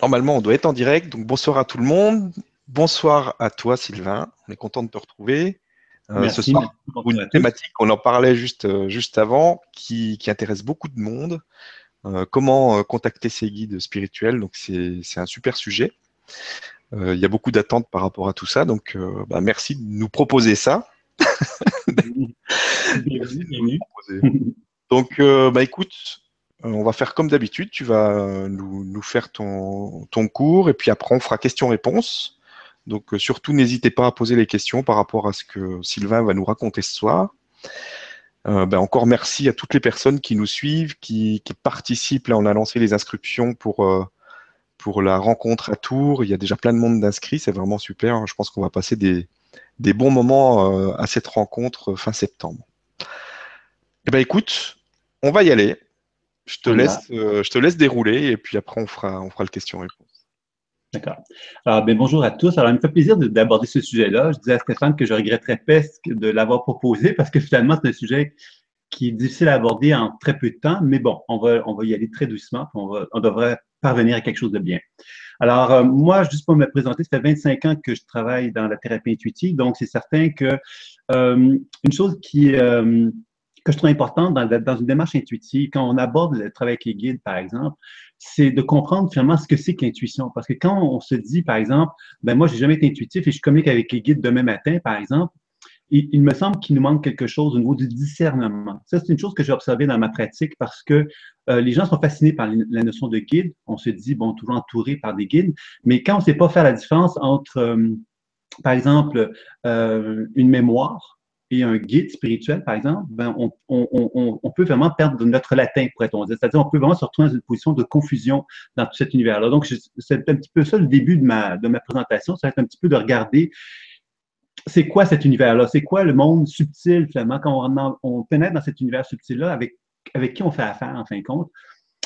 Normalement, on doit être en direct. Donc, bonsoir à tout le monde. Bonsoir à toi, Sylvain. On est content de te retrouver. Euh, ce soir, une thématique, on en parlait juste, euh, juste avant, qui, intéresse beaucoup de monde. Euh, comment contacter ses guides spirituels? Donc, c'est un super sujet. Il y a beaucoup d'attentes par rapport à tout ça. Donc, bah, merci de nous proposer ça. Donc, bah, écoute, euh, on va faire comme d'habitude, tu vas nous, faire ton, cours et puis après on fera questions-réponses. Donc euh, surtout n'hésitez pas à poser les questions par rapport à ce que Sylvain va nous raconter ce soir. Euh, ben, encore merci à toutes les personnes qui nous suivent, qui, participent. Là, on a lancé les inscriptions pour, la rencontre à Tours. Il y a déjà plein de monde d'inscrits, c'est vraiment super. Je pense qu'on va passer des, bons moments à cette rencontre fin septembre. Eh ben, écoute, on va y aller. Je te, laisse, euh, je te laisse dérouler et puis après on fera, on fera le question-réponse. D'accord. Alors, ben, bonjour à tous. Alors, il me fait plaisir d'aborder ce sujet-là. Je disais à Stéphane que je regretterais presque de l'avoir proposé parce que finalement, c'est un sujet qui est difficile à aborder en très peu de temps, mais bon, on va, on va y aller très doucement, on, va, on devrait parvenir à quelque chose de bien. Alors, euh, moi, juste pour me présenter, ça fait 25 ans que je travaille dans la thérapie intuitive, donc c'est certain que euh, une chose qui, que je trouve important dans, dans, une démarche intuitive, quand on aborde le travail avec les guides, par exemple, c'est de comprendre finalement ce que c'est que l'intuition. Parce que quand on se dit, par exemple, ben moi, j'ai jamais été intuitif et je communique avec les guides demain matin, par exemple, il, me semble qu'il nous manque quelque chose au niveau du discernement. Ça, c'est une chose que j'ai observée dans ma pratique parce que euh, les gens sont fascinés par la notion de guide. On se dit, bon, toujours entouré par des guides, mais quand on ne sait pas faire la différence entre, euh, par exemple, euh, une mémoire et un guide spirituel, par exemple, ben, on, peut vraiment perdre notre latin, pourrait-on dire. C'est-à-dire, on peut vraiment se retrouver dans une position de confusion dans tout cet univers-là. Donc, c'est un petit peu ça le début de ma, de ma présentation. Ça va être un petit peu de regarder c'est quoi cet univers-là? C'est quoi le monde subtil, finalement, quand on, on pénètre dans cet univers subtil-là, avec, avec qui on fait affaire, en fin de compte?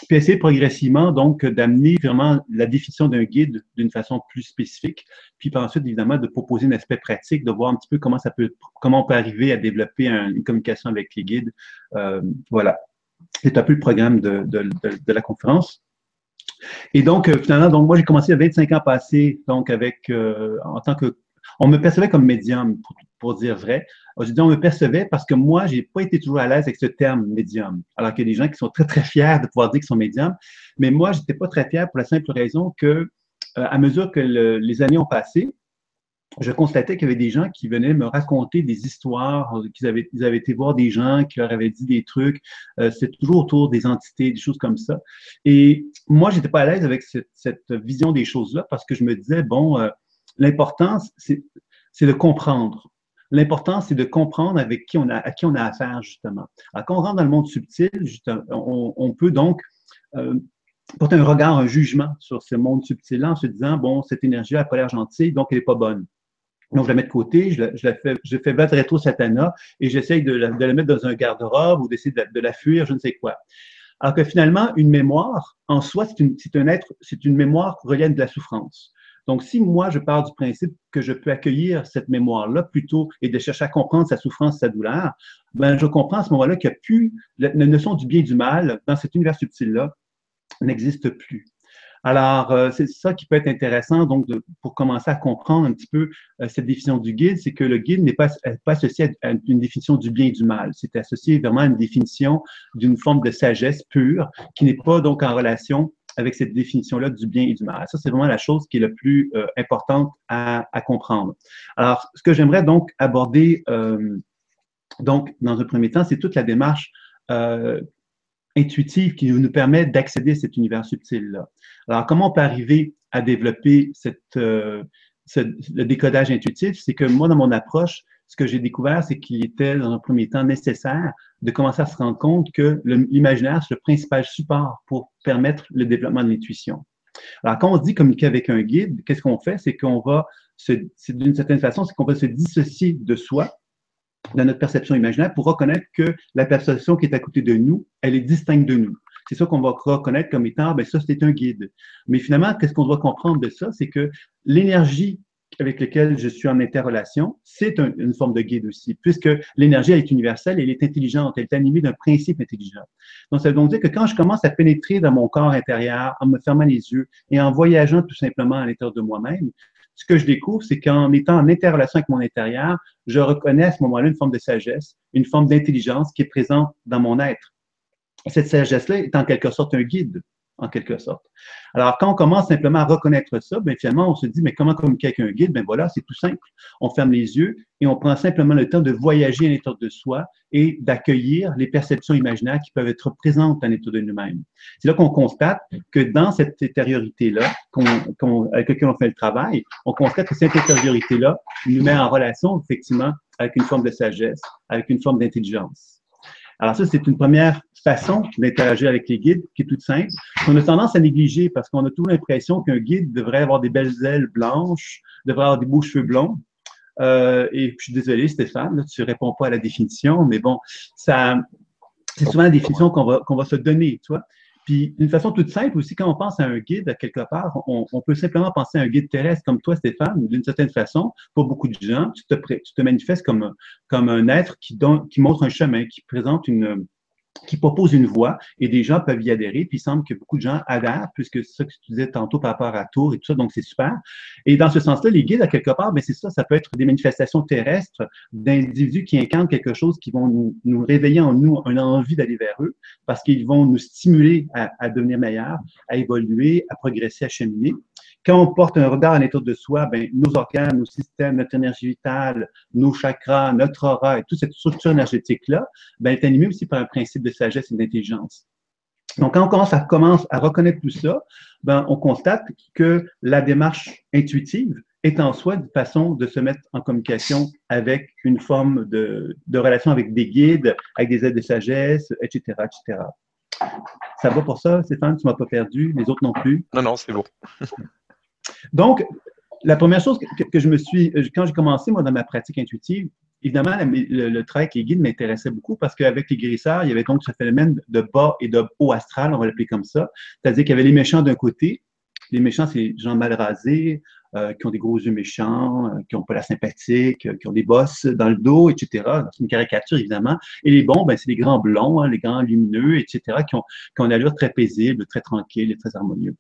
Puis essayer progressivement donc d'amener vraiment la définition d'un guide d'une façon plus spécifique, puis ensuite évidemment de proposer un aspect pratique, de voir un petit peu comment ça peut, comment on peut arriver à développer une communication avec les guides. Euh, voilà, c'est un peu le programme de, de, de, la conférence. Et donc euh, finalement, donc moi j'ai commencé à 25 ans passés donc avec euh, en tant que on me percevait comme médium, pour, dire vrai. Je dis on me percevait parce que moi, j'ai pas été toujours à l'aise avec ce terme médium. Alors qu'il y a des gens qui sont très, très fiers de pouvoir dire qu'ils sont médiums. Mais moi, j'étais pas très fier pour la simple raison que, euh, à mesure que les années ont passé, je constatais qu'il y avait des gens qui venaient me raconter des histoires, qu'ils avaient, ils avaient été voir des gens qui leur avaient dit des trucs. Euh, c'est toujours autour des entités, des choses comme ça. Et moi, j'étais pas à l'aise avec cette, cette vision des choses-là parce que je me disais, bon, euh, L'important, c'est de comprendre. L'important, c'est de comprendre avec qui on a, à qui on a affaire, justement. Alors, quand on rentre dans le monde subtil, on, peut donc euh, porter un regard, un jugement sur ce monde subtil-là en se disant, bon, cette énergie n'a pas l'air gentille, donc elle n'est pas bonne. Donc, je la mets de côté, je, la, fais, je fais votre rétro satana et j'essaye de, la, mettre dans un garde-robe ou d'essayer de, la fuir, je ne sais quoi. Alors que finalement, une mémoire, en soi, c'est un être, c'est une mémoire reliée de la souffrance. Donc, si moi, je pars du principe que je peux accueillir cette mémoire-là plutôt et de chercher à comprendre sa souffrance, sa douleur, ben, je comprends à ce moment-là qu'il n'y a plus, la, notion du bien et du mal dans cet univers subtil-là n'existe plus. Alors, euh, c'est ça qui peut être intéressant, donc, pour commencer à comprendre un petit peu euh, cette définition du guide, c'est que le guide n'est pas, pas, associé à une définition du bien et du mal. C'est associé vraiment à une définition d'une forme de sagesse pure qui n'est pas donc en relation avec cette définition-là du bien et du mal. Ça, c'est vraiment la chose qui est la plus euh, importante à, comprendre. Alors, ce que j'aimerais donc aborder, euh, donc, dans un premier temps, c'est toute la démarche euh, intuitive qui nous permet d'accéder à cet univers subtil-là. Alors, comment on peut arriver à développer cette, ce, le décodage intuitif? C'est que moi, dans mon approche, ce que j'ai découvert, c'est qu'il était, dans un premier temps, nécessaire de commencer à se rendre compte que l'imaginaire, c'est le principal support pour permettre le développement de l'intuition. Alors, quand on dit communiquer avec un guide, qu'est-ce qu'on fait? C'est qu'on va, d'une certaine façon, c'est qu'on va se dissocier de soi, de notre perception imaginaire, pour reconnaître que la perception qui est à côté de nous, elle est distincte de nous. C'est ça qu'on va reconnaître comme étant, ben ça, c'est un guide. Mais finalement, qu'est-ce qu'on doit comprendre de ça? C'est que l'énergie avec lequel je suis en interrelation, c'est une forme de guide aussi, puisque l'énergie est universelle, elle est intelligente, elle est animée d'un principe intelligent. Donc, ça veut dire que quand je commence à pénétrer dans mon corps intérieur, en me fermant les yeux et en voyageant tout simplement à l'intérieur de moi-même, ce que je découvre, c'est qu'en étant en interrelation avec mon intérieur, je reconnais à ce moment-là une forme de sagesse, une forme d'intelligence qui est présente dans mon être. Cette sagesse-là est en quelque sorte un guide en quelque sorte. Alors, quand on commence simplement à reconnaître ça, bien, finalement, on se dit, mais comment communiquer avec un guide? Ben voilà, c'est tout simple. On ferme les yeux et on prend simplement le temps de voyager à l'intérieur de soi et d'accueillir les perceptions imaginaires qui peuvent être présentes à l'intérieur de nous-mêmes. C'est là qu'on constate que dans cette intériorité-là, avec laquelle on fait le travail, on constate que cette intériorité-là nous met en relation, effectivement, avec une forme de sagesse, avec une forme d'intelligence. Alors ça, c'est une première façon d'interagir avec les guides qui est toute simple, qu'on a tendance à négliger parce qu'on a toujours l'impression qu'un guide devrait avoir des belles ailes blanches, devrait avoir des beaux cheveux blonds. Euh, et je suis désolé, Stéphane, là, tu réponds pas à la définition, mais bon, ça, c'est souvent la définition qu'on va, qu'on va se donner, tu vois. Puis, d'une façon toute simple aussi, quand on pense à un guide, quelque part, on, peut simplement penser à un guide terrestre comme toi, Stéphane, d'une certaine façon. Pour beaucoup de gens, tu te, tu te manifestes comme, comme un être qui, donne, qui montre un chemin, qui présente une, qui propose une voie et des gens peuvent y adhérer. Puis il semble que beaucoup de gens adhèrent, puisque c'est ça que tu disais tantôt par rapport à Tours et tout ça, donc c'est super. Et dans ce sens-là, les guides, à quelque part, ben c'est ça, ça peut être des manifestations terrestres d'individus qui incarnent quelque chose, qui vont nous, réveiller en nous une envie d'aller vers eux, parce qu'ils vont nous stimuler à devenir meilleurs, à évoluer, à progresser, à cheminer. Quand on porte un regard à l'intérieur de soi, ben, nos organes, nos systèmes, notre énergie vitale, nos chakras, notre aura et toute cette structure énergétique-là, ben, est animée aussi par un principe de sagesse et d'intelligence. Donc, quand on commence à, commence à reconnaître tout ça, ben, on constate que la démarche intuitive est en soi une façon de se mettre en communication avec une forme de, de relation avec des guides, avec des aides de sagesse, etc., etc. Ça va pour ça, Stéphane? Tu m'as pas perdu, les autres non plus? Non, non, c'est bon. Donc, la première chose que, je me suis, quand j'ai commencé, moi, dans ma pratique intuitive, évidemment, le, travail avec les guides m'intéressait beaucoup parce qu'avec les guérisseurs, il y avait donc ce phénomène de bas et de haut astral, on va l'appeler comme ça. C'est-à-dire qu'il y avait les méchants d'un côté. Les méchants, c'est les gens mal rasés, euh, qui ont des gros yeux méchants, euh, qui n'ont pas la sympathique, euh, qui ont des bosses dans le dos, etc. C'est une caricature, évidemment. Et les bons, ben, c'est les grands blonds, hein, les grands lumineux, etc., qui ont, qui ont une allure très paisible, très tranquille et très harmonieux.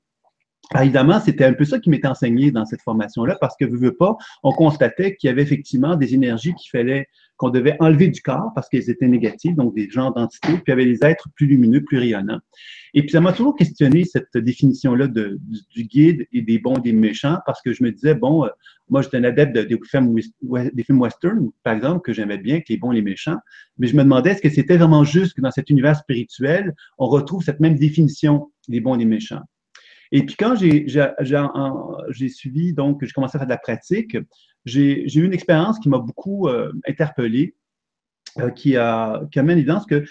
Évidemment, c'était un peu ça qui m'était enseigné dans cette formation-là, parce que, veux, veux pas, on constatait qu'il y avait effectivement des énergies qu'il fallait, qu'on devait enlever du corps parce qu'elles étaient négatives, donc des genres d'entités, puis il y avait des êtres plus lumineux, plus rayonnants. Et puis, ça m'a toujours questionné cette définition-là du, guide et des bons et des méchants, parce que je me disais, bon, euh, moi, j'étais un adepte des, films, des western, par exemple, que j'aimais bien, que les bons et les méchants, mais je me demandais, est-ce que c'était vraiment juste que dans cet univers spirituel, on retrouve cette même définition des bons et des méchants? Et puis quand j'ai suivi, donc j'ai commencé à faire de la pratique, j'ai eu une expérience qui m'a beaucoup euh, interpellé, euh, qui, a, qui a mis en évidence que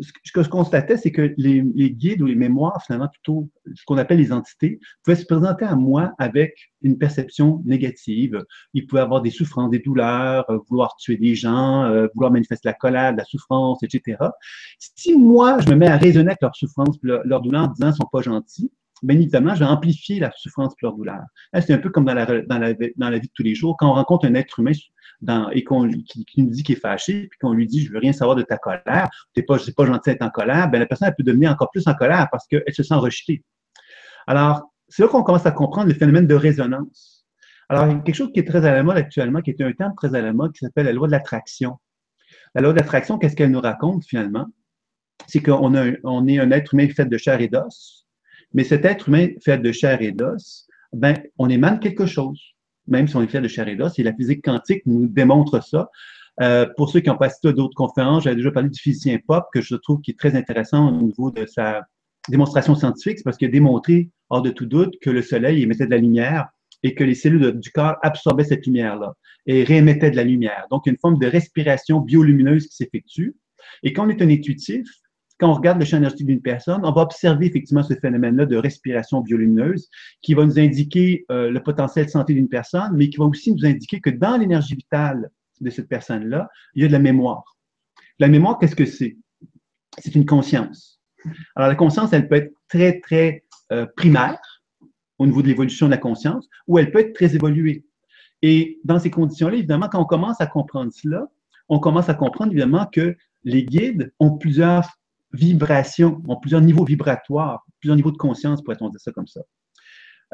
ce que je constatais, c'est que les, guides ou les mémoires, finalement, plutôt ce qu'on appelle les entités, pouvaient se présenter à moi avec une perception négative. Ils pouvaient avoir des souffrances, des douleurs, euh, vouloir tuer des gens, vouloir manifester la colère, la souffrance, etc. Si moi, je me mets à raisonner avec leurs souffrances, leurs douleurs en disant qu'ils ne sont pas gentils, bien évidemment, je vais amplifier la souffrance leur douleur. C'est un peu comme dans la, dans, la, dans la vie de tous les jours. Quand on rencontre un être humain et qu'on qui, nous dit qu'il est fâché, puis qu'on lui dit je veux rien savoir de ta colère, t'es pas, pas gentil d'être en colère, ben la personne peut devenir encore plus en colère parce qu'elle se sent rejetée. Alors, c'est là qu'on commence à comprendre le phénomène de résonance. Alors, il y a quelque chose qui est très à la mode actuellement, qui est un terme très à la mode, qui s'appelle la loi de l'attraction. La loi de l'attraction, qu'est-ce qu'elle nous raconte finalement? C'est qu'on on est un être humain fait de chair et d'os, mais cet être humain fait de chair et d'os, ben, on émane quelque chose, même si on est fait de chair et d'os. Et la physique quantique nous démontre ça. Euh, pour ceux qui n'ont pas assisté à d'autres conférences, j'avais déjà parlé du physicien Pop, que je trouve qui est très intéressant au niveau de sa démonstration scientifique, parce qu'il a démontré, hors de tout doute, que le soleil émettait de la lumière et que les cellules du corps absorbaient cette lumière-là et réémettaient de la lumière. Donc, une forme de respiration biolumineuse qui s'effectue. Et quand on est un intuitif, quand on regarde le champ énergétique d'une personne, on va observer effectivement ce phénomène-là de respiration biolumineuse qui va nous indiquer euh, le potentiel de santé d'une personne, mais qui va aussi nous indiquer que dans l'énergie vitale de cette personne-là, il y a de la mémoire. La mémoire, qu'est-ce que c'est? C'est une conscience. Alors, la conscience, elle peut être très, très euh, primaire au niveau de l'évolution de la conscience, ou elle peut être très évoluée. Et dans ces conditions-là, évidemment, quand on commence à comprendre cela, on commence à comprendre évidemment que les guides ont plusieurs vibrations, ont plusieurs niveaux vibratoires, plusieurs niveaux de conscience, pourrait-on dire ça comme ça.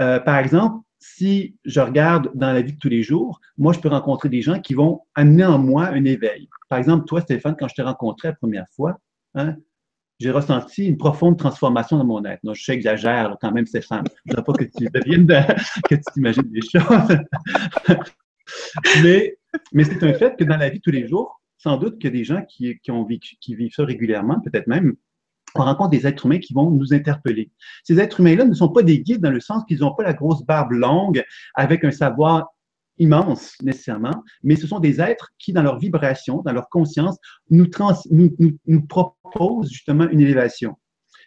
Euh, par exemple, si je regarde dans la vie de tous les jours, moi, je peux rencontrer des gens qui vont amener en moi un éveil. Par exemple, toi, Stéphane, quand je t'ai rencontré la première fois, hein, j'ai ressenti une profonde transformation dans mon être. Donc, je sais j'exagère quand même, Stéphane. Je ne veux pas que tu deviennes, que tu t'imagines des choses. mais mais c'est un fait que dans la vie de tous les jours, sans doute a des gens qui, vivent ça régulièrement, peut-être même, on rencontre des êtres humains qui vont nous interpeller. Ces êtres humains-là ne sont pas des guides dans le sens qu'ils n'ont pas la grosse barbe longue avec un savoir immense nécessairement, mais ce sont des êtres qui, dans leur vibration, dans leur conscience, nous, proposent justement une élévation.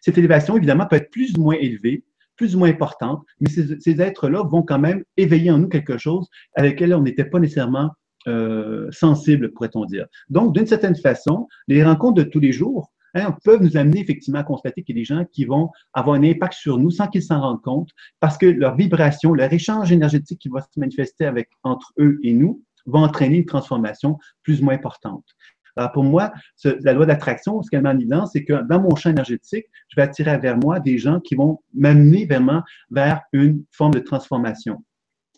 Cette élévation, évidemment, peut être plus ou moins élevée, plus ou moins importante, mais ces êtres-là vont quand même éveiller en nous quelque chose avec lequel on n'était pas nécessairement euh, sensible, pourrait-on dire. Donc, d'une certaine façon, les rencontres de tous les jours hein, peuvent nous amener effectivement à constater qu'il y a des gens qui vont avoir un impact sur nous sans qu'ils s'en rendent compte, parce que leur vibration, leur échange énergétique qui va se manifester avec, entre eux et nous, va entraîner une transformation plus ou moins importante. Alors pour moi, la loi d'attraction, ce qu'elle met en évidence, c'est que dans mon champ énergétique, je vais attirer vers moi des gens qui vont m'amener vraiment vers une forme de transformation.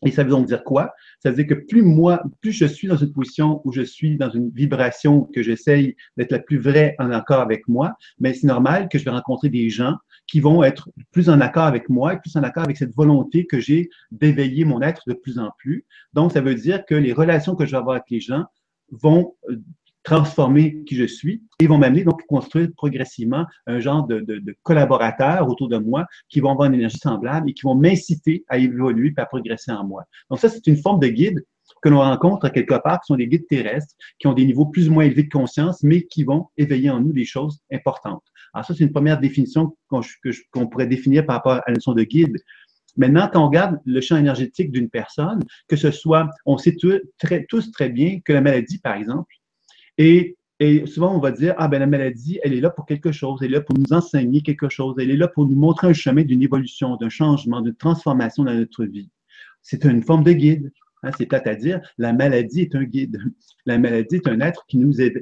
Et ça veut donc dire quoi? Ça veut dire que plus moi, plus je suis dans une position où je suis dans une vibration que j'essaye d'être la plus vraie en accord avec moi, mais c'est normal que je vais rencontrer des gens qui vont être plus en accord avec moi et plus en accord avec cette volonté que j'ai d'éveiller mon être de plus en plus. Donc, ça veut dire que les relations que je vais avoir avec les gens vont euh, transformer qui je suis et vont m'amener donc construire progressivement un genre de, de, collaborateurs autour de moi qui vont avoir une énergie semblable et qui vont m'inciter à évoluer et à progresser en moi. Donc ça, c'est une forme de guide que l'on rencontre quelque part, qui sont des guides terrestres, qui ont des niveaux plus ou moins élevés de conscience, mais qui vont éveiller en nous des choses importantes. Alors ça, c'est une première définition qu'on pourrait définir par rapport à la notion de guide. Maintenant, quand on regarde le champ énergétique d'une personne, que ce soit, on sait tous très bien que la maladie, par exemple, et, souvent, on va dire, ah ben la maladie, elle est là pour quelque chose, elle est là pour nous enseigner quelque chose, elle est là pour nous montrer un chemin d'une évolution, d'un changement, d'une transformation dans notre vie. C'est une forme de guide. Hein, c'est peut-être à dire, la maladie est un guide. La maladie est un être qui nous est,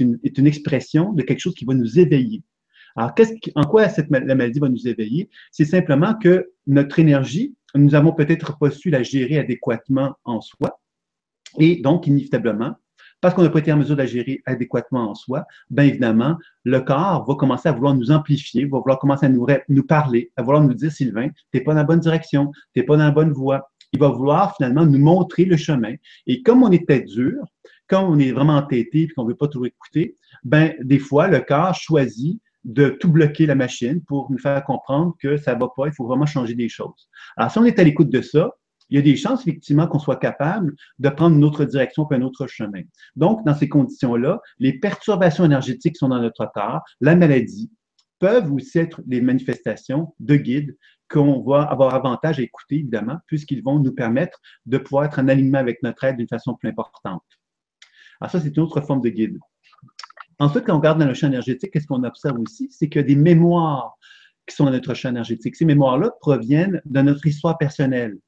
une, est une expression de quelque chose qui va nous éveiller. Alors, en quoi cette, la maladie va nous éveiller? C'est simplement que notre énergie, nous avons peut-être pas su la gérer adéquatement en soi. Et donc, inévitablement, parce qu'on n'a pas été en mesure de la gérer adéquatement en soi, bien évidemment, le corps va commencer à vouloir nous amplifier, va vouloir commencer à nous, parler, à vouloir nous dire, Sylvain, tu n'es pas dans la bonne direction, tu n'es pas dans la bonne voie. Il va vouloir finalement nous montrer le chemin. Et comme on tête dure, comme on est vraiment entêté et qu'on ne veut pas toujours écouter, ben des fois, le corps choisit de tout bloquer la machine pour nous faire comprendre que ça va pas, il faut vraiment changer des choses. Alors, si on est à l'écoute de ça, il y a des chances, effectivement, qu'on soit capable de prendre une autre direction puis un autre chemin. Donc, dans ces conditions-là, les perturbations énergétiques qui sont dans notre corps, la maladie, peuvent aussi être des manifestations de guides qu'on va avoir avantage à écouter, évidemment, puisqu'ils vont nous permettre de pouvoir être en alignement avec notre aide d'une façon plus importante. Alors ça, c'est une autre forme de guide. Ensuite, quand on regarde dans le champ énergétique, qu'est-ce qu'on observe aussi? C'est qu'il y a des mémoires qui sont dans notre champ énergétique. Ces mémoires-là proviennent de notre histoire personnelle.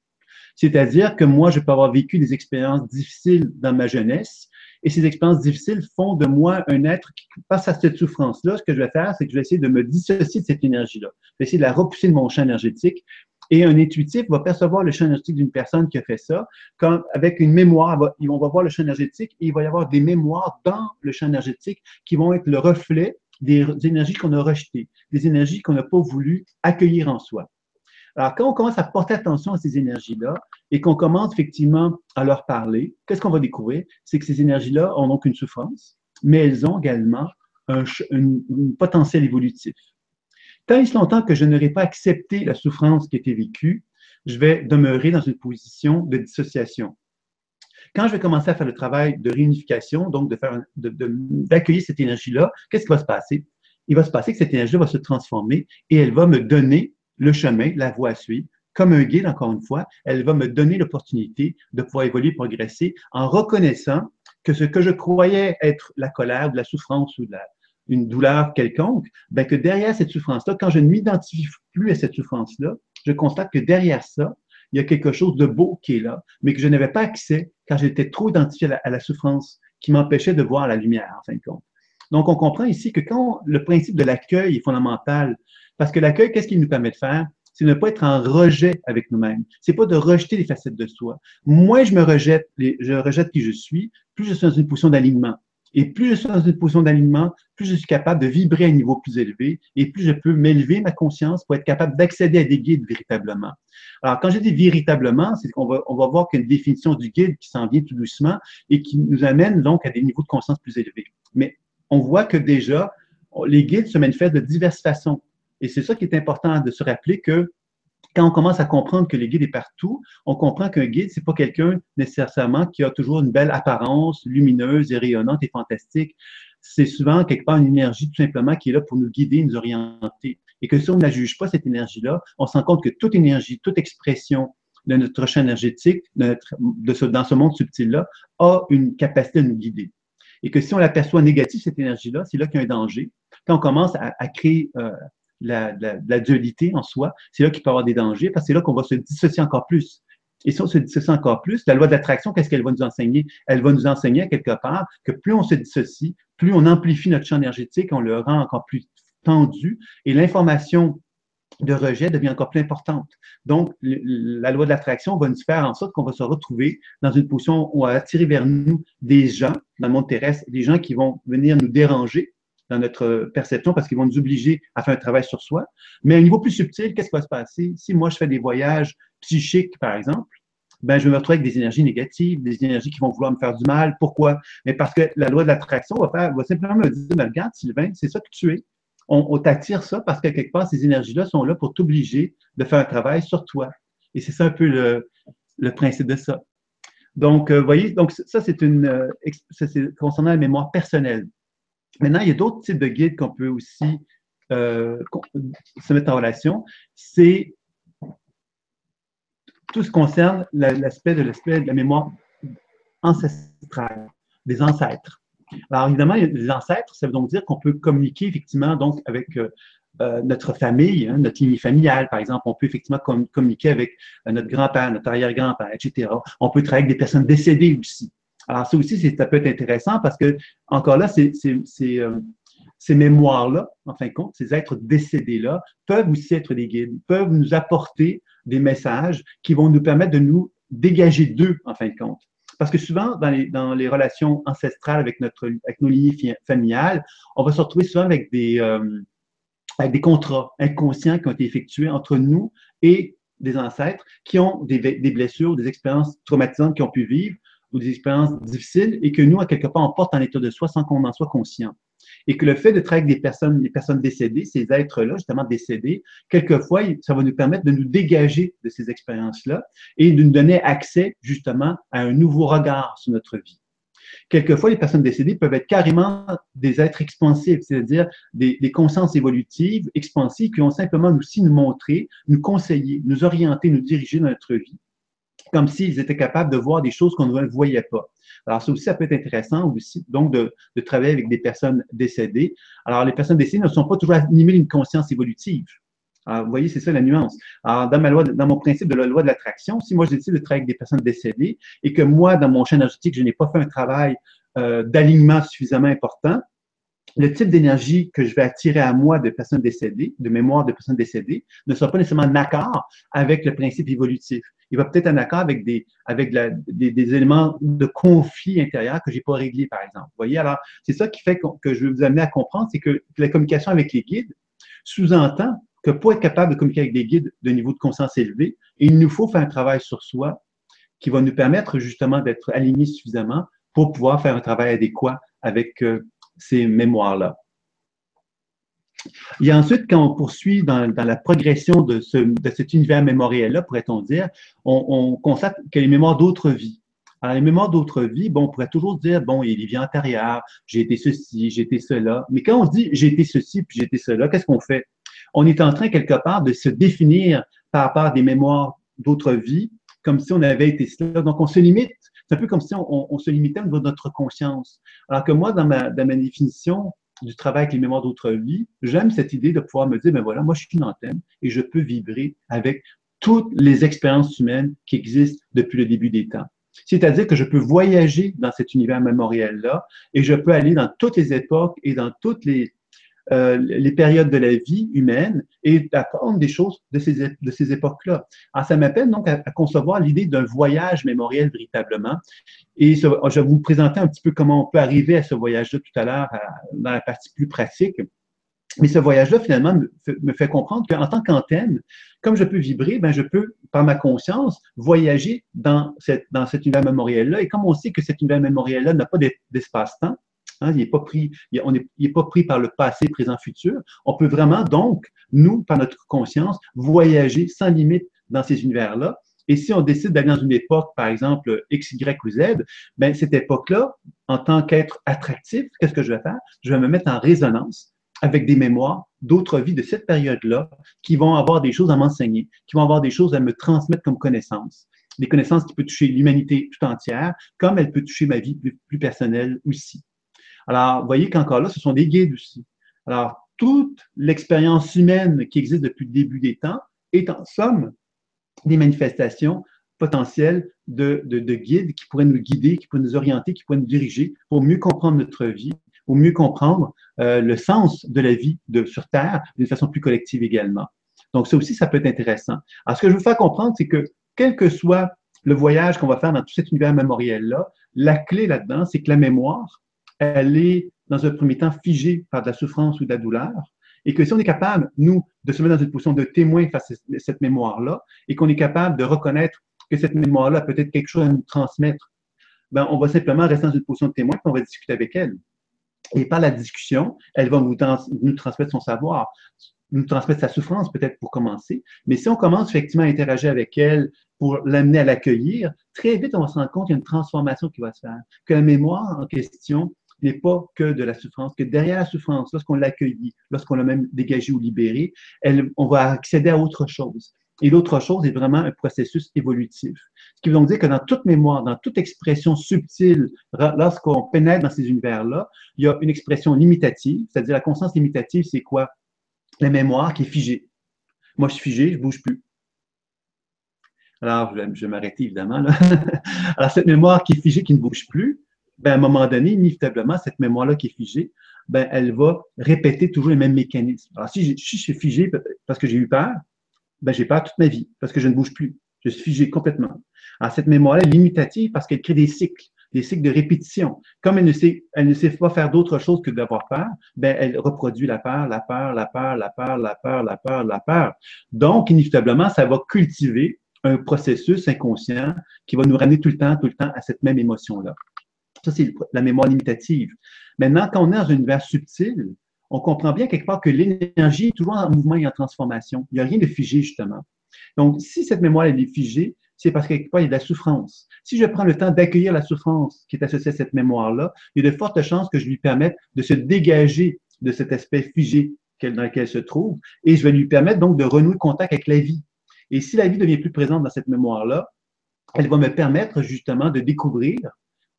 C'est-à-dire que moi, je peux avoir vécu des expériences difficiles dans ma jeunesse et ces expériences difficiles font de moi un être qui passe à cette souffrance-là. Ce que je vais faire, c'est que je vais essayer de me dissocier de cette énergie-là. Je vais essayer de la repousser de mon champ énergétique. Et un intuitif va percevoir le champ énergétique d'une personne qui a fait ça, comme avec une mémoire. On va voir le champ énergétique et il va y avoir des mémoires dans le champ énergétique qui vont être le reflet des énergies qu'on a rejetées, des énergies qu'on n'a pas voulu accueillir en soi. Alors, quand on commence à porter attention à ces énergies-là et qu'on commence effectivement à leur parler, qu'est-ce qu'on va découvrir? C'est que ces énergies-là ont donc une souffrance, mais elles ont également un, potentiel évolutif. Tant il longtemps que je n'aurai pas accepté la souffrance qui a été vécue, je vais demeurer dans une position de dissociation. Quand je vais commencer à faire le travail de réunification, donc de d'accueillir cette énergie-là, qu'est-ce qui va se passer? Il va se passer que cette énergie va se transformer et elle va me donner le chemin, la voie à suivre. Comme un guide, encore une fois, elle va me donner l'opportunité de pouvoir évoluer, progresser en reconnaissant que ce que je croyais être la colère, la souffrance ou une douleur quelconque, ben que derrière cette souffrance-là, quand je ne m'identifie plus à cette souffrance-là, je constate que derrière ça, il y a quelque chose de beau qui est là, mais que je n'avais pas accès car j'étais trop identifié à la, souffrance qui m'empêchait de voir la lumière, en fin de compte. Donc, on comprend ici que quand le principe de l'accueil est fondamental, parce que l'accueil, qu'est-ce qu'il nous permet de faire? C'est ne pas être en rejet avec nous-mêmes. C'est pas de rejeter les facettes de soi. Moins je me rejette, je rejette qui je suis, plus je suis dans une position d'alignement. Et plus je suis dans une position d'alignement, plus je suis capable de vibrer à un niveau plus élevé et plus je peux m'élever ma conscience pour être capable d'accéder à des guides véritablement. Alors, quand je dis véritablement, c'est qu'on va, on va voir qu'il y a une définition du guide qui s'en vient tout doucement et qui nous amène donc à des niveaux de conscience plus élevés. Mais on voit que déjà, les guides se manifestent de diverses façons. Et c'est ça qui est important de se rappeler que quand on commence à comprendre que le guide est partout, on comprend qu'un guide, c'est pas quelqu'un nécessairement qui a toujours une belle apparence lumineuse et rayonnante et fantastique. C'est souvent quelque part une énergie tout simplement qui est là pour nous guider, nous orienter. Et que si on ne la juge pas, cette énergie-là, on se rend compte que toute énergie, toute expression de notre champ énergétique, de dans ce monde subtil-là, a une capacité de nous guider. Et que si on l'aperçoit négative, cette énergie-là, c'est là, qu'il y a un danger. Quand on commence à, à créer euh, la, dualité en soi, c'est là qu'il peut y avoir des dangers parce que c'est là qu'on va se dissocier encore plus. Et si on se dissocie encore plus, la loi de l'attraction, qu'est-ce qu'elle va nous enseigner? Elle va nous enseigner quelque part que plus on se dissocie, plus on amplifie notre champ énergétique, on le rend encore plus tendu et l'information de rejet devient encore plus importante. Donc, la loi de l'attraction va nous faire en sorte qu'on va se retrouver dans une position où on va attirer vers nous des gens dans le monde terrestre, des gens qui vont venir nous déranger dans notre perception parce qu'ils vont nous obliger à faire un travail sur soi. Mais à un niveau plus subtil, qu'est-ce qui va se passer? Si moi, je fais des voyages psychiques, par exemple, ben, je vais me retrouver avec des énergies négatives, des énergies qui vont vouloir me faire du mal. Pourquoi? Mais parce que la loi de l'attraction va, simplement me dire, mais regarde, Sylvain, c'est ça que tu es. On, t'attire ça parce que quelque part, ces énergies-là sont là pour t'obliger de faire un travail sur toi. Et c'est ça un peu le, principe de ça. Donc, vous euh, voyez, donc ça, c'est une, euh, c'est concernant la mémoire personnelle. Maintenant, il y a d'autres types de guides qu'on peut aussi euh, se mettre en relation. C'est tout ce qui concerne l'aspect de l'aspect de la mémoire ancestrale, des ancêtres. Alors évidemment, les ancêtres, ça veut donc dire qu'on peut communiquer effectivement donc avec euh, euh, notre famille, hein, notre lignée familiale, par exemple. On peut effectivement communiquer avec notre grand-père, notre arrière-grand-père, etc. On peut travailler avec des personnes décédées aussi. Alors, ça aussi, ça peut être intéressant parce que, encore là, euh, ces mémoires-là, en fin de compte, ces êtres décédés-là, peuvent aussi être des guides, peuvent nous apporter des messages qui vont nous permettre de nous dégager d'eux, en fin de compte. Parce que souvent, dans les, dans les relations ancestrales avec, notre, avec nos lignées familiales, on va se retrouver souvent avec des, euh, avec des contrats inconscients qui ont été effectués entre nous et des ancêtres qui ont des, des blessures, des expériences traumatisantes qu'ils ont pu vivre ou des expériences difficiles et que nous, à quelque part, on porte en état de soi sans qu'on en soit conscient. Et que le fait de travailler avec des personnes, personnes décédées, ces êtres-là, justement décédés, quelquefois, ça va nous permettre de nous dégager de ces expériences-là et de nous donner accès, justement, à un nouveau regard sur notre vie. Quelquefois, les personnes décédées peuvent être carrément des êtres expansifs, c'est-à-dire des, des, consciences évolutives, expansives, qui vont simplement nous, aussi nous montrer, nous conseiller, nous orienter, nous diriger dans notre vie comme s'ils étaient capables de voir des choses qu'on ne voyait pas. Alors, ça aussi, ça peut être intéressant aussi, donc, de, travailler avec des personnes décédées. Alors, les personnes décédées ne sont pas toujours animées d'une conscience évolutive. Alors, vous voyez, c'est ça la nuance. Alors, dans ma loi, dans mon principe de la loi de l'attraction, si moi je décide de travailler avec des personnes décédées et que moi, dans mon champ énergétique, je n'ai pas fait un travail euh, d'alignement suffisamment important, le type d'énergie que je vais attirer à moi de personnes décédées, de mémoire de personnes décédées, ne sera pas nécessairement en accord avec le principe évolutif. Il va peut-être en accord avec des, avec des, éléments de conflit intérieur que j'ai pas réglés, par exemple. Vous voyez, alors, c'est ça qui fait que, je vais vous amener à comprendre, c'est que la communication avec les guides sous-entend que pour être capable de communiquer avec des guides de niveau de conscience élevé, il nous faut faire un travail sur soi qui va nous permettre justement d'être alignés suffisamment pour pouvoir faire un travail adéquat avec euh, ces mémoires-là. Et ensuite, quand on poursuit dans, la progression de, ce, de cet univers mémoriel-là, pourrait-on dire, on, constate que les mémoires d'autres vies. Alors, les mémoires d'autres vies, bon, on pourrait toujours dire, bon, il y a des vies antérieures, j'ai été ceci, j'ai été cela. Mais quand on dit j'ai été ceci puis j'ai été cela, qu'est-ce qu'on fait? On est en train, quelque part, de se définir par rapport des mémoires d'autres vies, comme si on avait été cela. Donc, on se limite c'est un peu comme si on, se limitait au notre conscience. Alors que moi, dans ma, définition du travail avec les mémoires d'autres vies, j'aime cette idée de pouvoir me dire, ben voilà, moi je suis une antenne et je peux vibrer avec toutes les expériences humaines qui existent depuis le début des temps. C'est-à-dire que je peux voyager dans cet univers mémoriel-là et je peux aller dans toutes les époques et dans toutes les, euh, les périodes de la vie humaine et apprendre des choses de ces, de ces époques-là. Alors, ça m'appelle donc à, concevoir l'idée d'un voyage mémoriel véritablement. Et je vais vous présenter un petit peu comment on peut arriver à ce voyage-là tout à l'heure dans la partie plus pratique. Mais ce voyage-là, finalement, me fait, comprendre qu'en tant qu'antenne, comme je peux vibrer, ben, je peux, par ma conscience, voyager dans, cette, dans cet univers mémoriel-là. Et comme on sait que cet univers mémoriel-là n'a pas d'espace-temps, hein, il n'est pas, pris, on est, pas pris par le passé, présent, futur, on peut vraiment, donc, nous, par notre conscience, voyager sans limite dans ces univers-là. Et si on décide d'aller dans une époque, par exemple, X, Y ou Z, ben, cette époque-là, en tant qu'être attractif, qu'est-ce que je vais faire? Je vais me mettre en résonance avec des mémoires d'autres vies de cette période-là qui vont avoir des choses à m'enseigner, qui vont avoir des choses à me transmettre comme connaissances. Des connaissances qui peuvent toucher l'humanité tout entière, comme elle peut toucher ma vie plus, personnelle aussi. Alors, vous voyez qu'encore là, ce sont des guides aussi. Alors, toute l'expérience humaine qui existe depuis le début des temps est en somme des manifestations potentielles de, de, de guides qui pourraient nous guider, qui pourraient nous orienter, qui pourraient nous diriger pour mieux comprendre notre vie pour mieux comprendre euh, le sens de la vie de, sur Terre d'une façon plus collective également. Donc, ça aussi, ça peut être intéressant. Alors, ce que je veux faire comprendre, c'est que quel que soit le voyage qu'on va faire dans tout cet univers mémoriel-là, la clé là-dedans, c'est que la mémoire, elle est, dans un premier temps, figée par de la souffrance ou de la douleur, et que si on est capable, nous, de se mettre dans une position de témoin face à cette mémoire-là, et qu'on est capable de reconnaître que cette mémoire-là a peut-être quelque chose à nous transmettre, ben, on va simplement rester dans une position de témoin, et on va discuter avec elle. Et par la discussion, elle va nous, nous transmettre son savoir, nous transmettre sa souffrance peut-être pour commencer. Mais si on commence effectivement à interagir avec elle pour l'amener à l'accueillir, très vite, on va se rendre compte qu'il y a une transformation qui va se faire, que la mémoire en question n'est pas que de la souffrance, que derrière la souffrance, lorsqu'on l'accueille, lorsqu'on l'a même dégagé ou libéré, elle, on va accéder à autre chose. Et l'autre chose est vraiment un processus évolutif. Ce qui veut donc dire que dans toute mémoire, dans toute expression subtile, lorsqu'on pénètre dans ces univers-là, il y a une expression limitative, c'est-à-dire la conscience limitative, c'est quoi? La mémoire qui est figée. Moi, je suis figé, je bouge plus. Alors, je vais m'arrêter évidemment. Alors, cette mémoire qui est figée, qui ne bouge plus, ben, à un moment donné, inévitablement, cette mémoire-là qui est figée, ben, elle va répéter toujours les mêmes mécanismes. Alors, si je, suis figé parce que j'ai eu peur, ben, j'ai peur toute ma vie parce que je ne bouge plus. Je suis figé complètement. Alors, cette mémoire-là est limitative parce qu'elle crée des cycles, des cycles de répétition. Comme elle ne sait, elle ne sait pas faire d'autre chose que d'avoir peur, ben, elle reproduit la peur, la peur, la peur, la peur, la peur, la peur, la peur. Donc, inévitablement, ça va cultiver un processus inconscient qui va nous ramener tout le temps, tout le temps à cette même émotion-là. Ça, c'est la mémoire limitative. Maintenant, quand on est dans un univers subtil, on comprend bien quelque part que l'énergie est toujours en mouvement et en transformation. Il n'y a rien de figé, justement. Donc, si cette mémoire est figée, c'est parce qu'il y a de la souffrance. Si je prends le temps d'accueillir la souffrance qui est associée à cette mémoire-là, il y a de fortes chances que je lui permette de se dégager de cet aspect figé dans lequel elle se trouve, et je vais lui permettre donc de renouer contact avec la vie. Et si la vie devient plus présente dans cette mémoire-là, elle va me permettre justement de découvrir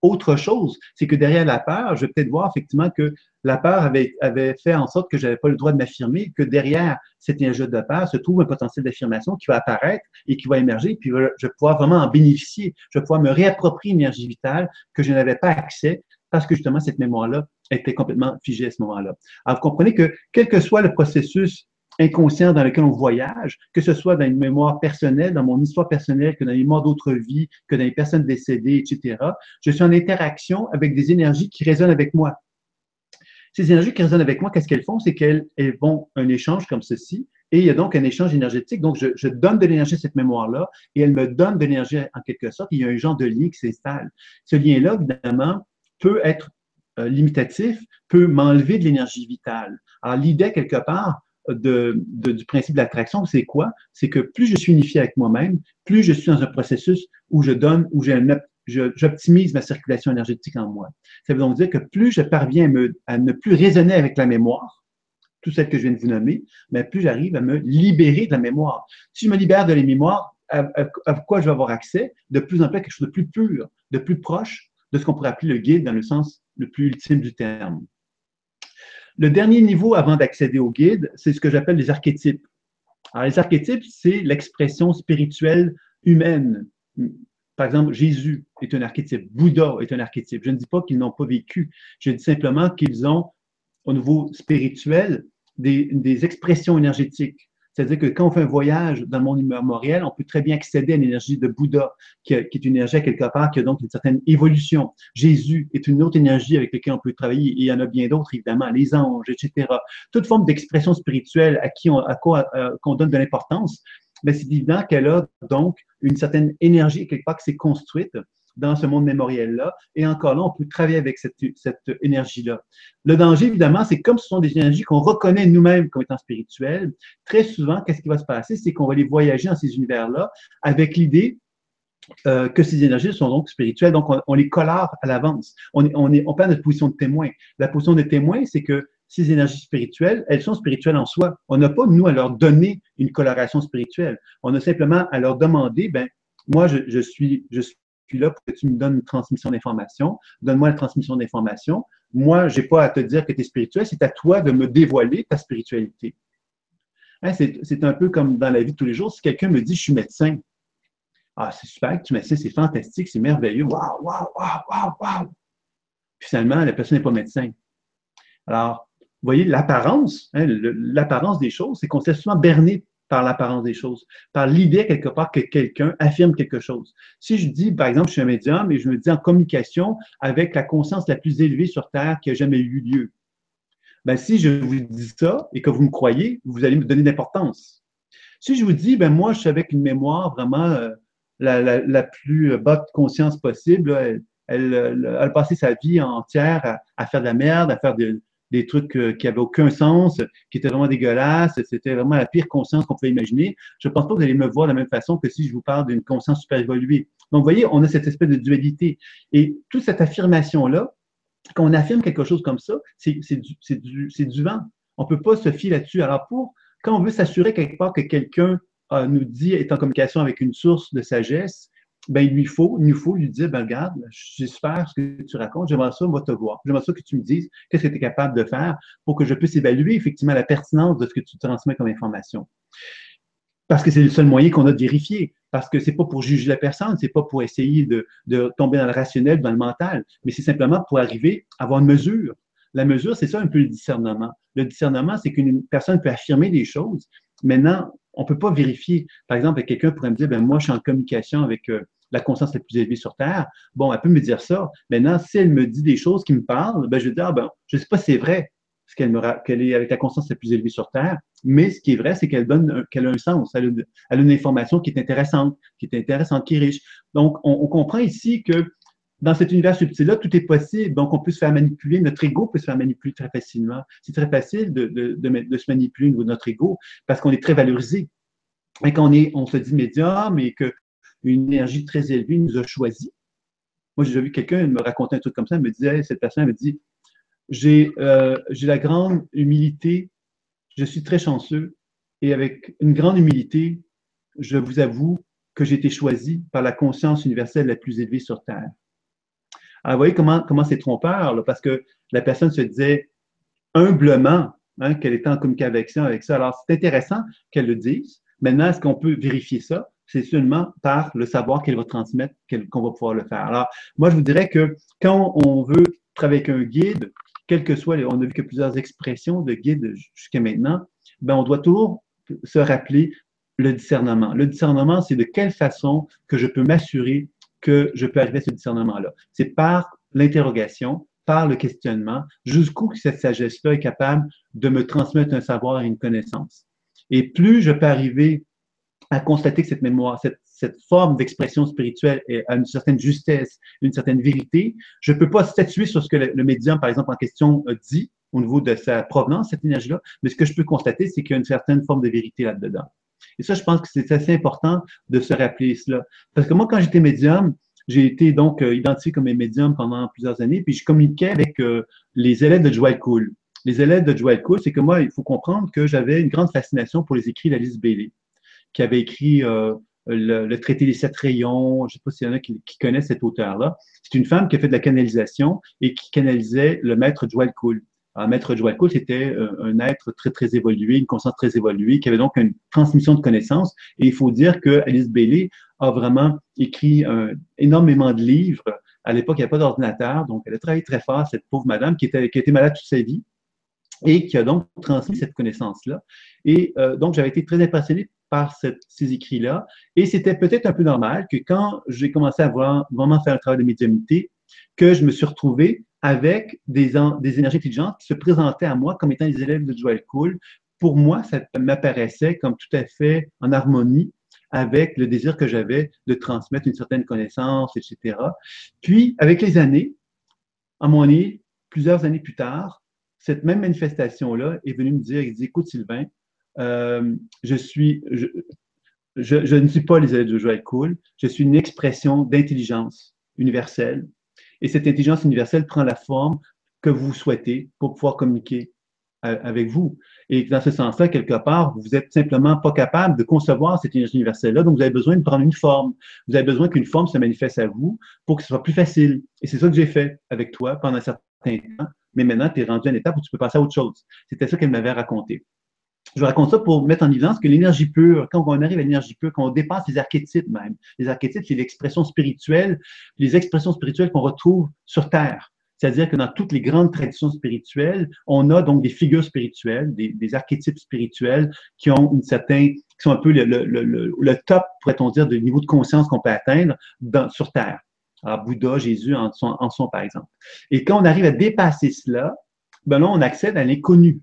autre chose. C'est que derrière la peur, je vais peut-être voir effectivement que la peur avait, avait fait en sorte que je n'avais pas le droit de m'affirmer, que derrière cet jeu de peur se trouve un potentiel d'affirmation qui va apparaître et qui va émerger, puis je vais pouvoir vraiment en bénéficier. Je vais pouvoir me réapproprier une énergie vitale que je n'avais pas accès parce que justement cette mémoire-là était complètement figée à ce moment-là. Alors, vous comprenez que quel que soit le processus inconscient dans lequel on voyage, que ce soit dans une mémoire personnelle, dans mon histoire personnelle, que dans les mémoires d'autres vies, que dans les personnes décédées, etc. Je suis en interaction avec des énergies qui résonnent avec moi. Ces énergies qui résonnent avec moi, qu'est-ce qu'elles font? C'est qu'elles elles vont un échange comme ceci, et il y a donc un échange énergétique. Donc, je, je donne de l'énergie à cette mémoire-là, et elle me donne de l'énergie en quelque sorte. Il y a un genre de lien qui s'installe. Ce lien-là, évidemment, peut être euh, limitatif, peut m'enlever de l'énergie vitale. Alors, l'idée, quelque part, de, du principe de l'attraction, c'est quoi? C'est que plus je suis unifié avec moi-même, plus je suis dans un processus où je donne, où j'optimise ma circulation énergétique en moi. Ça veut donc dire que plus je parviens à ne plus raisonner avec la mémoire, tout celle que je viens de vous nommer, mais plus j'arrive à me libérer de la mémoire. Si je me libère de la mémoire, à, à, quoi je vais avoir accès? De plus en plus à quelque chose de plus pur, de plus proche de ce qu'on pourrait appeler le guide dans le sens le plus ultime du terme. Le dernier niveau avant d'accéder au guide, c'est ce que j'appelle les archétypes. Alors, les archétypes, c'est l'expression spirituelle humaine. Par exemple, Jésus est un archétype, Bouddha est un archétype. Je ne dis pas qu'ils n'ont pas vécu, je dis simplement qu'ils ont, au niveau spirituel, des, des expressions énergétiques. C'est-à-dire que quand on fait un voyage dans le monde immémorial, on peut très bien accéder à l'énergie de Bouddha, qui, est une énergie quelque part qui a donc une certaine évolution. Jésus est une autre énergie avec laquelle on peut travailler. Il y en a bien d'autres, évidemment, les anges, etc. Toute forme d'expression spirituelle à qui on, à quoi euh, qu'on donne de l'importance, mais c'est évident qu'elle a donc une certaine énergie quelque part qui s'est construite dans ce monde mémoriel-là. Et encore là, on peut travailler avec cette, cette énergie-là. Le danger, évidemment, c'est comme ce sont des énergies qu'on reconnaît nous-mêmes comme étant spirituelles, très souvent, qu'est-ce qui va se passer? C'est qu'on va aller voyager dans ces univers-là avec l'idée euh, que ces énergies sont donc spirituelles. Donc, on, les colore à l'avance. On, on, est, on notre position de témoin. La position de témoin, c'est que ces énergies spirituelles, elles sont spirituelles en soi. On n'a pas, nous, à leur donner une coloration spirituelle. On a simplement à leur demander, ben, moi, je, je suis, je suis là pour que tu me donnes une transmission d'information. Donne-moi la transmission d'information. Moi, je n'ai pas à te dire que tu es spirituel, c'est à toi de me dévoiler ta spiritualité. Hein, c'est un peu comme dans la vie de tous les jours. Si quelqu'un me dit je suis médecin, ah, c'est super que tu médecin, c'est fantastique, c'est merveilleux. Waouh, waouh, waouh, waouh, waouh. Finalement, la personne n'est pas médecin. Alors, vous voyez, l'apparence, hein, l'apparence des choses, c'est qu'on s'est souvent berné par l'apparence des choses, par l'idée quelque part que quelqu'un affirme quelque chose. Si je dis, par exemple, je suis un médium et je me dis en communication avec la conscience la plus élevée sur Terre qui a jamais eu lieu, ben, si je vous dis ça et que vous me croyez, vous allez me donner d'importance. Si je vous dis, ben moi, je suis avec une mémoire vraiment euh, la, plus basse conscience possible, elle, a passé sa vie entière à, faire de la merde, à faire de, des trucs euh, qui n'avaient aucun sens, qui étaient vraiment dégueulasses. C'était vraiment la pire conscience qu'on pouvait imaginer. Je ne pense pas que vous allez me voir de la même façon que si je vous parle d'une conscience super évoluée. Donc, vous voyez, on a cette espèce de dualité. Et toute cette affirmation-là, quand on affirme quelque chose comme ça, c'est du, du, vent. On ne peut pas se fier là-dessus. Alors, pour, quand on veut s'assurer quelque part que quelqu'un euh, nous dit, est en communication avec une source de sagesse, ben, il lui faut, il nous faut lui dire, ben, regarde, j'espère ce que tu racontes, j'aimerais ça, moi, te voir. J'aimerais ça que tu me dises qu'est-ce que tu es capable de faire pour que je puisse évaluer effectivement la pertinence de ce que tu transmets comme information. Parce que c'est le seul moyen qu'on a de vérifier. Parce que c'est pas pour juger la personne, c'est pas pour essayer de, de tomber dans le rationnel, dans le mental, mais c'est simplement pour arriver à avoir une mesure. La mesure, c'est ça un peu le discernement. Le discernement, c'est qu'une personne peut affirmer des choses. Maintenant, on peut pas vérifier. Par exemple, quelqu'un pourrait me dire, ben moi, je suis en communication avec euh, la conscience la plus élevée sur Terre. Bon, elle peut me dire ça. Maintenant, si elle me dit des choses qui me parlent, ben, je vais dire, ah, ben, je ne sais pas si c'est vrai ce qu'elle me qu'elle est avec la conscience la plus élevée sur Terre, mais ce qui est vrai, c'est qu'elle donne qu'elle a un sens, elle a, une information qui est intéressante, qui est intéressante, qui est riche. Donc, on, comprend ici que dans cet univers subtil-là, tout est possible. Donc, on peut se faire manipuler, notre ego peut se faire manipuler très facilement. C'est très facile de, se manipuler au niveau de notre ego parce qu'on est très valorisé. Et quand on, est, on se dit médium et que une énergie très élevée nous a choisi. Moi, j'ai vu quelqu'un me raconter un truc comme ça, elle me disait, cette personne me dit, euh, j'ai la grande humilité, je suis très chanceux, et avec une grande humilité, je vous avoue que j'ai été choisi par la conscience universelle la plus élevée sur Terre. Alors, vous voyez comment comment c'est trompeur, parce que la personne se disait humblement hein, qu'elle était en communication avec ça. Alors, c'est intéressant qu'elle le dise. Maintenant, est-ce qu'on peut vérifier ça? c'est seulement par le savoir qu'elle va transmettre qu'on va pouvoir le faire. Alors, moi, je vous dirais que quand on veut travailler avec un guide, quel que soit, on a vu que plusieurs expressions de guide jusqu'à maintenant, ben, on doit toujours se rappeler le discernement. Le discernement, c'est de quelle façon que je peux m'assurer que je peux arriver à ce discernement-là. C'est par l'interrogation, par le questionnement, jusqu'où cette sagesse-là est capable de me transmettre un savoir et une connaissance. Et plus je peux arriver à constater que cette mémoire, cette, forme d'expression spirituelle a une certaine justesse, une certaine vérité. Je ne peux pas statuer sur ce que le, médium, par exemple, en question dit au niveau de sa provenance, cette énergie-là, mais ce que je peux constater, c'est qu'il y a une certaine forme de vérité là-dedans. Et ça, je pense que c'est assez important de se rappeler cela. Parce que moi, quand j'étais médium, j'ai été donc euh, identifié comme un médium pendant plusieurs années, puis je communiquais avec euh, les élèves de Joel Cool. Les élèves de Joel Cool, c'est que moi, il faut comprendre que j'avais une grande fascination pour les écrits d'Alice Bailey qui avait écrit euh, le, traité des sept rayons. Je ne sais pas s'il y en a qui, connaissent cet auteur-là. C'est une femme qui a fait de la canalisation et qui canalisait le maître Joel Cool. Un maître Joël Cool, c'était un être très, très évolué, une conscience très évoluée, qui avait donc une transmission de connaissances. Et il faut dire que Alice Bailey a vraiment écrit énormément de livres. À l'époque, il n'y avait pas d'ordinateur, donc elle a travaillé très fort, cette pauvre madame qui, était, malade toute sa vie et qui a donc transmis cette connaissance-là. Et euh, donc, j'avais été très impressionné par ces écrits-là. Et c'était peut-être un peu normal que quand j'ai commencé à vraiment faire un travail de médiumnité, que je me suis retrouvé avec des, énergies intelligentes qui se présentaient à moi comme étant les élèves de Joel Cool. Pour moi, ça m'apparaissait comme tout à fait en harmonie avec le désir que j'avais de transmettre une certaine connaissance, etc. Puis, avec les années, à mon avis, plusieurs années plus tard, cette même manifestation-là est venue me dire, il dit, écoute Sylvain, euh, je, je, ne suis pas les élèves de Joël Cool, je suis une expression d'intelligence universelle. Et cette intelligence universelle prend la forme que vous souhaitez pour pouvoir communiquer euh, avec vous. Et dans ce sens-là, quelque part, vous êtes simplement pas capable de concevoir cette énergie universelle-là, donc vous avez besoin de prendre une forme. Vous avez besoin qu'une forme se manifeste à vous pour que ce soit plus facile. Et c'est ça que j'ai fait avec toi pendant un certain temps mais maintenant, tu es rendu à une étape où tu peux passer à autre chose. C'était ça qu'elle m'avait raconté. Je vous raconte ça pour mettre en évidence que l'énergie pure, quand on arrive à l'énergie pure, quand on dépasse les archétypes même, les archétypes, c'est l'expression spirituelle, les expressions spirituelles qu'on retrouve sur Terre. C'est-à-dire que dans toutes les grandes traditions spirituelles, on a donc des figures spirituelles, des, archétypes spirituels qui ont une certaine, qui sont un peu le, top, pourrait-on dire, du niveau de conscience qu'on peut atteindre sur Terre. Alors, Bouddha, Jésus en sont, par exemple. Et quand on arrive à dépasser cela, ben là, on accède à l'inconnu,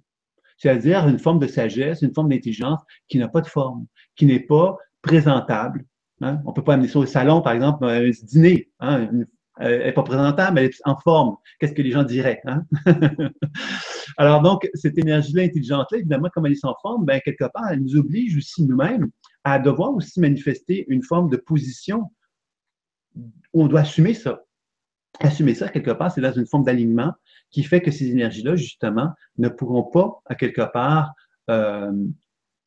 c'est-à-dire une forme de sagesse, une forme d'intelligence qui n'a pas de forme, qui n'est pas présentable. Hein. On ne peut pas amener ça au salon, par exemple, un dîner. Hein. Elle n'est pas présentable, elle est en forme. Qu'est-ce que les gens diraient? Hein? Alors donc, cette énergie-là intelligente-là, évidemment, comme elle est sans forme, ben, quelque part, elle nous oblige aussi nous-mêmes à devoir aussi manifester une forme de position on doit assumer ça. Assumer ça, quelque part, c'est dans une forme d'alignement qui fait que ces énergies-là, justement, ne pourront pas, à quelque part, euh,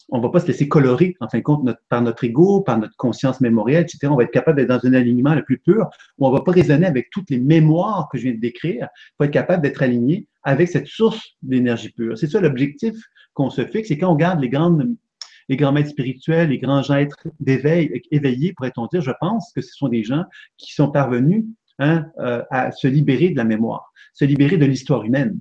on ne va pas se laisser colorer, en fin de compte, par notre ego, par notre conscience mémorielle, etc. On va être capable d'être dans un alignement le plus pur, où on ne va pas raisonner avec toutes les mémoires que je viens de décrire, pour être capable d'être aligné avec cette source d'énergie pure. C'est ça l'objectif qu'on se fixe, et quand on garde les les grands maîtres spirituels, les grands êtres d'éveil, éveillés, pourrait-on dire, je pense que ce sont des gens qui sont parvenus hein, euh, à se libérer de la mémoire, se libérer de l'histoire humaine.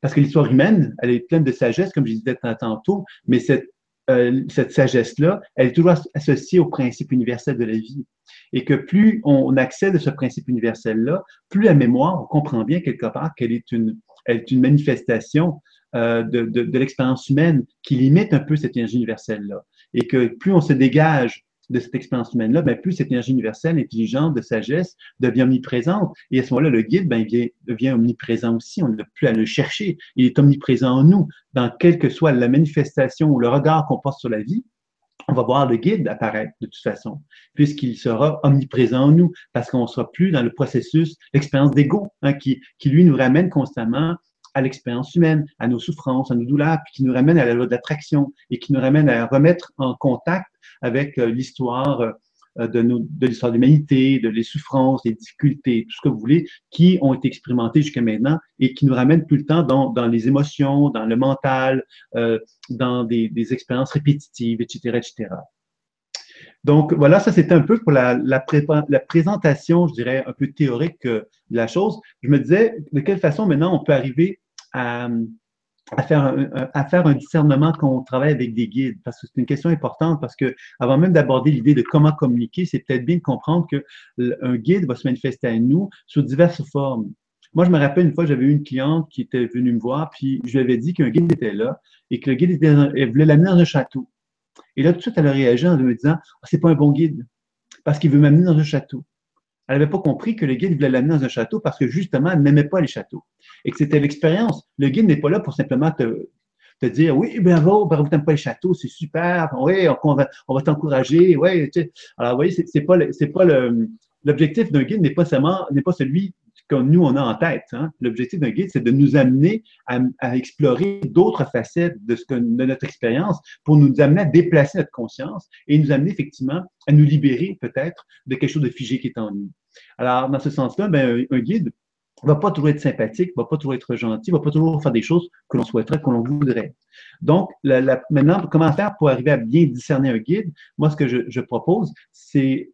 Parce que l'histoire humaine, elle est pleine de sagesse, comme je disais tantôt, mais cette, euh, cette sagesse-là, elle est toujours associée au principe universel de la vie. Et que plus on accède à ce principe universel-là, plus la mémoire, on comprend bien quelque part qu'elle est une, elle est une manifestation euh, de, de, l'expérience humaine qui limite un peu cette énergie universelle-là. Et que plus on se dégage de cette expérience humaine-là, ben, plus cette énergie universelle, intelligente, de sagesse devient omniprésente. Et à ce moment-là, le guide ben, devient omniprésent aussi. On n'a plus à le chercher. Il est omniprésent en nous. Dans quelle que soit la manifestation ou le regard qu'on porte sur la vie, on va voir le guide apparaître de toute façon, puisqu'il sera omniprésent en nous, parce qu'on ne sera plus dans le processus, l'expérience d'ego, hein, qui lui nous ramène constamment à l'expérience humaine, à nos souffrances, à nos douleurs, puis qui nous ramène à la loi d'attraction et qui nous ramène à remettre en contact avec euh, l'histoire euh, de, l'histoire de l'humanité, de les souffrances, les difficultés, tout ce que vous voulez, qui ont été expérimentées jusqu'à maintenant et qui nous ramènent tout le temps dans, les émotions, dans le mental, euh, dans des, des, expériences répétitives, etc., etc. Donc voilà, ça c'était un peu pour la, présentation, je dirais, un peu théorique de la chose. Je me disais, de quelle façon maintenant on peut arriver à, faire, un, à faire un discernement quand on travaille avec des guides, parce que c'est une question importante, parce que avant même d'aborder l'idée de comment communiquer, c'est peut-être bien de comprendre qu'un guide va se manifester à nous sous diverses formes. Moi, je me rappelle une fois, j'avais eu une cliente qui était venue me voir, puis je lui avais dit qu'un guide était là et que le guide était, elle voulait l'amener dans un château. Et là, tout de suite, elle a réagi en me disant, oh, c'est pas un bon guide, parce qu'il veut m'amener dans un château. Elle n'avait pas compris que le guide voulait l'amener dans un château parce que justement, elle n'aimait pas les châteaux. Et que c'était l'expérience. Le guide n'est pas là pour simplement te, dire oui, bravo, bravo, t'aimes pas les châteaux, c'est super, oui, on, va, t'encourager, oui. Tu sais. Alors, vous voyez, c'est pas, c'est pas le, l'objectif d'un guide n'est pas seulement, n'est pas celui que nous, on a en tête. Hein. L'objectif d'un guide, c'est de nous amener à, à explorer d'autres facettes de, ce que, de notre expérience pour nous amener à déplacer notre conscience et nous amener effectivement à nous libérer peut-être de quelque chose de figé qui est en nous. Alors, dans ce sens-là, ben, un guide, va pas toujours être sympathique, va pas toujours être gentil, va pas toujours faire des choses que l'on souhaiterait, que l'on voudrait. Donc, la, maintenant, comment faire pour arriver à bien discerner un guide? Moi, ce que je, je propose, c'est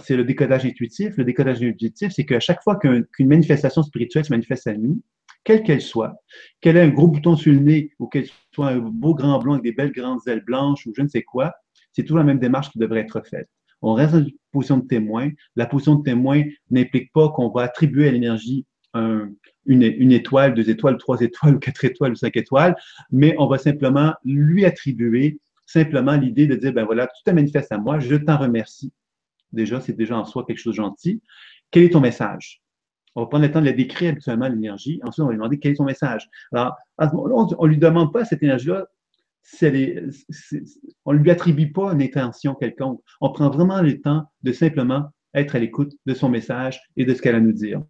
c'est le décodage intuitif. Le décodage intuitif, c'est qu'à chaque fois qu'une manifestation spirituelle se manifeste à nous, quelle qu'elle soit, qu'elle ait un gros bouton sur le nez ou qu'elle soit un beau grand blond avec des belles grandes ailes blanches ou je ne sais quoi, c'est toujours la même démarche qui devrait être faite. On reste dans une position de témoin. La position de témoin n'implique pas qu'on va attribuer à l'énergie une, étoile, deux étoiles, trois étoiles, quatre étoiles ou cinq étoiles, mais on va simplement lui attribuer simplement l'idée de dire, ben voilà, tout te manifeste à moi, je t'en remercie. Déjà, c'est déjà en soi quelque chose de gentil. Quel est ton message? On va prendre le temps de la décrire habituellement, l'énergie. Ensuite, on va lui demander quel est ton message? Alors, on ne lui demande pas cette énergie-là on ne lui attribue pas une intention quelconque. On prend vraiment le temps de simplement être à l'écoute de son message et de ce qu'elle a à nous dire.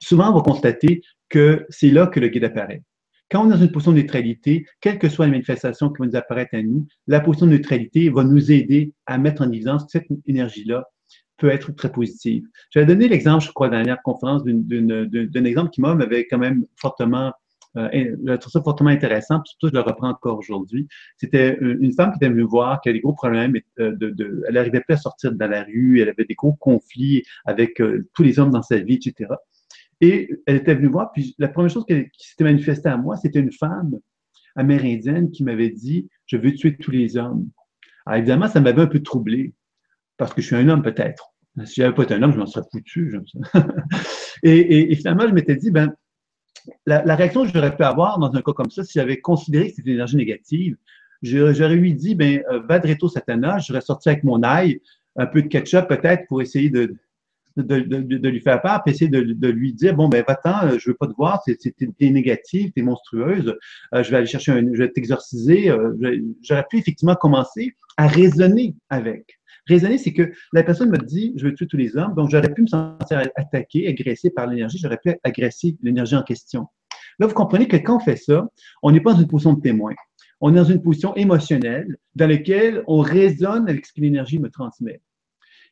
Souvent, on va constater que c'est là que le guide apparaît. Quand on est dans une position de neutralité, quelle que soit la manifestation qui va nous apparaître à nous, la position de neutralité va nous aider à mettre en évidence que cette énergie-là peut être très positive. J'avais donné l'exemple, je crois, dans la dernière conférence, d'un exemple qui m'avait quand même fortement euh, je ça fortement intéressant, puis surtout je le reprends encore aujourd'hui. C'était une femme qui était venue voir, qui avait des gros problèmes, euh, de, elle n'arrivait plus à sortir de la rue, elle avait des gros conflits avec euh, tous les hommes dans sa vie, etc. Et elle était venue voir, puis la première chose qui, s'était manifestée à moi, c'était une femme amérindienne qui m'avait dit Je veux tuer tous les hommes. Alors évidemment, ça m'avait un peu troublé, parce que je suis un homme peut-être. Si je n'avais pas été un homme, je m'en serais foutu. et, finalement, je m'étais dit, ben, la, réaction que j'aurais pu avoir dans un cas comme ça, si j'avais considéré que c'était une énergie négative, j'aurais lui dit, ben, euh, Vadreto Satana, j'aurais sorti avec mon ail, un peu de ketchup peut-être pour essayer de, de, lui faire peur, puis essayer de, lui dire, bon, ben, va-t'en, euh, je veux pas te voir, t'es négative, t'es monstrueuse, euh, je vais aller chercher un, je vais t'exorciser. j'aurais pu effectivement commencer à raisonner avec. Raisonner, c'est que la personne me dit, je veux tuer tous les hommes, donc j'aurais pu me sentir attaqué, agressé par l'énergie, j'aurais pu agresser l'énergie en question. Là, vous comprenez que quand on fait ça, on n'est pas dans une position de témoin. On est dans une position émotionnelle dans laquelle on raisonne avec ce que l'énergie me transmet.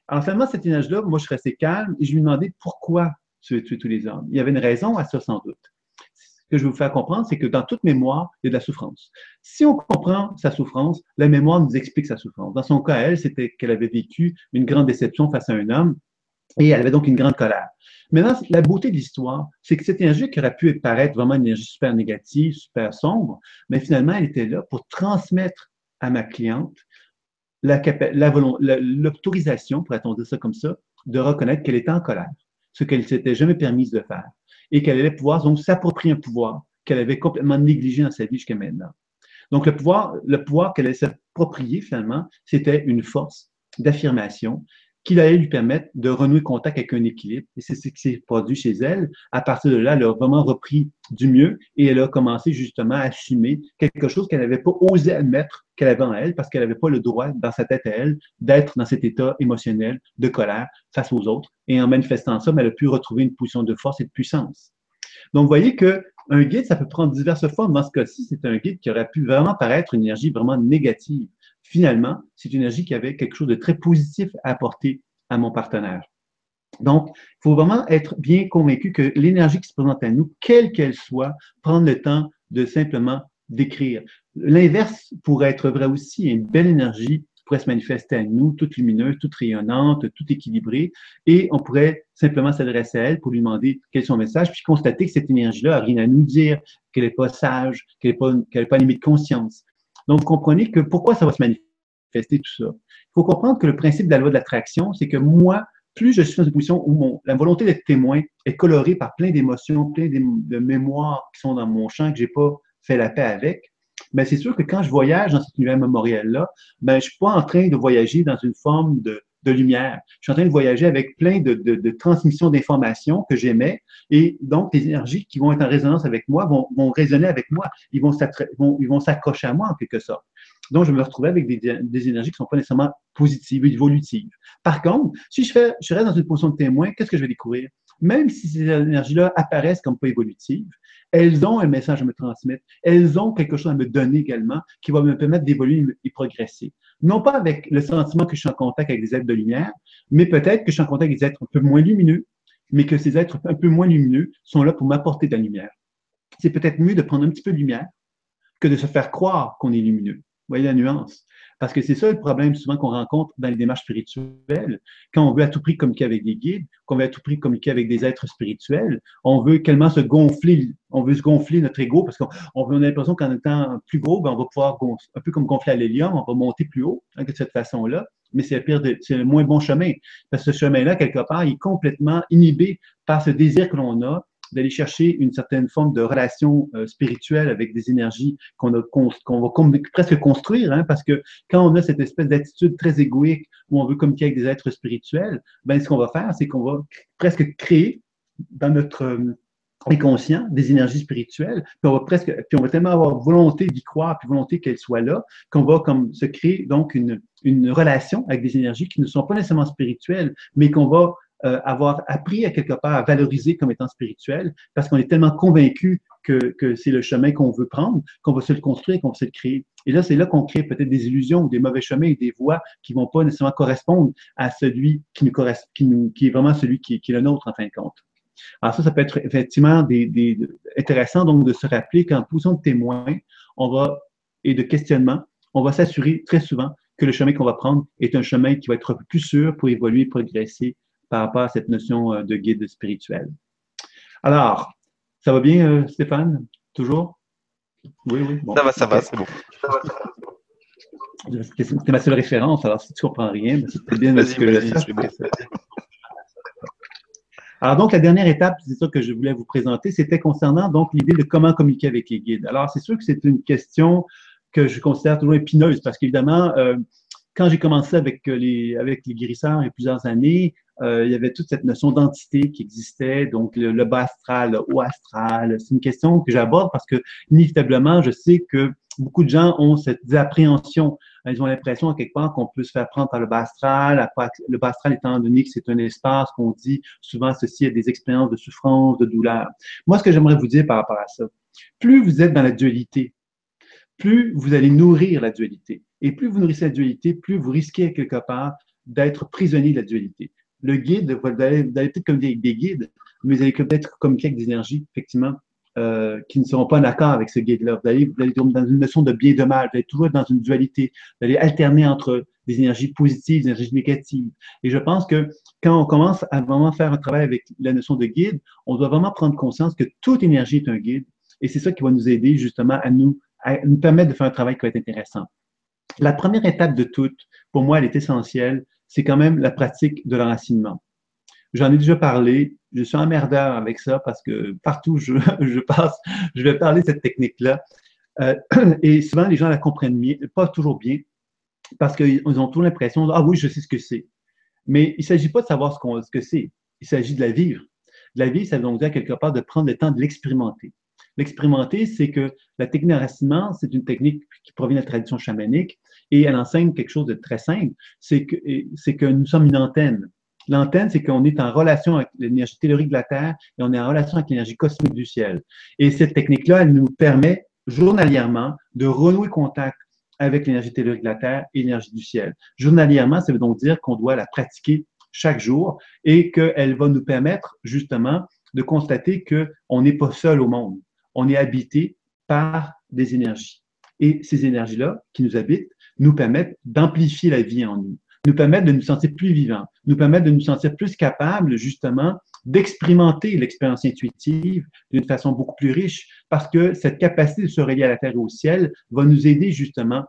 Alors, finalement, cette énergie-là, moi, je suis resté calme et je lui demandais pourquoi tu veux tuer tous les hommes. Il y avait une raison à ça, sans doute que je veux vous faire comprendre, c'est que dans toute mémoire, il y a de la souffrance. Si on comprend sa souffrance, la mémoire nous explique sa souffrance. Dans son cas, elle, c'était qu'elle avait vécu une grande déception face à un homme et elle avait donc une grande colère. Maintenant, la beauté de l'histoire, c'est que cette énergie qui aurait pu paraître vraiment une énergie super négative, super sombre, mais finalement, elle était là pour transmettre à ma cliente l'autorisation, pourrait-on dire ça comme ça, de reconnaître qu'elle était en colère, ce qu'elle s'était jamais permise de faire et qu'elle allait pouvoir donc s'approprier un pouvoir qu'elle avait complètement négligé dans sa vie jusqu'à maintenant. Donc le pouvoir, le pouvoir qu'elle allait s'approprier finalement, c'était une force d'affirmation qui allait lui permettre de renouer contact avec un équilibre. Et c'est ce qui s'est produit chez elle. À partir de là, elle a vraiment repris du mieux et elle a commencé justement à assumer quelque chose qu'elle n'avait pas osé admettre qu'elle avait en elle parce qu'elle n'avait pas le droit dans sa tête à elle d'être dans cet état émotionnel de colère face aux autres. Et en manifestant ça, elle a pu retrouver une position de force et de puissance. Donc, vous voyez que un guide, ça peut prendre diverses formes. Dans ce cas-ci, c'est un guide qui aurait pu vraiment paraître une énergie vraiment négative. Finalement, c'est une énergie qui avait quelque chose de très positif à apporter à mon partenaire. Donc, il faut vraiment être bien convaincu que l'énergie qui se présente à nous, quelle qu'elle soit, prendre le temps de simplement décrire. L'inverse pourrait être vrai aussi. Une belle énergie pourrait se manifester à nous, toute lumineuse, toute rayonnante, toute équilibrée, et on pourrait simplement s'adresser à elle pour lui demander quel est son message, puis constater que cette énergie-là n'a rien à nous dire, qu'elle n'est pas sage, qu'elle n'est pas, qu'elle pas de conscience. Donc, comprenez que pourquoi ça va se manifester tout ça. Il faut comprendre que le principe de la loi de l'attraction, c'est que moi, plus je suis dans une position où mon, la volonté d'être témoin est colorée par plein d'émotions, plein de mémoires qui sont dans mon champ que j'ai pas fait la paix avec, ben, c'est sûr que quand je voyage dans cet univers mémoriel-là, ben, je ne suis pas en train de voyager dans une forme de, de lumière. Je suis en train de voyager avec plein de, transmissions d'informations que j'aimais. Et donc, les énergies qui vont être en résonance avec moi vont, résonner avec moi. Ils vont, s'accrocher à moi en quelque sorte. Donc, je me retrouver avec des, des énergies qui ne sont pas nécessairement positives, évolutives. Par contre, si je, fais, je reste dans une position de témoin, qu'est-ce que je vais découvrir? Même si ces énergies-là apparaissent comme pas évolutives, elles ont un message à me transmettre. Elles ont quelque chose à me donner également qui va me permettre d'évoluer et progresser. Non pas avec le sentiment que je suis en contact avec des êtres de lumière, mais peut-être que je suis en contact avec des êtres un peu moins lumineux, mais que ces êtres un peu moins lumineux sont là pour m'apporter de la lumière. C'est peut-être mieux de prendre un petit peu de lumière que de se faire croire qu'on est lumineux. Vous voyez la nuance? Parce que c'est ça le problème souvent qu'on rencontre dans les démarches spirituelles. Quand on veut à tout prix communiquer avec des guides, qu'on veut à tout prix communiquer avec des êtres spirituels, on veut tellement se gonfler, on veut se gonfler notre ego parce qu'on on a l'impression qu'en étant plus gros, ben on va pouvoir, un peu comme gonfler à l'hélium, on va monter plus haut hein, de cette façon-là. Mais c'est le pire, c'est le moins bon chemin. Parce que ce chemin-là, quelque part, il est complètement inhibé par ce désir que l'on a d'aller chercher une certaine forme de relation euh, spirituelle avec des énergies qu'on va presque construire, hein, parce que quand on a cette espèce d'attitude très égoïque où on veut communiquer avec des êtres spirituels, ben ce qu'on va faire, c'est qu'on va presque créer dans notre euh, inconscient des énergies spirituelles, puis on va presque, puis on va tellement avoir volonté d'y croire, puis volonté qu'elles soient là, qu'on va se créer donc une relation avec des énergies qui ne sont pas nécessairement spirituelles, mais qu'on va euh, avoir appris à quelque part à valoriser comme étant spirituel parce qu'on est tellement convaincu que, que c'est le chemin qu'on veut prendre, qu'on va se le construire, qu'on va se le créer. Et là, c'est là qu'on crée peut-être des illusions ou des mauvais chemins et des voies qui vont pas nécessairement correspondre à celui qui nous correspond, qui, nous, qui est vraiment celui qui, qui est le nôtre en fin de compte. Alors ça, ça peut être effectivement des, des, intéressant donc de se rappeler qu'en position de témoin, on va et de questionnement, on va s'assurer très souvent que le chemin qu'on va prendre est un chemin qui va être plus sûr pour évoluer, progresser par rapport à cette notion euh, de guide spirituel. Alors, ça va bien, euh, Stéphane? Toujours? Oui, oui. ça va, ça va, c'est bon. C'était ma seule référence, alors si tu ne comprends rien, c'est bien que je. Alors donc, la dernière étape, c'est ça que je voulais vous présenter, c'était concernant donc l'idée de comment communiquer avec les guides. Alors, c'est sûr que c'est une question que je considère toujours épineuse parce qu'évidemment, euh, quand j'ai commencé avec les, avec les guérisseurs il y a plusieurs années, euh, il y avait toute cette notion d'entité qui existait, donc le, bas astral, le haut astral. C'est une question que j'aborde parce que, inévitablement, je sais que beaucoup de gens ont cette appréhension. Ils ont l'impression, quelque part, qu'on peut se faire prendre par le bas astral. Le bas astral étant donné que c'est un espace qu'on dit souvent associé à des expériences de souffrance, de douleur. Moi, ce que j'aimerais vous dire par rapport à ça, plus vous êtes dans la dualité, plus vous allez nourrir la dualité. Et plus vous nourrissez la dualité, plus vous risquez quelque part d'être prisonnier de la dualité le guide, vous allez, peut-être communiquer avec des guides, mais vous allez peut-être communiquer avec des énergies, effectivement, euh, qui ne seront pas en accord avec ce guide-là. Vous allez, vous dans une notion de bien et de mal, vous allez toujours être dans une dualité, vous allez alterner entre des énergies positives, des énergies négatives. Et je pense que quand on commence à vraiment faire un travail avec la notion de guide, on doit vraiment prendre conscience que toute énergie est un guide. Et c'est ça qui va nous aider justement à nous, à nous permettre de faire un travail qui va être intéressant. La première étape de toute, pour moi, elle est essentielle, c'est quand même la pratique de l'enracinement. J'en ai déjà parlé, je suis emmerdeur avec ça parce que partout où je, passe, je vais parler de cette technique-là. Euh, et souvent, les gens la comprennent pas toujours bien, parce qu'ils ont toujours l'impression, ah oui, je sais ce que c'est. Mais il ne s'agit pas de savoir ce, ce que c'est, il s'agit de la vivre. De la vivre, ça veut donc dire quelque part de prendre le temps de l'expérimenter. L'expérimenter, c'est que la technique d'enracinement, c'est une technique qui provient de la tradition chamanique et elle enseigne quelque chose de très simple, c'est que, c'est que nous sommes une antenne. L'antenne, c'est qu'on est en relation avec l'énergie tellurique de la Terre et on est en relation avec l'énergie cosmique du ciel. Et cette technique-là, elle nous permet journalièrement de renouer contact avec l'énergie tellurique de la Terre et l'énergie du ciel. Journalièrement, ça veut donc dire qu'on doit la pratiquer chaque jour et qu'elle va nous permettre justement de constater qu'on n'est pas seul au monde. On est habité par des énergies. Et ces énergies-là qui nous habitent nous permettent d'amplifier la vie en nous, nous permettent de nous sentir plus vivants, nous permettent de nous sentir plus capables justement d'expérimenter l'expérience intuitive d'une façon beaucoup plus riche, parce que cette capacité de se relier à la terre et au ciel va nous aider justement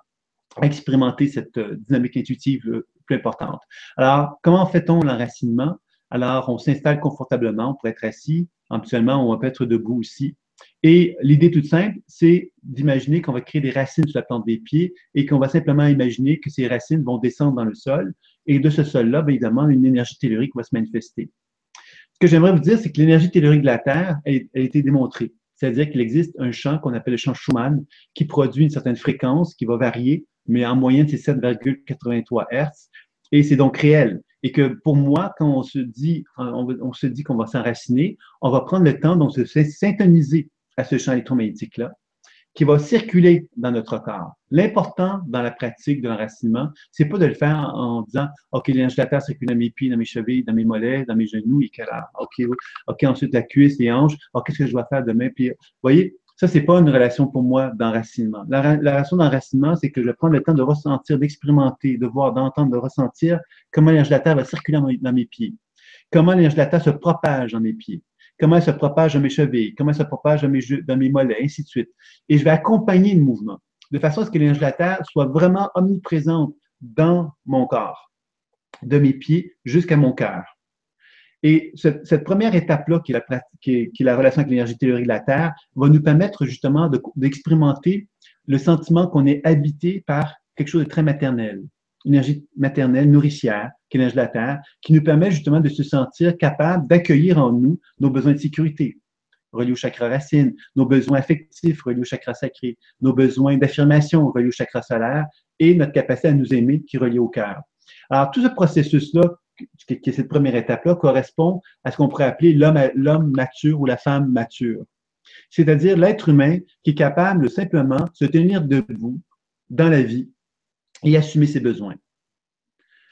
à expérimenter cette euh, dynamique intuitive euh, plus importante. Alors, comment fait-on l'enracinement? Alors, on s'installe confortablement, on peut être assis, habituellement, on peut être debout aussi. Et l'idée toute simple, c'est d'imaginer qu'on va créer des racines sur la plante des pieds et qu'on va simplement imaginer que ces racines vont descendre dans le sol. Et de ce sol-là, évidemment, une énergie tellurique va se manifester. Ce que j'aimerais vous dire, c'est que l'énergie tellurique de la Terre a, été démontrée. C'est-à-dire qu'il existe un champ qu'on appelle le champ Schumann qui produit une certaine fréquence qui va varier, mais en moyenne, c'est 7,83 Hz. Et c'est donc réel. Et que pour moi, quand on se dit, on, se dit qu'on va s'enraciner, on va prendre le temps donc de se syntoniser à ce champ électromagnétique-là, qui va circuler dans notre corps. L'important dans la pratique de l'enracinement, c'est pas de le faire en disant, OK, l'énergie de la terre circule dans mes pieds, dans mes chevilles, dans mes mollets, dans mes genoux, et OK. OK, ensuite la cuisse, les hanches. Qu'est-ce que je dois faire demain? Vous voyez, ça, c'est pas une relation pour moi d'enracinement. La, la relation d'enracinement, c'est que je prends le temps de ressentir, d'expérimenter, de voir, d'entendre, de ressentir comment l'énergie de la terre va circuler dans mes pieds. Comment l'énergie de la terre se propage dans mes pieds comment elle se propage dans mes chevilles, comment elle se propage dans mes, dans mes mollets, ainsi de suite. Et je vais accompagner le mouvement de façon à ce que l'énergie de la Terre soit vraiment omniprésente dans mon corps, de mes pieds jusqu'à mon cœur. Et cette, première étape-là, qui, qui, est la relation avec l'énergie théorique de la Terre, va nous permettre justement d'expérimenter le sentiment qu'on est habité par quelque chose de très maternel, énergie maternelle, nourricière, qui de la Terre, qui nous permet justement de se sentir capable d'accueillir en nous nos besoins de sécurité, reliés au chakra racine, nos besoins affectifs reliés au chakra sacré, nos besoins d'affirmation reliés au chakra solaire et notre capacité à nous aimer qui est reliée au cœur. Alors, tout ce processus-là, qui est cette première étape-là, correspond à ce qu'on pourrait appeler l'homme mature ou la femme mature. C'est-à-dire l'être humain qui est capable de simplement se tenir debout dans la vie et assumer ses besoins.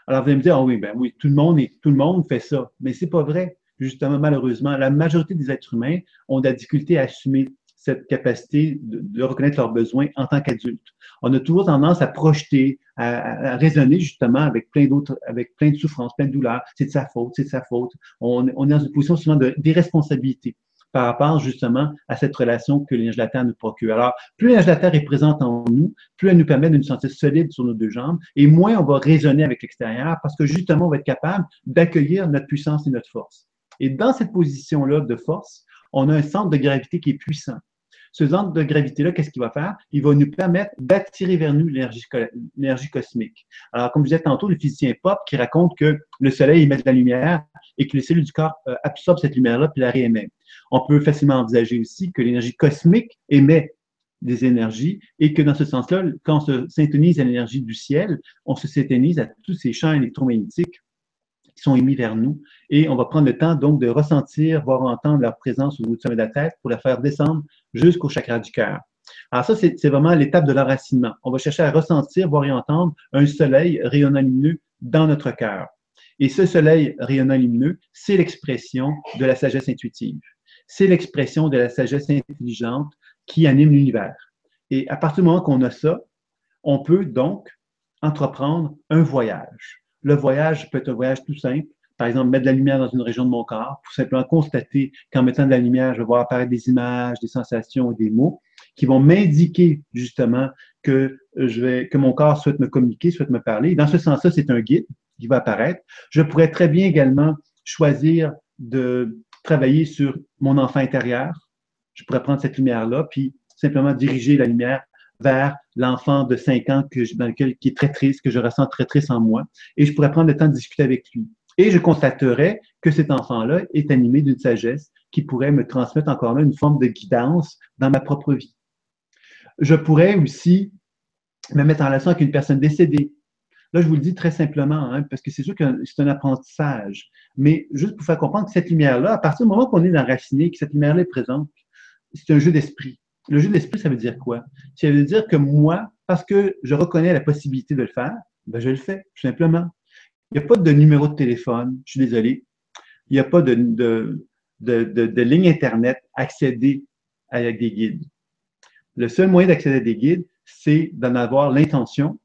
Alors, vous allez me dire, ah oui, ben oui, tout le monde, tout le monde fait ça. Mais c'est pas vrai. Justement, malheureusement, la majorité des êtres humains ont de la difficulté à assumer cette capacité de, reconnaître leurs besoins en tant qu'adultes. On a toujours tendance à projeter, à, raisonner justement avec plein d'autres, avec plein de souffrances, plein de douleurs. C'est de sa faute, c'est de sa faute. On, on est dans une position souvent d'irresponsabilité par rapport justement à cette relation que Terre nous procure. Alors, plus Terre est présente en nous, plus elle nous permet de nous sentir solides sur nos deux jambes, et moins on va raisonner avec l'extérieur, parce que justement, on va être capable d'accueillir notre puissance et notre force. Et dans cette position-là de force, on a un centre de gravité qui est puissant. Ce centre de gravité-là, qu'est-ce qu'il va faire? Il va nous permettre d'attirer vers nous l'énergie cosmique. Alors, comme je disais tantôt, le physicien Pop qui raconte que le soleil émet de la lumière et que les cellules du corps euh, absorbent cette lumière-là puis la réémettent. On peut facilement envisager aussi que l'énergie cosmique émet des énergies et que dans ce sens-là, quand on se syntonise à l'énergie du ciel, on se syntonise à tous ces champs électromagnétiques qui sont émis vers nous et on va prendre le temps donc de ressentir, voir entendre leur présence au bout sommet de la tête pour la faire descendre jusqu'au chakra du cœur. Alors ça, c'est vraiment l'étape de l'enracinement. On va chercher à ressentir, voir et entendre un soleil rayonnant lumineux dans notre cœur. Et ce soleil rayonnant lumineux, c'est l'expression de la sagesse intuitive c'est l'expression de la sagesse intelligente qui anime l'univers. Et à partir du moment qu'on a ça, on peut donc entreprendre un voyage. Le voyage peut être un voyage tout simple. Par exemple, mettre de la lumière dans une région de mon corps pour simplement constater qu'en mettant de la lumière, je vais voir apparaître des images, des sensations et des mots qui vont m'indiquer justement que, je vais, que mon corps souhaite me communiquer, souhaite me parler. dans ce sens-là, c'est un guide qui va apparaître. Je pourrais très bien également choisir de travailler sur mon enfant intérieur. Je pourrais prendre cette lumière-là, puis simplement diriger la lumière vers l'enfant de 5 ans que dans lequel, qui est très triste, que je ressens très triste en moi, et je pourrais prendre le temps de discuter avec lui. Et je constaterais que cet enfant-là est animé d'une sagesse qui pourrait me transmettre encore là une forme de guidance dans ma propre vie. Je pourrais aussi me mettre en relation avec une personne décédée Là, je vous le dis très simplement, hein, parce que c'est sûr que c'est un apprentissage. Mais juste pour faire comprendre que cette lumière-là, à partir du moment qu'on est dans Raciné, que cette lumière-là est présente, c'est un jeu d'esprit. Le jeu d'esprit, ça veut dire quoi? Ça veut dire que moi, parce que je reconnais la possibilité de le faire, ben je le fais, tout simplement. Il n'y a pas de numéro de téléphone, je suis désolé. Il n'y a pas de, de, de, de, ligne Internet accéder avec des guides. Le seul moyen d'accéder à des guides, c'est d'en avoir l'intention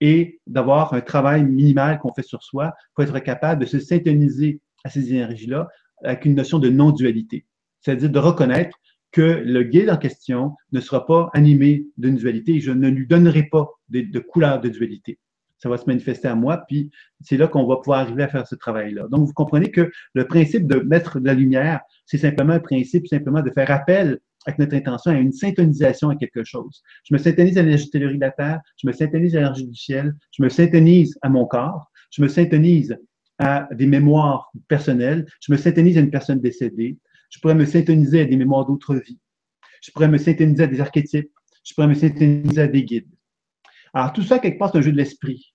et d'avoir un travail minimal qu'on fait sur soi pour être capable de se syntoniser à ces énergies-là avec une notion de non-dualité. C'est-à-dire de reconnaître que le guide en question ne sera pas animé d'une dualité je ne lui donnerai pas de, couleur de dualité. Ça va se manifester à moi, puis c'est là qu'on va pouvoir arriver à faire ce travail-là. Donc, vous comprenez que le principe de mettre de la lumière, c'est simplement un principe simplement de faire appel avec notre intention à une syntonisation à quelque chose. Je me syntonise à l'énergie de la Terre, je me syntonise à l'énergie du ciel, je me syntonise à mon corps, je me syntonise à des mémoires personnelles, je me syntonise à une personne décédée, je pourrais me syntoniser à des mémoires d'autres vies, je pourrais me syntoniser à des archétypes, je pourrais me syntoniser à des guides. Alors tout ça, quelque part, c'est un jeu de l'esprit.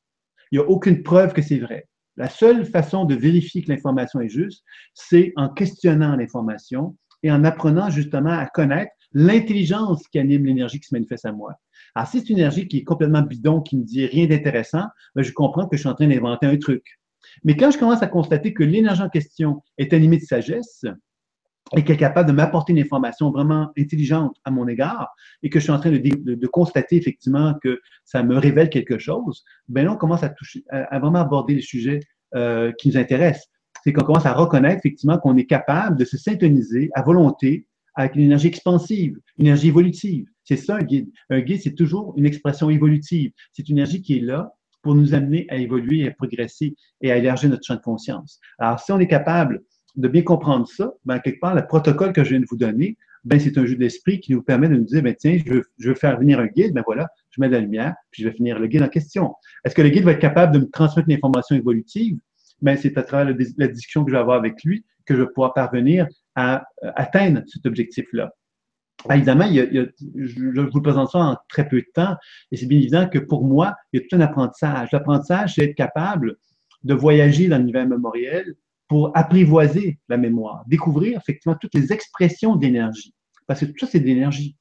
Il n'y a aucune preuve que c'est vrai. La seule façon de vérifier que l'information est juste, c'est en questionnant l'information et en apprenant justement à connaître l'intelligence qui anime l'énergie qui se manifeste à moi. Alors, si c'est une énergie qui est complètement bidon, qui me dit rien d'intéressant, ben, je comprends que je suis en train d'inventer un truc. Mais quand je commence à constater que l'énergie en question est animée de sagesse, et qu'elle est capable de m'apporter une information vraiment intelligente à mon égard et que je suis en train de, constater effectivement que ça me révèle quelque chose, ben là, on commence à, toucher, à, vraiment aborder les sujets euh, qui nous intéressent. C'est qu'on commence à reconnaître effectivement qu'on est capable de se syntoniser à volonté avec une énergie expansive, une énergie évolutive. C'est ça un guide. Un guide, c'est toujours une expression évolutive. C'est une énergie qui est là pour nous amener à évoluer, à progresser et à élargir notre champ de conscience. Alors, si on est capable de bien comprendre ça, ben, quelque part, le protocole que je viens de vous donner, ben, c'est un jeu d'esprit qui nous permet de nous dire, ben, tiens, je veux, faire venir un guide, ben voilà, je mets de la lumière, puis je vais finir le guide en question. Est-ce que le guide va être capable de me transmettre l'information évolutive? Ben, c'est à travers la, discussion que je vais avoir avec lui que je vais pouvoir parvenir à, euh, atteindre cet objectif-là. évidemment, il y a, je, vous présente ça en très peu de temps, et c'est bien évident que pour moi, il y a tout un apprentissage. L'apprentissage, c'est être capable de voyager dans l'univers mémoriel, pour apprivoiser la mémoire, découvrir effectivement toutes les expressions d'énergie. Parce que tout ça, c'est de l'énergie.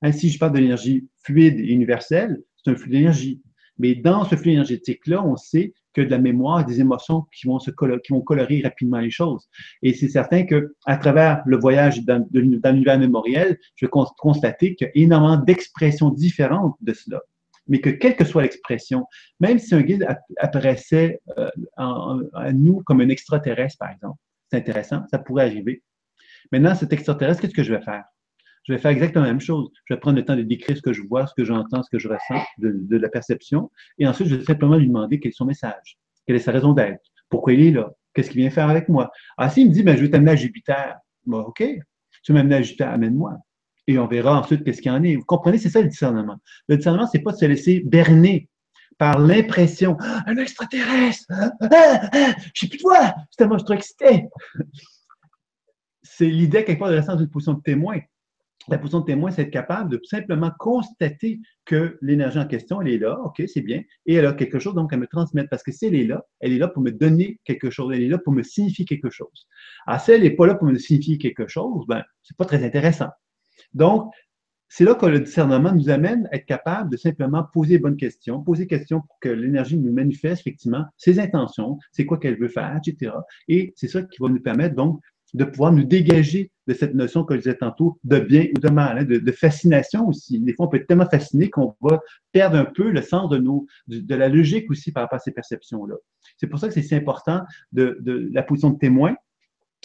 Ainsi, je parle de l'énergie fluide et universelle, c'est un flux d'énergie. Mais dans ce flux énergétique-là, on sait que de la mémoire, des émotions qui vont, se colorer rapidement les choses. Et c'est certain que à travers le voyage dans, dans l'univers mémoriel, je vais constater qu'il y a énormément d'expressions différentes de cela mais que quelle que soit l'expression, même si un guide apparaissait euh, à nous comme un extraterrestre, par exemple, c'est intéressant, ça pourrait arriver. Maintenant, cet extraterrestre, qu'est-ce que je vais faire? Je vais faire exactement la même chose. Je vais prendre le temps de décrire ce que je vois, ce que j'entends, ce que je ressens, de, la perception, et ensuite, je vais simplement lui demander quel est son message, quelle est sa raison d'être, pourquoi il est là, qu'est-ce qu'il vient faire avec moi. Ah, s'il me dit, ben, je vais t'amener à Jupiter, bon, OK, tu m'amener à Jupiter, amène-moi et on verra ensuite qu'est-ce qu'il y en est. Vous comprenez, c'est ça le discernement. Le discernement, c'est pas de se laisser berner par l'impression ah, un extraterrestre, ah, ah, je sais plus de toi, justement, je suis trop excité. C'est l'idée quelque part de rester dans une position de témoin. La position de témoin, c'est être capable de simplement constater que l'énergie en question, elle est là, OK, c'est bien, et elle a quelque chose donc à me transmettre, parce que si elle est là, elle est là pour me donner quelque chose, elle est là pour me signifier quelque chose. Alors, si elle n'est pas là pour me signifier quelque chose, ben, c'est pas très intéressant. Donc, c'est là que le discernement nous amène à être capable de simplement poser les bonnes questions, poser des questions pour que l'énergie nous manifeste effectivement ses intentions, c'est quoi qu'elle veut faire, etc. Et c'est ça qui va nous permettre donc de pouvoir nous dégager de cette notion que je disais tantôt de bien ou de mal, hein, de, fascination aussi. Des fois, on peut être tellement fasciné qu'on va perdre un peu le sens de, nos, de, la logique aussi par rapport à ces perceptions-là. C'est pour ça que c'est si important de, de la position de témoin,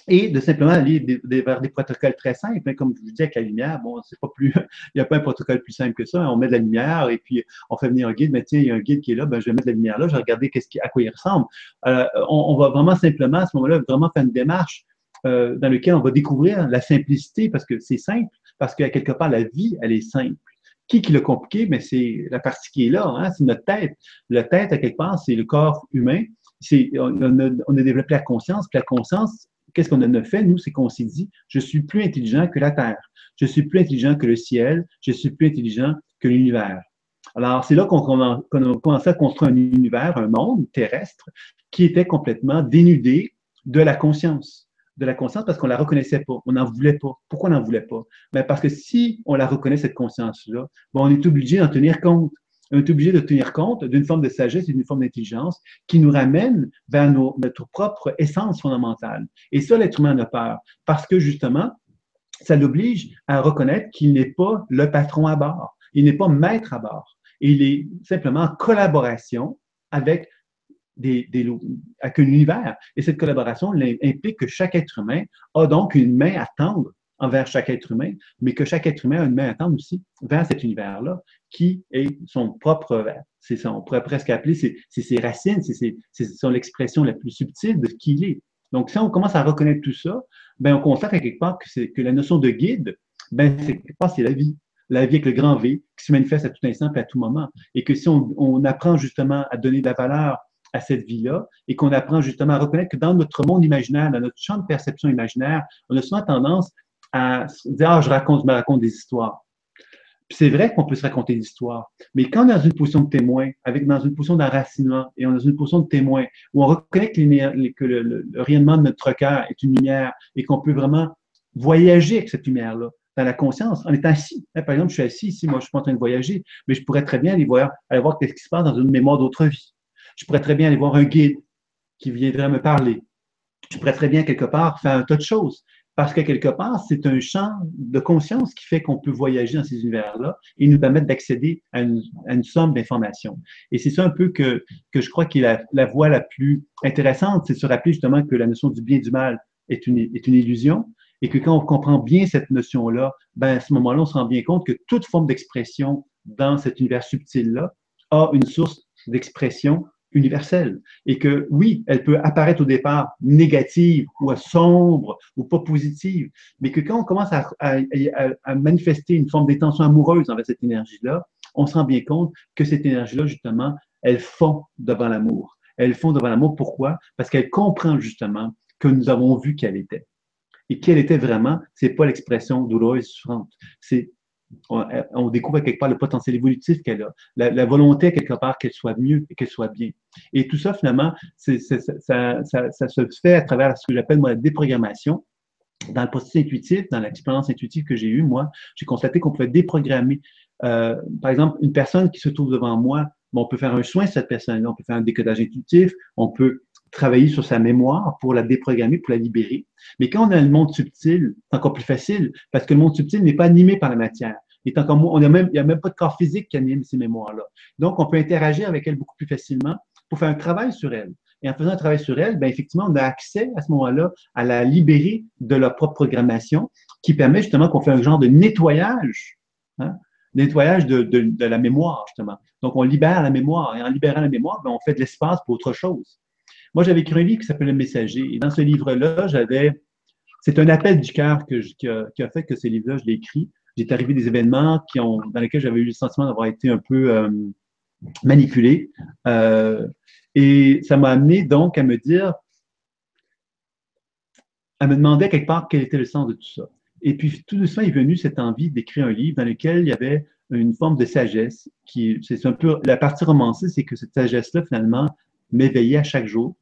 et de simplement aller vers des protocoles très simples. Hein, comme je vous dis avec la lumière, bon, c'est pas plus, il n'y a pas un protocole plus simple que ça. On met de la lumière et puis on fait venir un guide. Mais tiens, il y a un guide qui est là, ben, je vais mettre de la lumière là, je vais regarder qu'est-ce qui, à quoi il ressemble. On, va vraiment simplement, à ce moment-là, vraiment faire une démarche euh, dans laquelle on va découvrir la simplicité parce que c'est simple, parce qu'à quelque part, la vie, elle est simple. Qui qui l'a compliqué? Mais c'est la partie qui est là, hein, c'est notre tête. La tête, à quelque part, c'est le corps humain. On a, on a développé la conscience, puis la conscience, qu'est-ce qu'on a fait, nous, c'est qu'on s'est dit, je suis plus intelligent que la Terre, je suis plus intelligent que le ciel, je suis plus intelligent que l'univers. Alors, c'est là qu'on a, commencé à construire un univers, un monde terrestre qui était complètement dénudé de la conscience. De la conscience parce qu'on la reconnaissait pas, on n'en voulait pas. Pourquoi on n'en voulait pas? Ben parce que si on la reconnaît, cette conscience-là, ben on est obligé d'en tenir compte on est obligé de tenir compte d'une forme de sagesse et d'une forme d'intelligence qui nous ramène vers notre propre essence fondamentale. Et ça, l'être humain a peur parce que justement, ça l'oblige à reconnaître qu'il n'est pas le patron à bord, il n'est pas maître à bord. Il est simplement en collaboration avec des, des, avec l'univers. Et cette collaboration implique que chaque être humain a donc une main à tendre envers chaque être humain, mais que chaque être humain a une main à tendre aussi vers cet univers-là, qui est son propre, c'est on pourrait presque appeler, c'est ses racines, c'est son l'expression la plus subtile de ce qu'il est. Donc, si on commence à reconnaître tout ça, ben, on constate quelque part que, que la notion de guide, ben, c'est la vie. La vie avec le grand V qui se manifeste à tout instant et à tout moment. Et que si on, on apprend justement à donner de la valeur à cette vie-là et qu'on apprend justement à reconnaître que dans notre monde imaginaire, dans notre champ de perception imaginaire, on a souvent tendance Ah, je raconte, je me raconte des histoires. c'est vrai qu'on peut se raconter des histoires, mais quand on est dans une position de témoin, avec dans une position d'enracinement et on est dans une position de témoin où on reconnaît que, le, rayonnement de notre cœur est une lumière et qu'on peut vraiment voyager avec cette lumière-là, dans la conscience, en étant assis. Par exemple, je suis assis ici, moi, je suis pas en train de voyager, mais je pourrais très bien aller voir, aller voir ce qui se passe dans une mémoire d'autre vie. Je pourrais très bien aller voir un guide qui viendrait me parler. Je pourrais très bien, quelque part, faire un tas de choses. Parce que quelque part, c'est un champ de conscience qui fait qu'on peut voyager dans ces univers-là et nous permettre d'accéder à une, somme d'informations. Et c'est ça un peu que, que je crois qui est la, voie la plus intéressante, c'est de se rappeler justement que la notion du bien et du mal est une, est une illusion et que quand on comprend bien cette notion-là, ben à ce moment-là, on se rend bien compte que toute forme d'expression dans cet univers subtil-là a une source d'expression universelle et que oui, elle peut apparaître au départ négative ou sombre ou pas positive, mais que quand on commence à, à, manifester une forme d'intention amoureuse envers cette énergie-là, on se rend bien compte que cette énergie-là, justement, elle fond devant l'amour. Elle fond devant l'amour. Pourquoi? Parce qu'elle comprend justement que nous avons vu qu'elle était. Et qu'elle était vraiment, c'est pas l'expression douloureuse et souffrante. C'est on, découvre quelque part le potentiel évolutif qu'elle a, la, volonté quelque part qu'elle soit mieux et qu'elle soit bien. Et tout ça, finalement, ça, se fait à travers ce que j'appelle moi la déprogrammation. Dans le processus intuitif, dans l'expérience intuitive que j'ai eue, moi, j'ai constaté qu'on pouvait déprogrammer. Euh, par exemple, une personne qui se trouve devant moi, on peut faire un soin sur cette personne-là, on peut faire un décodage intuitif, on peut travailler sur sa mémoire pour la déprogrammer, pour la libérer. Mais quand on a le monde subtil, c'est encore plus facile parce que le monde subtil n'est pas animé par la matière. Il, est encore, même, il n'y a même pas de corps physique qui anime ces mémoires-là. Donc, on peut interagir avec elle beaucoup plus facilement pour faire un travail sur elle. Et en faisant un travail sur elle, ben effectivement, on a accès à ce moment-là à la libérer de leur propre programmation qui permet justement qu'on fait un genre de nettoyage, hein, nettoyage de, de, de, la mémoire, justement. Donc, on libère la mémoire. Et en libérant la mémoire, ben, on fait de l'espace pour autre chose. Moi, j'avais écrit un livre qui s'appelle Le Messager. Et dans ce livre-là, j'avais. C'est un appel du cœur qui, a, fait que ce livre-là, je l'ai écrit. J'étais arrivé des événements dans lesquels j'avais eu le sentiment d'avoir été un peu euh, manipulé. Euh, et ça m'a amené donc à me dire, à me demander quelque part quel était le sens de tout ça. Et puis tout doucement est venue cette envie d'écrire un livre dans lequel il y avait une forme de sagesse qui, c'est un peu, la partie romancée, c'est que cette sagesse-là, finalement, m'éveillait à chaque jour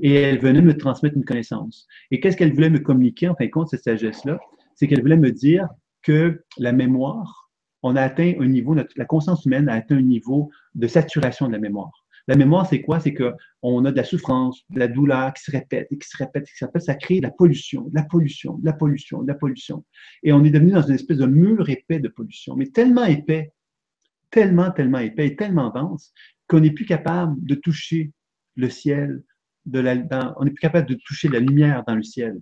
et elle venait me transmettre une connaissance. Et qu'est-ce qu'elle voulait me communiquer, en fin de compte, cette sagesse-là? C'est qu'elle voulait me dire que la mémoire, on a atteint un niveau, la conscience humaine a atteint un niveau de saturation de la mémoire. La mémoire, c'est quoi? C'est qu'on a de la souffrance, de la douleur qui se répète et qui se répète, qui se répète. Ça crée de la pollution, de la pollution, de la pollution, de la pollution. Et on est devenu dans une espèce de mur épais de pollution, mais tellement épais, tellement, tellement épais et tellement dense qu'on n'est plus capable de toucher le ciel, on n'est plus capable de toucher la lumière dans le ciel.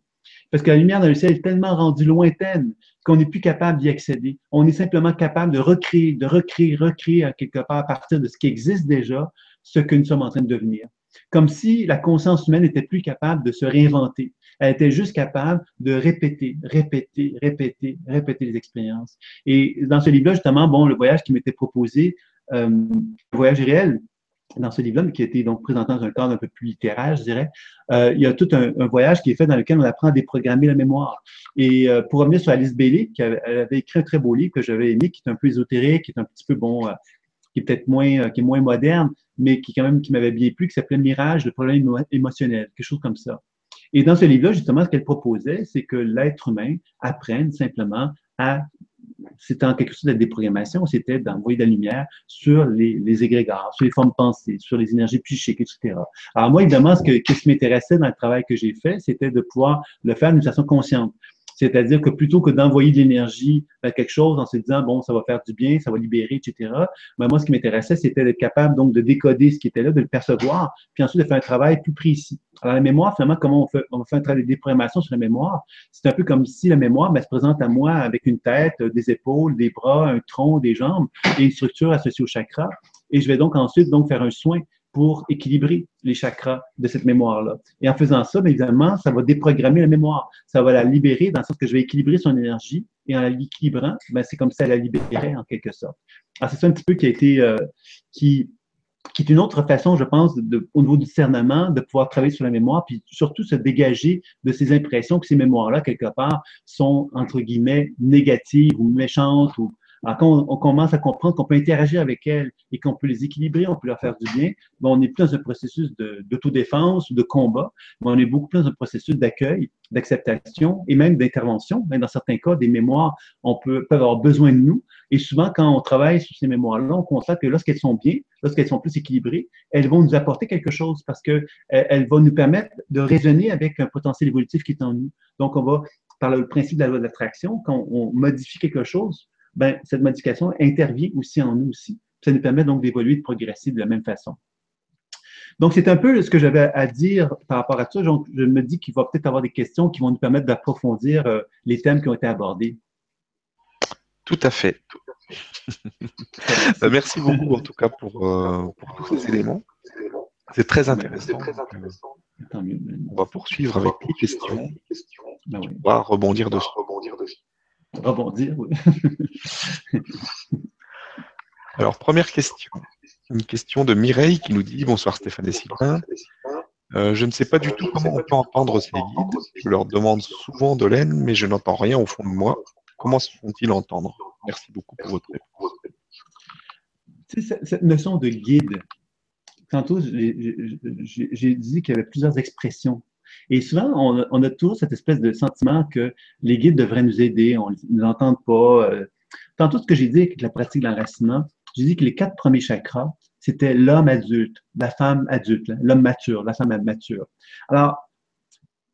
Parce que la lumière dans le ciel est tellement rendue lointaine qu'on n'est plus capable d'y accéder. On est simplement capable de recréer, de recréer, recréer quelque part à partir de ce qui existe déjà, ce que nous sommes en train de devenir. Comme si la conscience humaine n'était plus capable de se réinventer. Elle était juste capable de répéter, répéter, répéter, répéter les expériences. Et dans ce livre-là, justement, bon, le voyage qui m'était proposé, euh, le voyage réel, dans ce livre-là, mais qui a été donc présenté dans un cadre un peu plus littéraire, je dirais, euh, il y a tout un, voyage qui est fait dans lequel on apprend à déprogrammer la mémoire. Et euh, pour revenir sur Alice Bailey, qui avait, elle avait écrit un très beau livre que j'avais aimé, qui est un peu ésotérique, qui est un petit peu bon, euh, qui est peut-être moins, qui est moins moderne, mais qui quand même qui m'avait bien plu, qui s'appelait Mirage, le problème émotionnel, quelque chose comme ça. Et dans ce livre-là, justement, ce qu'elle proposait, c'est que l'être humain apprenne simplement à c'était en quelque sorte de la déprogrammation, c'était d'envoyer de la lumière sur les, les sur les formes pensées, sur les énergies psychiques, etc. Alors moi, évidemment, ce, que, ce qui m'intéressait dans le travail que j'ai fait, c'était de pouvoir le faire d'une façon consciente. C'est-à-dire que plutôt que d'envoyer de l'énergie à quelque chose en se disant, bon, ça va faire du bien, ça va libérer, etc., ben moi, ce qui m'intéressait, c'était d'être capable donc de décoder ce qui était là, de le percevoir, puis ensuite de faire un travail plus précis. Alors, la mémoire, finalement, comment on fait, on fait un travail de déprogrammation sur la mémoire? C'est un peu comme si la mémoire ben, se présente à moi avec une tête, des épaules, des bras, un tronc, des jambes et une structure associée au chakra. Et je vais donc ensuite donc faire un soin pour équilibrer les chakras de cette mémoire-là. Et en faisant ça, évidemment, ça va déprogrammer la mémoire. Ça va la libérer dans le sens que je vais équilibrer son énergie. Et en la l'équilibrant, ben, c'est comme ça elle la libérait en quelque sorte. Alors, c'est ça un petit peu qui a été, euh, qui, qui est une autre façon, je pense, de, au niveau du discernement, de pouvoir travailler sur la mémoire, puis surtout se dégager de ces impressions que ces mémoires-là, quelque part, sont, entre guillemets, négatives ou méchantes ou Alors, quand on, commence à comprendre qu'on peut interagir avec elles et qu'on peut les équilibrer, on peut leur faire du bien, ben, on n'est plus dans un processus d'autodéfense ou de combat, mais on est beaucoup plus dans un processus d'accueil, d'acceptation et même d'intervention. Dans certains cas, des mémoires, on peut, peuvent avoir besoin de nous. Et souvent, quand on travaille sur ces mémoires-là, on constate que lorsqu'elles sont bien, lorsqu'elles sont plus équilibrées, elles vont nous apporter quelque chose parce qu'elles elles vont nous permettre de raisonner avec un potentiel évolutif qui est en nous. Donc, on va, par le principe de la loi de l'attraction, quand on modifie quelque chose, ben, cette modification intervient aussi en nous aussi. Ça nous permet donc d'évoluer, de progresser de la même façon. Donc, c'est un peu ce que j'avais à dire par rapport à ça. je me dis qu'il va peut-être avoir des questions qui vont nous permettre d'approfondir euh, les thèmes qui ont été abordés. Tout à fait. Ben, merci beaucoup en tout cas pour, euh, tous ces éléments. C'est très intéressant. On va poursuivre avec les questions. Ben on va rebondir dessus. Rebondir, oui. Alors, première question. Une question de Mireille qui nous dit Bonsoir Stéphane et Sylvain. Euh, je ne sais pas du tout comment on peut entendre ces guides. Je leur demande souvent de l'aide, mais je n'entends rien au fond de moi. Comment se font-ils entendre? Merci beaucoup pour votre réponse. Cette notion de guide, tantôt, j'ai dit qu'il y avait plusieurs expressions et souvent, on, a toujours cette espèce de sentiment que les guides devraient nous aider, on ne nous entend pas. Euh. Tantôt, ce que j'ai dit avec la pratique de l'enracinement, j'ai dit que les quatre premiers chakras, c'était l'homme adulte, la femme adulte, l'homme mature, la femme mature. Alors,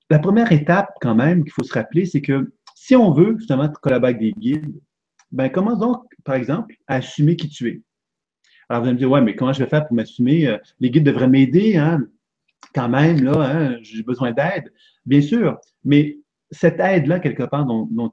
la première étape, quand même, qu'il faut se rappeler, c'est que si on veut justement collaborer avec des guides, ben commence donc, par exemple, à assumer qui tu es. Alors, vous allez me dire, ouais, mais comment je vais faire pour m'assumer? Euh, les guides devraient m'aider, hein? Quand même, là, hein, j'ai besoin d'aide, bien sûr, mais cette aide-là, quelque part, dont,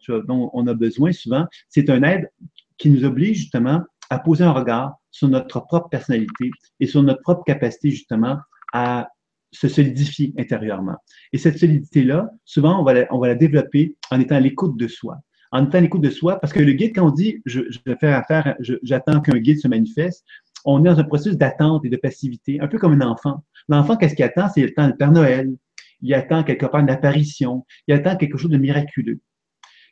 on a besoin souvent, c'est une aide qui nous oblige justement à poser un regard sur notre propre personnalité et sur notre propre capacité justement à se solidifier intérieurement. Et cette solidité-là, souvent, on va, la, développer en étant à l'écoute de soi. En étant à l'écoute de soi, parce que le guide, quand on dit je, je vais faire affaire, j'attends qu'un guide se manifeste, on est dans un processus d'attente et de passivité, un peu comme un enfant. L'enfant, qu'est-ce qu'il attend? C'est le temps de Père Noël. Il attend quelque part une apparition. Il attend quelque chose de miraculeux.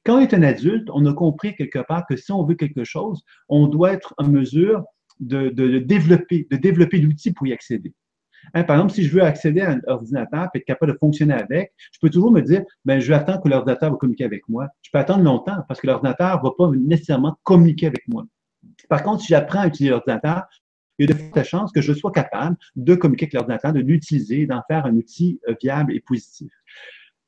Quand on est un adulte, on a compris quelque part que si on veut quelque chose, on doit être en mesure de, développer, de développer l'outil pour y accéder. Hein, par exemple, si je veux accéder à un ordinateur et être capable de fonctionner avec, je peux toujours me dire, ben, je vais attendre que l'ordinateur va communiquer avec moi. Je peux attendre longtemps parce que l'ordinateur ne va pas nécessairement communiquer avec moi. Par contre, si j'apprends à utiliser l'ordinateur, il y a de fortes chances que je sois capable de communiquer avec l'ordinateur, de l'utiliser, d'en faire un outil euh, viable et positif.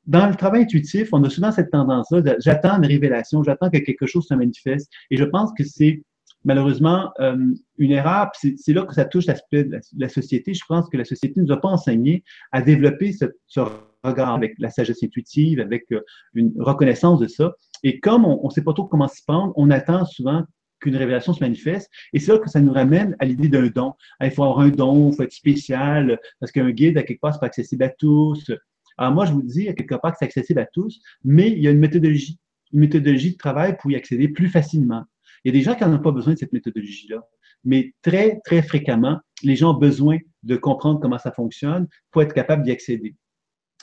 Dans le travail intuitif, on a souvent cette tendance-là, j'attends une révélation, j'attends que quelque chose se manifeste, et je pense que c'est malheureusement euh, une erreur. C'est là que ça touche l'aspect de la, société. Je pense que la société ne nous a pas enseigné à développer ce, regard avec la sagesse intuitive, avec euh, une reconnaissance de ça. Et comme on ne sait pas trop comment s'y prendre, on attend souvent qu'une révélation se manifeste. Et c'est là que ça nous ramène à l'idée d'un don. il faut avoir un don, il faut être spécial, parce qu'un guide, à quelque part, c'est pas accessible à tous. Alors moi, je vous dis, à quelque part, que c'est accessible à tous, mais il y a une méthodologie, une méthodologie de travail pour y accéder plus facilement. Il y a des gens qui n'en ont pas besoin de cette méthodologie-là, mais très, très fréquemment, les gens ont besoin de comprendre comment ça fonctionne pour être capable d'y accéder.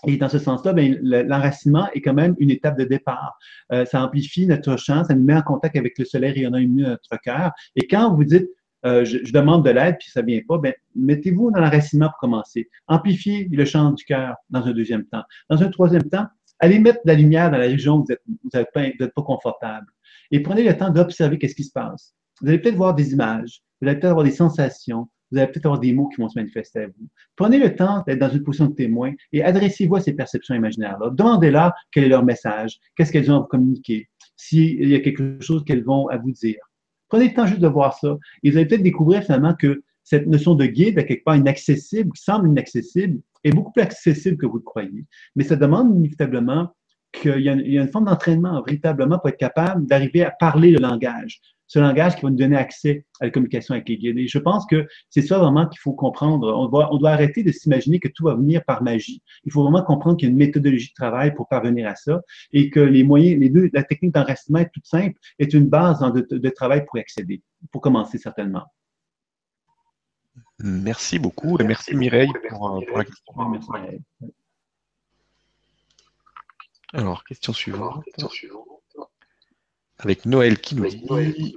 Et dans ce sens-là, ben, l'enracinement est quand même une étape de départ. Euh, ça amplifie notre champ, ça nous met en contact avec le soleil rayonnant de notre cœur. Et quand vous dites, euh, je, demande de l'aide puis ça vient pas, ben, mettez-vous dans l'enracinement pour commencer. Amplifiez le champ du cœur dans un deuxième temps. Dans un troisième temps, allez mettre de la lumière dans la région où vous n'êtes vous êtes pas, pas, confortable. Et prenez le temps d'observer qu'est-ce qui se passe. Vous allez peut-être voir des images, vous allez peut-être avoir des sensations, vous allez peut-être avoir des mots qui vont se manifester à vous. Prenez le temps d'être dans une position de témoin et adressez-vous à ces perceptions imaginaires-là. Demandez-leur quel est leur message, qu'est-ce qu'elles ont à vous communiquer, s'il y a quelque chose qu'elles vont à vous dire. Prenez le temps juste de voir ça et vous allez peut-être découvrir finalement que cette notion de guide, à quelque part inaccessible, qui semble inaccessible, est beaucoup plus accessible que vous le croyez. Mais ça demande inévitablement qu'il y, a une forme d'entraînement véritablement pour être capable d'arriver à parler le langage ce langage qui va nous donner accès à la communication avec les guides. Et je pense que c'est ça vraiment qu'il faut comprendre. On doit, on doit arrêter de s'imaginer que tout va venir par magie. Il faut vraiment comprendre qu'il y a une méthodologie de travail pour parvenir à ça et que les moyens, les deux, la technique d'enracinement est toute simple, est une base de, travail pour y accéder, pour commencer certainement. Merci beaucoup et merci, Mireille pour, la question. Merci, Mireille. Alors, question suivante avec Noël qui nous dit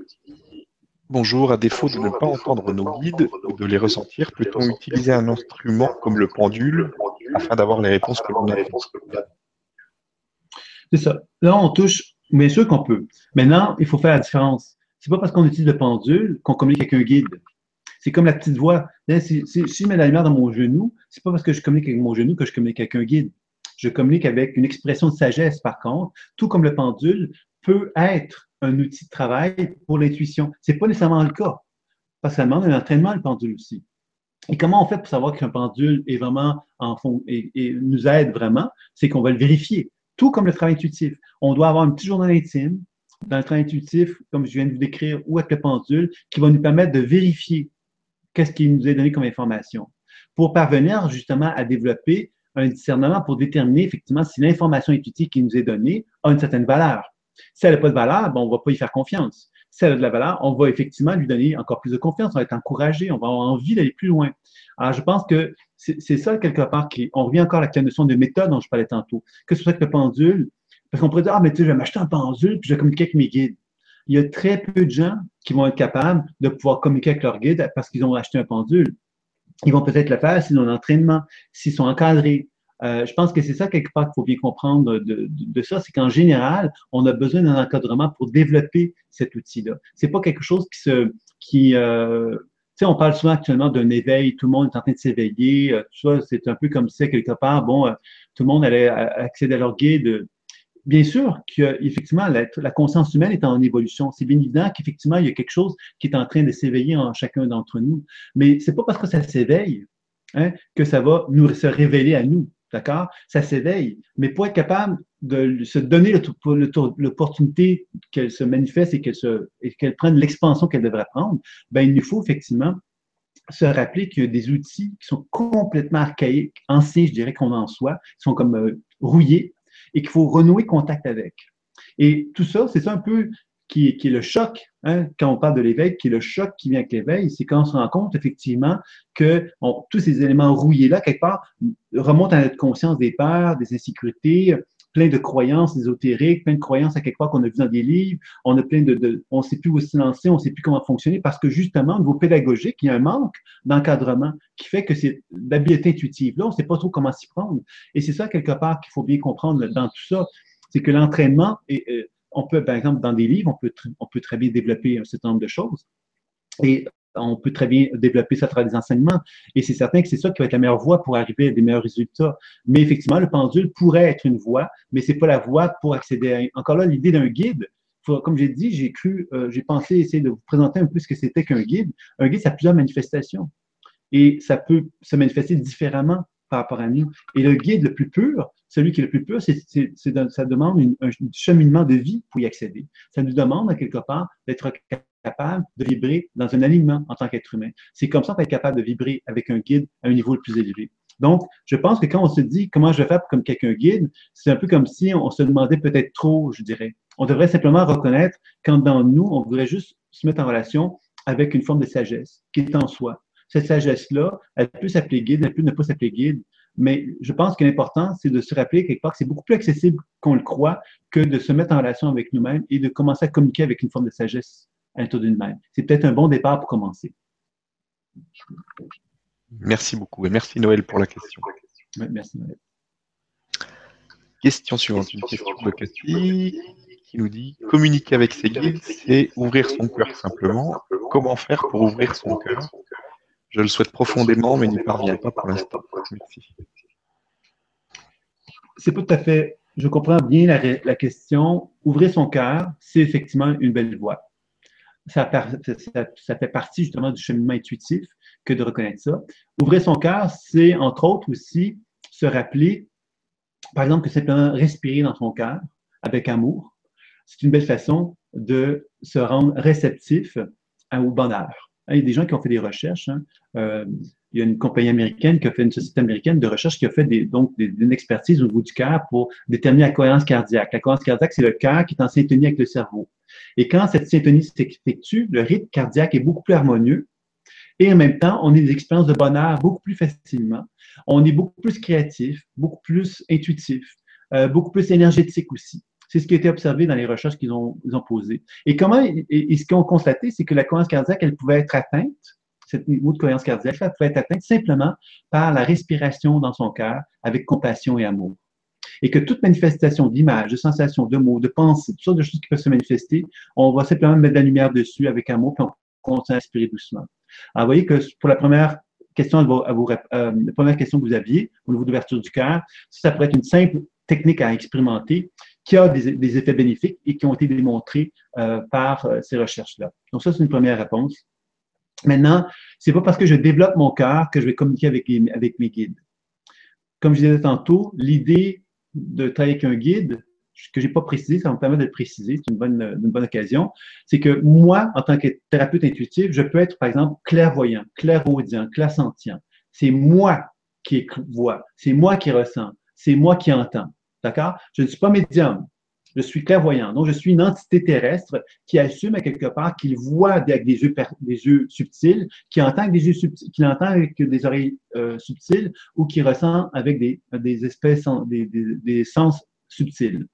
Bonjour, à défaut de ne pas entendre nos guides ou de les ressentir, peut-on utiliser un instrument comme le pendule afin d'avoir les réponses que l'on a C'est ça. Là, on touche, bien sûr qu'on peut. Maintenant, il faut faire la différence. C'est pas parce qu'on utilise le pendule qu'on communique avec un guide. C'est comme la petite voix. Si, je mets la lumière dans mon genou, c'est pas parce que je communique avec mon genou que je communique avec un guide. Je communique avec une expression de sagesse, par contre, tout comme le pendule peut être un outil de travail pour l'intuition. Ce n'est pas nécessairement le cas, parce que ça demande un entraînement, le pendule aussi. Et comment on fait pour savoir qu'un pendule est vraiment en fond et, nous aide vraiment? C'est qu'on va le vérifier. Tout comme le travail intuitif. On doit avoir un petit journal intime dans le travail intuitif, comme je viens de vous décrire, ou avec le pendule, qui va nous permettre de vérifier qu'est-ce qui nous est donné comme information pour parvenir justement à développer un discernement pour déterminer effectivement si l'information intuitive qui nous est donnée a une certaine valeur. Si elle n'a pas de valeur, on ne va pas y faire confiance. Si elle a de la valeur, on va effectivement lui donner encore plus de confiance, on va être encouragé, on va avoir envie d'aller plus loin. Alors, je pense que c'est ça, quelque part, qui, on revient encore à la notion de méthode dont je parlais tantôt. Que ce soit avec le pendule, parce qu'on pourrait dire, ah, mais tu sais, je vais m'acheter un pendule, puis je vais communiquer avec mes guides. Il y a très peu de gens qui vont être capables de pouvoir communiquer avec leur guide parce qu'ils ont acheté un pendule. Ils vont peut-être le faire s'ils ont un entraînement, s'ils sont encadrés, euh, je pense que c'est ça quelque part qu'il faut bien comprendre de, ça, c'est qu'en général, on a besoin d'un encadrement pour développer cet outil-là. C'est pas quelque chose qui se, qui, euh, tu sais, on parle souvent actuellement d'un éveil, tout le monde est en train de s'éveiller, euh, tout ça, c'est un peu comme si quelque part, bon, tout le monde allait accéder à leur guide. Bien sûr qu'effectivement, la, la conscience humaine est en évolution. C'est bien évident qu'effectivement, il y a quelque chose qui est en train de s'éveiller en chacun d'entre nous. Mais c'est pas parce que ça s'éveille hein, que ça va nous se révéler à nous. D'accord? Ça s'éveille. Mais pour être capable de se donner l'opportunité qu'elle se manifeste et qu'elle prenne l'expansion qu'elle devrait prendre, ben, il nous faut effectivement se rappeler qu'il y a des outils qui sont complètement archaïques, anciens, je dirais qu'on en soit, qui sont comme euh, rouillés et qu'il faut renouer contact avec. Et tout ça, c'est ça un peu qui, est le choc, hein, quand on parle de l'éveil, qui est le choc qui vient avec l'éveil, c'est quand on se rend compte effectivement que tous ces éléments rouillés-là, quelque part, remontent à notre conscience des peurs, des insécurités, plein de croyances ésotériques, plein de croyances à quelque part qu'on a vu dans des livres, on a plein de, on ne sait plus où se lancer, on ne sait plus comment fonctionner parce que justement, au niveau pédagogique, il y a un manque d'encadrement qui fait que c'est d'habileté intuitive. Là, on ne sait pas trop comment s'y prendre. Et c'est ça, quelque part, qu'il faut bien comprendre dans tout ça, c'est que l'entraînement est, euh, on peut, par exemple, dans des livres, on peut, très bien développer un certain nombre de choses. Et on peut très bien développer ça à travers des enseignements. Et c'est certain que c'est ça qui va être la meilleure voie pour arriver à des meilleurs résultats. Mais effectivement, le pendule pourrait être une voie, mais c'est pas la voie pour accéder à. Encore là, l'idée d'un guide, comme j'ai dit, j'ai cru, euh, j'ai pensé essayer de vous présenter un peu ce que c'était qu'un guide. Un guide, ça a plusieurs manifestations. Et ça peut se manifester différemment par rapport à nous. Et le guide le plus pur, celui qui est le plus pur, c'est, ça demande un cheminement de vie pour y accéder. Ça nous demande, à quelque part, d'être capable de vibrer dans un alignement en tant qu'être humain. C'est comme ça qu'on est capable de vibrer avec un guide à un niveau le plus élevé. Donc, je pense que quand on se dit comment je vais faire comme quelqu'un guide, c'est un peu comme si on se demandait peut-être trop, je dirais. On devrait simplement reconnaître quand dans nous, on voudrait juste se mettre en relation avec une forme de sagesse qui est en soi. Cette sagesse-là, elle peut s'appeler guide, elle peut ne pas s'appeler guide, mais je pense que l'important, c'est de se rappeler quelque part que c'est beaucoup plus accessible qu'on le croit que de se mettre en relation avec nous-mêmes et de commencer à communiquer avec une forme de sagesse à l'intérieur d'une même. C'est peut-être un bon départ pour commencer. Merci beaucoup et merci Noël pour la question. merci Noël. Question suivante, une question de Cathy qui nous dit communiquer avec ses guides, c'est ouvrir son cœur simplement. Comment faire pour ouvrir son cœur je le souhaite profondément, mais n'y parviens pas pour l'instant. C'est pas tout à fait. Je comprends bien la, question. Ouvrir son cœur, c'est effectivement une belle voie. Ça, ça, fait partie justement du cheminement intuitif que de reconnaître ça. Ouvrir son cœur, c'est entre autres aussi se rappeler, par exemple, que simplement respirer dans son cœur avec amour, c'est une belle façon de se rendre réceptif au bonheur. Il y a des gens qui ont fait des recherches. Hein. Euh, il y a une compagnie américaine qui a fait une société américaine de recherche qui a fait des, donc une expertise au bout du cœur pour déterminer la cohérence cardiaque. La cohérence cardiaque, c'est le cœur qui est en syntonie avec le cerveau. Et quand cette syntonie s'effectue, le rythme cardiaque est beaucoup plus harmonieux. Et en même temps, on a des expériences de bonheur beaucoup plus facilement. On est beaucoup plus créatif, beaucoup plus intuitif, euh, beaucoup plus énergétique aussi. C'est ce qui a été observé dans les recherches qu'ils ont, posées. Et comment, ce qu'ils ont constaté, c'est que la cohérence cardiaque, elle pouvait être atteinte, cette niveau de cohérence cardiaque, elle pouvait être atteinte simplement par la respiration dans son cœur avec compassion et amour. Et que toute manifestation d'image, de sensation, de mots, de pensée, toutes sortes de choses qui peuvent se manifester, on va simplement mettre de la lumière dessus avec amour, puis on continue à respirer doucement. Alors, vous voyez que pour la première question, euh, la première question que vous aviez au niveau d'ouverture du cœur, ça pourrait être une simple technique à expérimenter qui a des, effets bénéfiques et qui ont été démontrés euh, par euh, ces recherches-là. Donc ça, c'est une première réponse. Maintenant, c'est pas parce que je développe mon cœur que je vais communiquer avec, mes guides. Comme je disais tantôt, l'idée de travailler avec un guide, que j'ai pas précisé, ça me permet de le préciser, c'est une bonne, une bonne occasion, c'est que moi, en tant que thérapeute intuitif, je peux être, par exemple, clairvoyant, clairaudient, clairsentient. C'est moi qui vois, c'est moi qui ressens, c'est moi qui entends. D'accord? Je ne suis pas médium. Je suis clairvoyant. Donc, je suis une entité terrestre qui assume à quelque part qu'il voit avec des yeux, subtils, qui entend avec des yeux subtils, qui entend avec des oreilles euh, subtiles ou qui ressent avec des, espèces, des, sens subtils.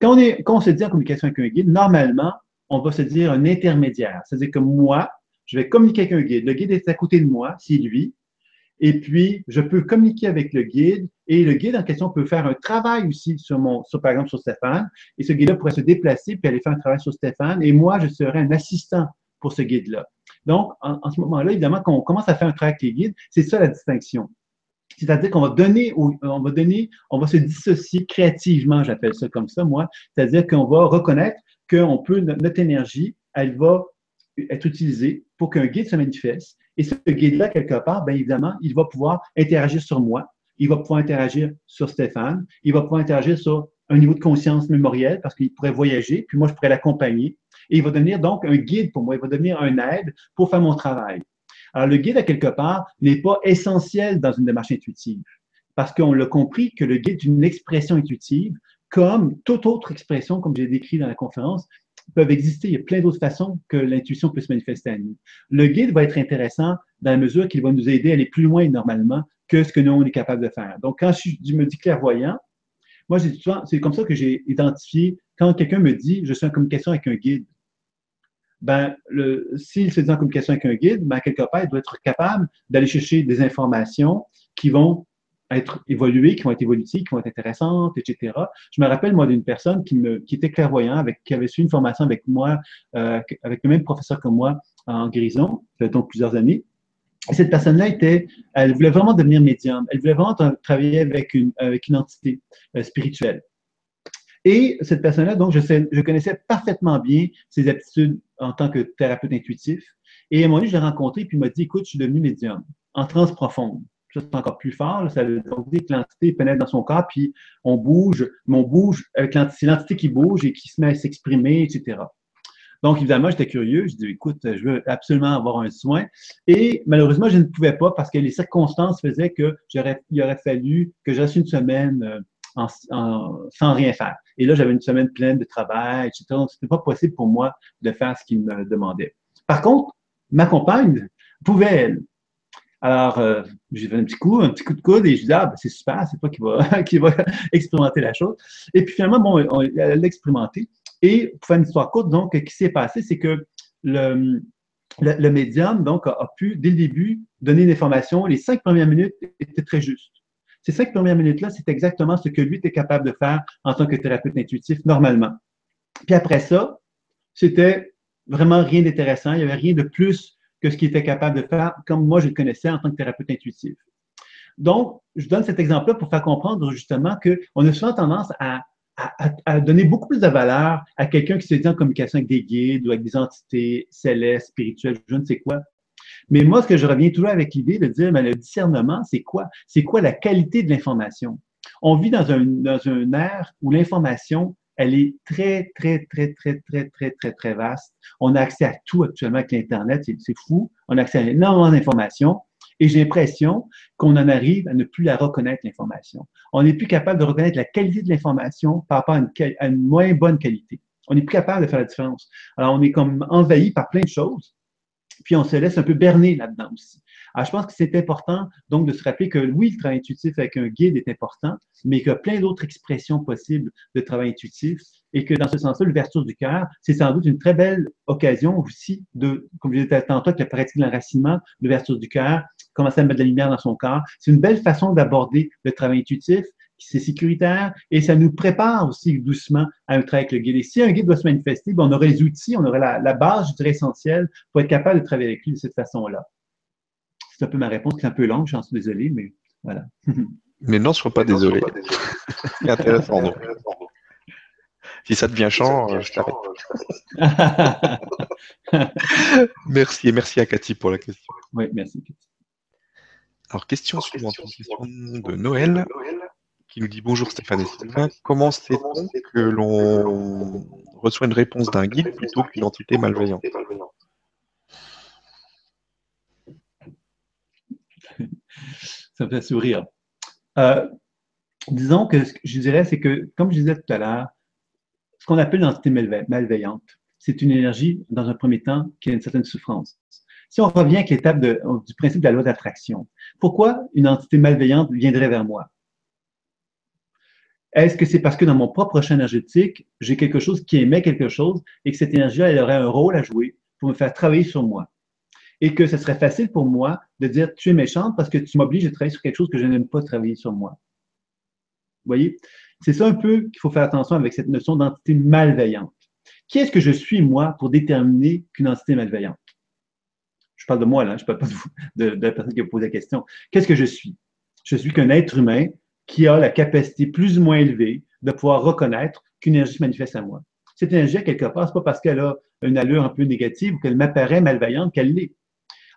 Quand on, quand on se dit en communication avec un guide, normalement, on va se dire un intermédiaire. C'est-à-dire que moi, je vais communiquer avec un guide. Le guide est à côté de moi, c'est lui. Et puis, je peux communiquer avec le guide et le guide en question peut faire un travail aussi sur mon, sur, par exemple, sur Stéphane. Et ce guide-là pourrait se déplacer puis aller faire un travail sur Stéphane. Et moi, je serais un assistant pour ce guide-là. Donc, en, ce moment-là, évidemment, quand on commence à faire un travail avec les guides, c'est ça la distinction. C'est-à-dire qu'on va donner, on va donner, on va se dissocier créativement, j'appelle ça comme ça, moi. C'est-à-dire qu'on va reconnaître qu'on peut, notre énergie, elle va être utilisée pour qu'un guide se manifeste et ce guide-là, quelque part, bien évidemment, il va pouvoir interagir sur moi, il va pouvoir interagir sur Stéphane, il va pouvoir interagir sur un niveau de conscience mémorielle parce qu'il pourrait voyager, puis moi, je pourrais l'accompagner. Et il va devenir donc un guide pour moi, il va devenir un aide pour faire mon travail. Alors, le guide, à quelque part, n'est pas essentiel dans une démarche intuitive parce qu'on l'a compris que le guide est une expression intuitive comme toute autre expression, comme j'ai décrit dans la conférence, peuvent exister. Il y a plein d'autres façons que l'intuition peut se manifester à nous. Le guide va être intéressant dans la mesure qu'il va nous aider à aller plus loin normalement que ce que nous, on est capable de faire. Donc, quand je me dis clairvoyant, moi, c'est comme ça que j'ai identifié, quand quelqu'un me dit, je suis en communication avec un guide, ben, s'il se dit en communication avec un guide, ben, quelque part, il doit être capable d'aller chercher des informations qui vont être évoluées, qui vont être évolutives, qui vont être intéressantes, etc. Je me rappelle, moi, d'une personne qui, me, qui était clairvoyant, avec, qui avait suivi une formation avec moi, euh, avec le même professeur que moi en guérison, donc plusieurs années. Et cette personne-là était, elle voulait vraiment devenir médium. Elle voulait vraiment travailler avec une, avec une entité euh, spirituelle. Et cette personne-là, donc, je, sais, je connaissais parfaitement bien ses aptitudes en tant que thérapeute intuitif. Et à un moment donné, je l'ai rencontré, puis il m'a dit, écoute, je suis devenu médium, en transe profonde ça c'est encore plus fort. ça veut dire que l'entité pénètre dans son corps, puis on bouge, mais on bouge avec l'entité qui bouge et qui se met à s'exprimer, etc. Donc, évidemment, j'étais curieux. Je dis, écoute, je veux absolument avoir un soin. Et malheureusement, je ne pouvais pas parce que les circonstances faisaient que aurait fallu que reste une semaine euh, sans rien faire. Et là, j'avais une semaine pleine de travail, etc. Donc, c'était pas possible pour moi de faire ce qu'il me demandait. Par contre, ma compagne pouvait, elle, alors, euh, j'ai fait un petit coup, un petit coup de coude et je dis, ah, ben, c'est super, c'est toi qui va, expérimenter la chose. Et puis finalement, bon, on, elle l'a expérimenté. Et pour faire une histoire courte, donc, ce qui s'est passé, c'est que le, médium, donc, a, pu, dès le début, donner une information. Les cinq premières minutes étaient très justes. Ces cinq premières minutes-là, c'est exactement ce que lui était capable de faire en tant que thérapeute intuitif, normalement. Puis après ça, c'était vraiment rien d'intéressant. Il n'y avait rien de plus que ce qu'il était capable de faire, comme moi je le connaissais en tant que thérapeute intuitif. Donc, je donne cet exemple-là pour faire comprendre justement qu'on a souvent tendance à, donner beaucoup plus de valeur à quelqu'un qui se dit en communication avec des guides ou avec des entités célestes, spirituelles, je ne sais quoi. Mais moi, ce que je reviens toujours avec l'idée de dire, mais le discernement, c'est quoi? C'est quoi la qualité de l'information? On vit dans un, dans un ère où l'information elle est très, très, très, très, très, très, très, très vaste. On a accès à tout actuellement avec l'Internet, c'est fou. On a accès à énormément d'informations. Et j'ai l'impression qu'on en arrive à ne plus la reconnaître, l'information. On n'est plus capable de reconnaître la qualité de l'information par rapport à une, moins bonne qualité. On n'est plus capable de faire la différence. Alors, on est comme envahi par plein de choses, puis on se laisse un peu berner là-dedans aussi. Alors, je pense que c'est important donc de se rappeler que oui, le travail intuitif avec un guide est important, mais qu'il y a plein d'autres expressions possibles de travail intuitif et que dans ce sens-là, l'ouverture du cœur, c'est sans doute une très belle occasion aussi de, comme je disais tantôt, avec la pratique de l'enracinement, l'ouverture du cœur, commencer à mettre de la lumière dans son corps. C'est une belle façon d'aborder le travail intuitif, c'est sécuritaire et ça nous prépare aussi doucement à un travail avec le guide. Et si un guide doit se manifester, ben, on aurait les outils, on aurait la, base, je dirais, essentielle pour être capable de travailler avec lui de cette façon-là. C'est un peu ma réponse, qui est un peu longue, j'en suis désolé, mais voilà. Mais non, je ne suis pas désolé. C'est intéressant. Si ça devient champ, euh, je t'arrête. merci et merci à Cathy pour la question. Oui, merci Cathy. Alors, question suivante, question de Noël, qui nous dit Bonjour Stéphane et Sylvain, comment sait-on que l'on reçoit une réponse d'un guide plutôt qu'une entité malveillante Ça me fait sourire. Euh, disons que ce que je dirais, c'est que, comme je disais tout à l'heure, ce qu'on appelle une entité malveillante, c'est une énergie, dans un premier temps, qui a une certaine souffrance. Si on revient à l'étape du principe de la loi d'attraction, pourquoi une entité malveillante viendrait vers moi? Est-ce que c'est parce que dans mon propre champ énergétique, j'ai quelque chose qui émet quelque chose et que cette énergie-là, elle aurait un rôle à jouer pour me faire travailler sur moi? Et que ce serait facile pour moi de dire tu es méchante parce que tu m'obliges à travailler sur quelque chose que je n'aime pas travailler sur moi. Vous voyez? C'est ça un peu qu'il faut faire attention avec cette notion d'entité malveillante. Qui est-ce que je suis, moi, pour déterminer qu'une entité malveillante? Je parle de moi, là, je ne parle pas de, de, la personne qui a posé la question. Qu'est-ce que je suis? Je suis qu'un être humain qui a la capacité plus ou moins élevée de pouvoir reconnaître qu'une énergie se manifeste à moi. Cette énergie, quelque part, ce pas parce qu'elle a une allure un peu négative ou qu'elle m'apparaît malveillante qu'elle l'est.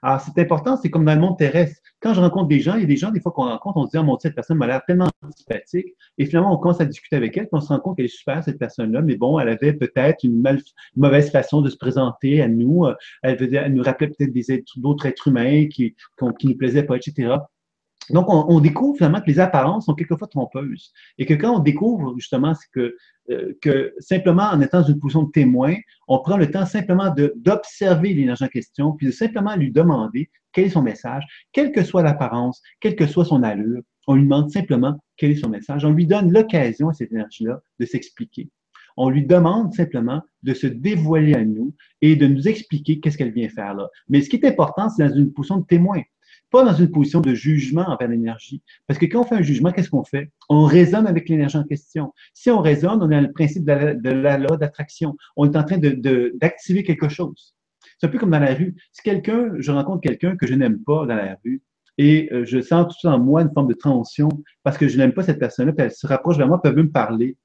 Alors, c'est important, c'est comme dans le monde terrestre. Quand je rencontre des gens, il y a des gens, des fois qu'on rencontre, on se dit, oh mon Dieu, cette personne m'a l'air tellement sympathique. Et finalement, on commence à discuter avec elle, puis on se rend compte qu'elle est super, cette personne-là, mais bon, elle avait peut-être une, mauvaise façon de se présenter à nous. Elle, elle nous rappelait peut-être des d'autres êtres humains qui, qui, nous plaisaient pas, etc. Donc, on, découvre finalement que les apparences sont quelquefois trompeuses. Et que quand on découvre justement que, euh, que simplement en étant dans une position de témoin, on prend le temps simplement d'observer l'énergie en question, puis de simplement lui demander quel est son message, quelle que soit l'apparence, quelle que soit son allure, on lui demande simplement quel est son message. On lui donne l'occasion à cette énergie-là de s'expliquer. On lui demande simplement de se dévoiler à nous et de nous expliquer qu'est-ce qu'elle vient faire là. Mais ce qui est important, c'est dans une position de témoin pas dans une position de jugement envers l'énergie. Parce que quand on fait un jugement, qu'est-ce qu'on fait? On raisonne avec l'énergie en question. Si on raisonne, on a le principe de la, loi d'attraction. On est en train d'activer quelque chose. C'est un peu comme dans la rue. Si quelqu'un, je rencontre quelqu'un que je n'aime pas dans la rue, et euh, je sens tout en moi une forme de tension parce que je n'aime pas cette personne-là, puis elle se rapproche vers moi, veut me parler.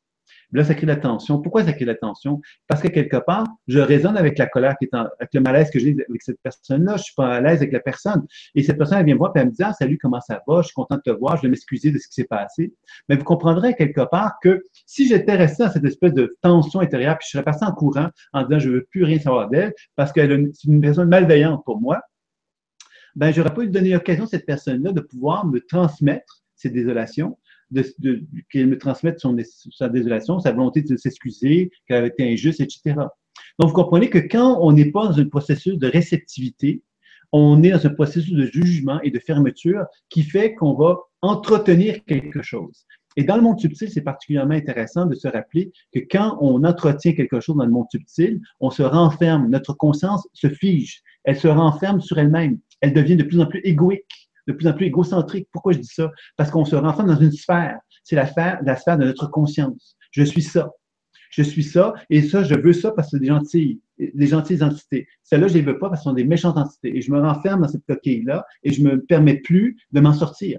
Là, ça crée la tension. Pourquoi ça crée la tension? Parce que quelque part, je résonne avec la colère, qui est avec le malaise que j'ai avec cette personne-là. Je suis pas à l'aise avec la personne. Et cette personne, elle vient me voir et elle me dit, ah, salut, comment ça va? Je suis content de te voir. Je vais m'excuser de ce qui s'est passé. Mais vous comprendrez quelque part que si j'étais resté dans cette espèce de tension intérieure, puis je serais passé en courant en disant, je veux plus rien savoir d'elle parce qu'elle est une personne malveillante pour moi, ben, j'aurais pas eu donner l'occasion à cette personne-là de pouvoir me transmettre ces désolations de, de, qu'elle me transmette son, sa désolation, sa volonté de s'excuser, qu'elle avait été injuste, etc. Donc, vous comprenez que quand on n'est pas dans un processus de réceptivité, on est dans un processus de jugement et de fermeture qui fait qu'on va entretenir quelque chose. Et dans le monde subtil, c'est particulièrement intéressant de se rappeler que quand on entretient quelque chose dans le monde subtil, on se renferme, notre conscience se fige, elle se renferme sur elle-même, elle devient de plus en plus égoïque de plus en plus égocentrique. Pourquoi je dis ça? Parce qu'on se renferme dans une sphère. C'est la sphère, de notre conscience. Je suis ça. Je suis ça, et ça, je veux ça parce que c'est des gentilles, des gentilles entités. Celles-là, je les veux pas parce que sont des méchantes entités. Et je me renferme dans cette coquille-là et je me permets plus de m'en sortir.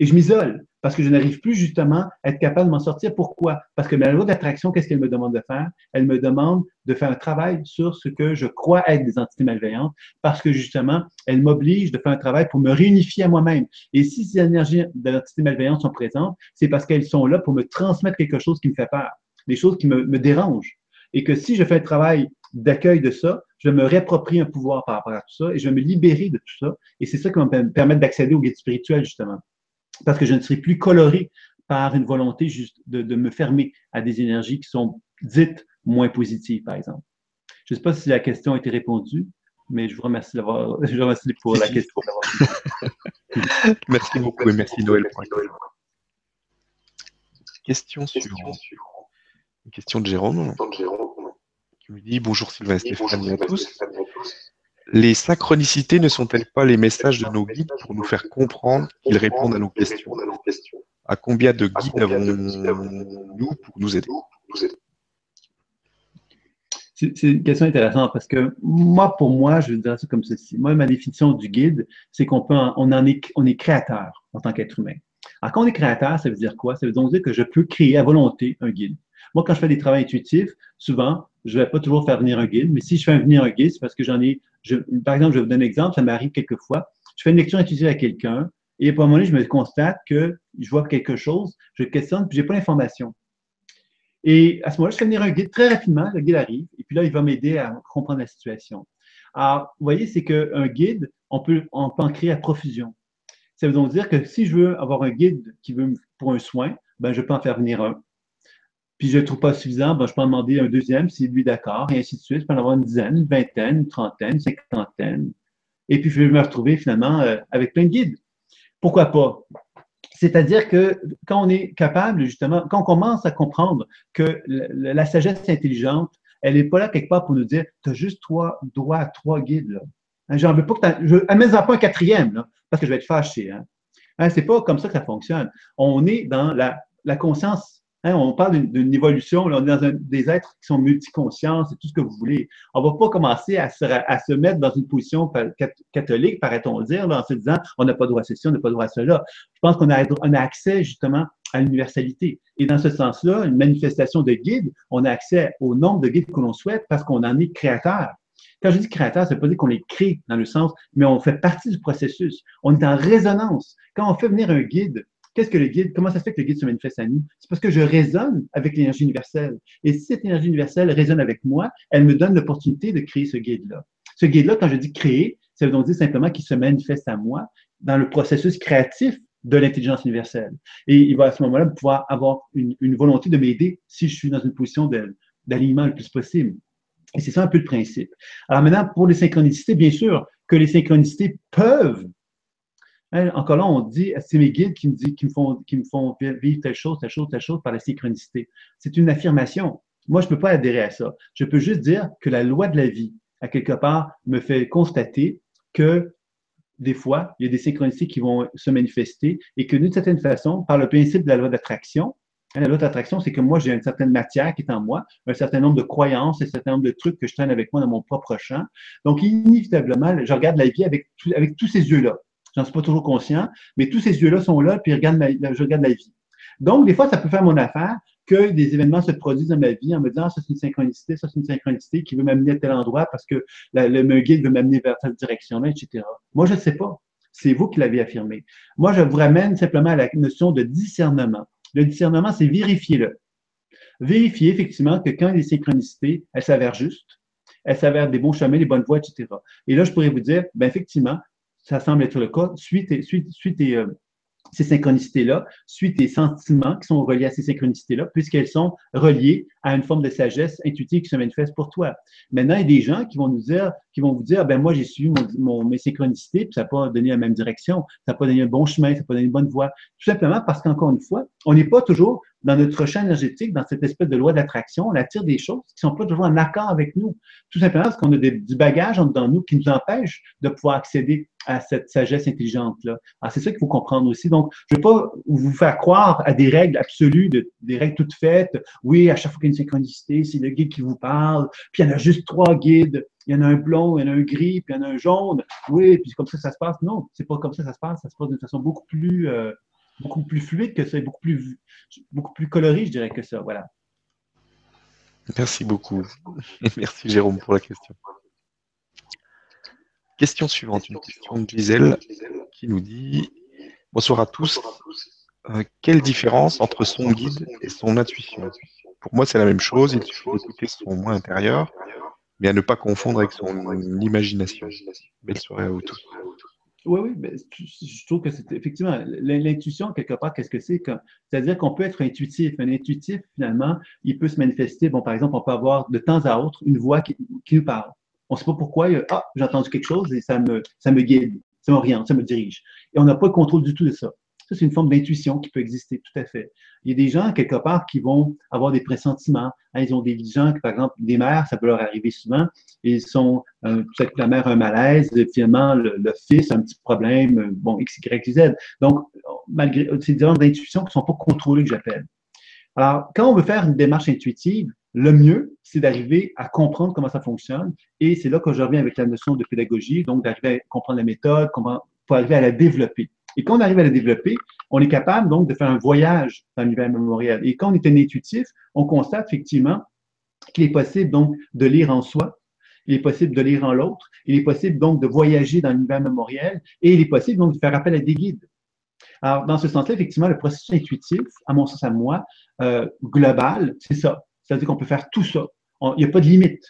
Et je m'isole parce que je n'arrive plus justement à être capable de m'en sortir. Pourquoi? Parce que ma loi d'attraction, qu'est-ce qu'elle me demande de faire? Elle me demande de faire un travail sur ce que je crois être des entités malveillantes parce que justement, elle m'oblige de faire un travail pour me réunifier à moi-même. Et si ces énergies de l'entité malveillante sont présentes, c'est parce qu'elles sont là pour me transmettre quelque chose qui me fait peur, des choses qui me, dérangent. Et que si je fais un travail d'accueil de ça, je me réapproprier un pouvoir par rapport à tout ça et je vais me libérer de tout ça. Et c'est ça qui va me permettre d'accéder au guide spirituel, justement parce que je ne serai plus coloré par une volonté juste de, me fermer à des énergies qui sont dites moins positives, par exemple. Je ne sais pas si la question a été répondue, mais je vous remercie d'avoir, je vous remercie pour la question. merci beaucoup et merci Noël. Question suivante Une question de Jérôme. Qui me dit Bonjour Sylvain et Stéphanie à tous. Les synchronicités ne sont-elles pas les messages de nos guides pour nous faire comprendre qu'ils répondent à nos questions? À combien de guides avons-nous pour nous aider? c'est une question intéressante parce que moi, pour moi, je vais dire ça comme ceci. Moi, ma définition du guide, c'est qu'on peut, on en est, on est créateur en tant qu'être humain. Alors, quand on est créateur, ça veut dire quoi? Ça veut donc dire que je peux créer à volonté un guide. Moi, quand je fais des travaux intuitifs, souvent, je ne vais pas toujours faire venir un guide, mais si je fais venir un guide, c'est parce que j'en ai, par exemple, je vais vous donner un exemple, ça m'arrive quelquefois. Je fais une lecture intuitive à quelqu'un et à un moment donné, je me constate que je vois quelque chose, je questionne, puis je n'ai pas l'information. Et à ce moment-là, je fais venir un guide très rapidement, le guide arrive, et puis là, il va m'aider à comprendre la situation. Alors, vous voyez, c'est qu'un guide, on peut, en créer à profusion. Ça veut donc dire que si je veux avoir un guide qui veut pour un soin, ben, je peux en faire venir un. Puis je ne trouve pas suffisant, ben, je peux en demander un deuxième si lui d'accord, et ainsi de suite. Je peux en avoir une dizaine, une vingtaine, une trentaine, une cinquantaine. Et puis je vais me retrouver finalement euh, avec plein de guides. Pourquoi pas? C'est-à-dire que quand on est capable, justement, quand on commence à comprendre que la, sagesse intelligente, elle n'est pas là quelque part pour nous dire, tu as juste trois, droit à trois guides. Là. Hein, j'en veux pas que tu amène-en pas un quatrième, là parce que je vais être fâché. Hein. Hein, c'est pas comme ça que ça fonctionne. On est dans la, la conscience. Hein, on parle d'une évolution. on est dans des êtres qui sont multiconscients, c'est tout ce que vous voulez. On va pas commencer à se, mettre dans une position catholique, paraît-on dire, en se disant on n'a pas droit à ceci, on n'a pas droit à cela. Je pense qu'on a, on accès justement à l'universalité. Et dans ce sens-là, une manifestation de guide, on a accès au nombre de guides que l'on souhaite parce qu'on en est créateur. Quand je dis créateur, ça veut pas dire qu'on les crée dans le sens, mais on fait partie du processus. On est en résonance. Quand on fait venir un guide, qu'est-ce que le guide, comment ça se fait que le guide se manifeste à nous? C'est parce que je résonne avec l'énergie universelle. Et si cette énergie universelle résonne avec moi, elle me donne l'opportunité de créer ce guide-là. Ce guide-là, quand je dis créer, ça veut dire simplement qu'il se manifeste à moi dans le processus créatif de l'intelligence universelle. Et il va à ce moment-là pouvoir avoir une, une volonté de m'aider si je suis dans une position d'alignement le plus possible. Et c'est ça un peu le principe. Alors maintenant, pour les synchronicités, bien sûr que les synchronicités peuvent. Hein, encore là, on dit, c'est mes guides qui me, font, vivre telle chose, telle chose, telle chose par la synchronicité. C'est une affirmation. Moi, je ne peux pas adhérer à ça. Je peux juste dire que la loi de la vie, à quelque part, me fait constater que des fois, il y a des synchronicités qui vont se manifester et que d'une certaine façon, par le principe de la loi d'attraction, la loi d'attraction, c'est que moi, j'ai une certaine matière qui est en moi, un certain nombre de croyances, un certain nombre de trucs que je traîne avec moi dans mon propre champ. Donc, inévitablement, je regarde la vie avec tous ces yeux-là. J'en suis pas toujours conscient, mais tous ces yeux-là sont là, puis je regarde, la vie. Donc, des fois, ça peut faire mon affaire que des événements se produisent dans ma vie en me disant, ah, ça c'est une synchronicité, ça c'est une synchronicité qui veut m'amener à tel endroit parce que le, guide veut m'amener vers telle direction-là, etc. Moi, je ne sais pas. C'est vous qui l'avez affirmé. Moi, je vous ramène simplement à la notion de discernement. Le discernement, c'est vérifier-le. Vérifier effectivement que quand il y a des synchronicités, elles s'avèrent justes, elles s'avèrent des bons chemins, des bonnes voies, etc. Et là, je pourrais vous dire, ben effectivement, ça semble être le cas. Et, euh, ces synchronicités-là, suite tes sentiments qui sont reliés à ces synchronicités-là, puisqu'elles sont reliées à une forme de sagesse intuitive qui se manifeste pour toi. Maintenant, il y a des gens qui vont nous dire, qui vont vous dire, ben moi, j'ai suivi mon, mes synchronicités, puis ça n'a pas donné la même direction, ça n'a pas donné un bon chemin, ça n'a pas donné une bonne voie. Tout simplement parce qu'encore une fois, on n'est pas toujours dans notre champ énergétique, dans cette espèce de loi d'attraction, on attire des choses qui ne sont pas toujours en accord avec nous. Tout simplement parce qu'on a du bagage dans nous qui nous empêche de pouvoir accéder à cette sagesse intelligente-là. Alors, c'est ça qu'il faut comprendre aussi. Donc, je ne veux pas vous faire croire à des règles absolues, des règles toutes faites. Oui, à chaque fois qu'il y a synchronicité, c'est le guide qui vous parle. Puis, il y en a juste trois guides. Il y en a un blond, il y en a un gris, puis il y en a un jaune. Oui, puis comme ça, ça se passe. Non, c'est pas comme ça que ça se passe. Ça se passe d'une façon beaucoup plus, euh, beaucoup plus fluide que ça, beaucoup plus, beaucoup plus coloré, je dirais que ça. Voilà. Merci beaucoup. Merci Jérôme pour la question. Question suivante, une question de Gisèle qui nous dit Bonsoir à tous. Euh, quelle différence entre son guide et son intuition? Pour moi, c'est la même chose. Il suffit d'écouter son moi intérieur, mais à ne pas confondre avec son imagination. Belle soirée à vous tous. Oui, oui, mais je trouve que c'est effectivement l'intuition, quelque part, qu'est-ce que c'est? C'est-à-dire qu'on peut être intuitif. Un intuitif, finalement, il peut se manifester. Bon, par exemple, on peut avoir de temps à autre une voix qui, qui nous parle. On ne sait pas pourquoi. Ah, j'ai entendu quelque chose et ça me, ça me guide, ça m'oriente, ça me dirige. Et on n'a pas le contrôle du tout de ça. Ça, c'est une forme d'intuition qui peut exister tout à fait. Il y a des gens, quelque part, qui vont avoir des pressentiments. Hein, ils ont des gens, par exemple, des mères, ça peut leur arriver souvent. Ils sont, euh, peut-être que la mère a un malaise, finalement, le, fils a un petit problème, euh, bon, X, Y, Z. Donc, malgré, c'est des gens d'intuition qui ne sont pas contrôlés, que j'appelle. Alors, quand on veut faire une démarche intuitive, le mieux, c'est d'arriver à comprendre comment ça fonctionne. Et c'est là que je reviens avec la notion de pédagogie, donc d'arriver à comprendre la méthode, comment, pour arriver à la développer. Et quand on arrive à la développer, on est capable donc de faire un voyage dans l'univers mémoriel. Et quand on est un intuitif, on constate effectivement qu'il est possible donc de lire en soi, il est possible de lire en l'autre, il est possible donc de voyager dans l'univers mémoriel et il est possible donc de faire appel à des guides. Alors, dans ce sens-là, effectivement, le processus intuitif, à mon sens, à moi, euh, global, c'est ça. C'est-à-dire qu'on peut faire tout ça. Il n'y a pas de limite.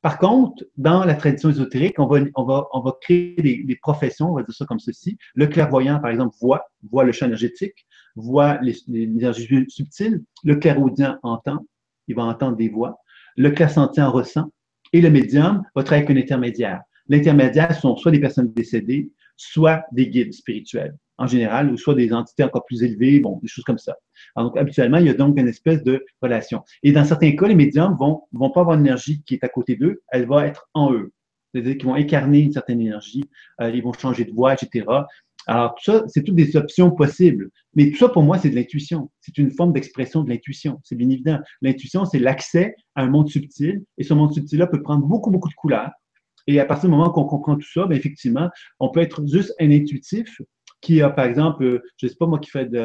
Par contre, dans la tradition ésotérique, on va, créer des, professions, on va dire ça comme ceci. Le clairvoyant, par exemple, voit, voit le champ énergétique, voit les, énergies subtiles. Le clairaudient entend, il va entendre des voix. Le clairsentient ressent. Et le médium va travailler avec un intermédiaire. L'intermédiaire sont soit des personnes décédées, soit des guides spirituels en général, ou soit des entités encore plus élevées, bon, des choses comme ça. donc, habituellement, il y a donc une espèce de relation. Et dans certains cas, les médiums vont, vont pas avoir une énergie qui est à côté d'eux, elle va être en eux. C'est-à-dire qu'ils vont incarner une certaine énergie, euh, ils vont changer de voix, etc. Alors, tout ça, c'est toutes des options possibles. Mais tout ça, pour moi, c'est de l'intuition. C'est une forme d'expression de l'intuition. C'est bien évident. L'intuition, c'est l'accès à un monde subtil. Et ce monde subtil-là peut prendre beaucoup, beaucoup de couleurs. Et à partir du moment qu'on comprend tout ça, bien, effectivement, on peut être juste un intuitif qui a, par exemple, euh, je ne sais pas moi, qui fait de,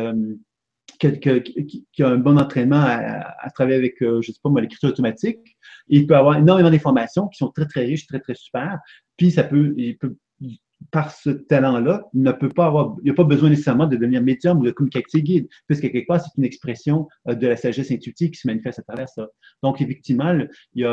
euh, qui, a un bon entraînement à, travailler avec, euh, je ne sais pas moi, l'écriture automatique, il peut avoir énormément d'informations qui sont très, très riches, très, très super. Puis ça peut, il peut par ce talent-là, il ne peut pas avoir, il n'a pas besoin nécessairement de devenir médium ou de communiquer guide, puisque quelque part, c'est une expression de la sagesse intuitive qui se manifeste à travers ça. Donc, effectivement, y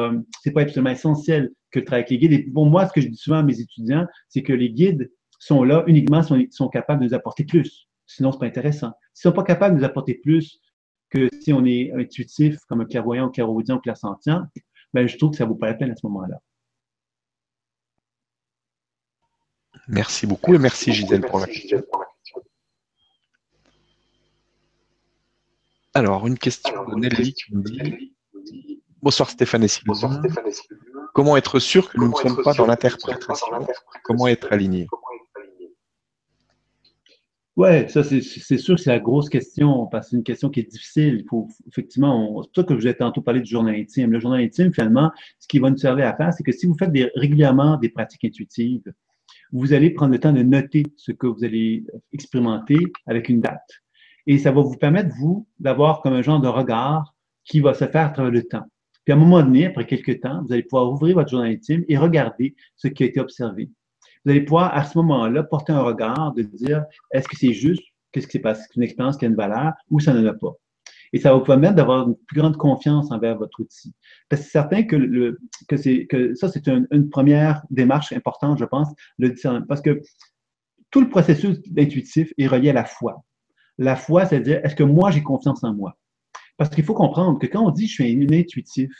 c'est pas absolument essentiel que le travail avec les guides. Et pour moi, ce que je dis souvent à mes étudiants, c'est que les guides sont là uniquement si ils sont capables de nous apporter plus. Sinon, c'est pas intéressant. S'ils sont pas capables de nous apporter plus que si on est intuitif, comme un clairvoyant, un clairaudient, un clairsentient, ben, je trouve que ça vaut pas la peine à ce moment-là. Merci beaucoup et merci Gisèle pour la question. Alors, une question de Nelly qui me dit Bonsoir Stéphane et Sylvain. Comment être sûr que nous ne sommes pas dans l'interprétation? Comment être aligné? Oui, ça, c'est sûr que c'est la grosse question, parce que c'est une question qui est difficile. Il faut, effectivement, c'est pour ça que je vous ai tantôt parlé du journal intime. Le journal intime, finalement, ce qui va nous servir à faire, c'est que si vous faites régulièrement des pratiques intuitives, vous allez prendre le temps de noter ce que vous allez expérimenter avec une date. Et ça va vous permettre, vous, d'avoir comme un genre de regard qui va se faire à travers le temps. Puis à un moment donné, après quelques temps, vous allez pouvoir ouvrir votre journal intime et regarder ce qui a été observé vous allez pouvoir à ce moment-là porter un regard de dire est-ce que c'est juste, qu'est-ce qui s'est passé, une expérience qui a une valeur ou ça n'en a pas. Et ça va vous permettre d'avoir une plus grande confiance envers votre outil. Parce que c'est certain que, le, que, c'est, que ça, c'est une, première démarche importante, je pense, le discernement. Parce que tout le processus intuitif est relié à la foi. La foi, c'est-à-dire, est-ce que moi, j'ai confiance en moi? Parce qu'il faut comprendre que quand on dit je suis un intuitif,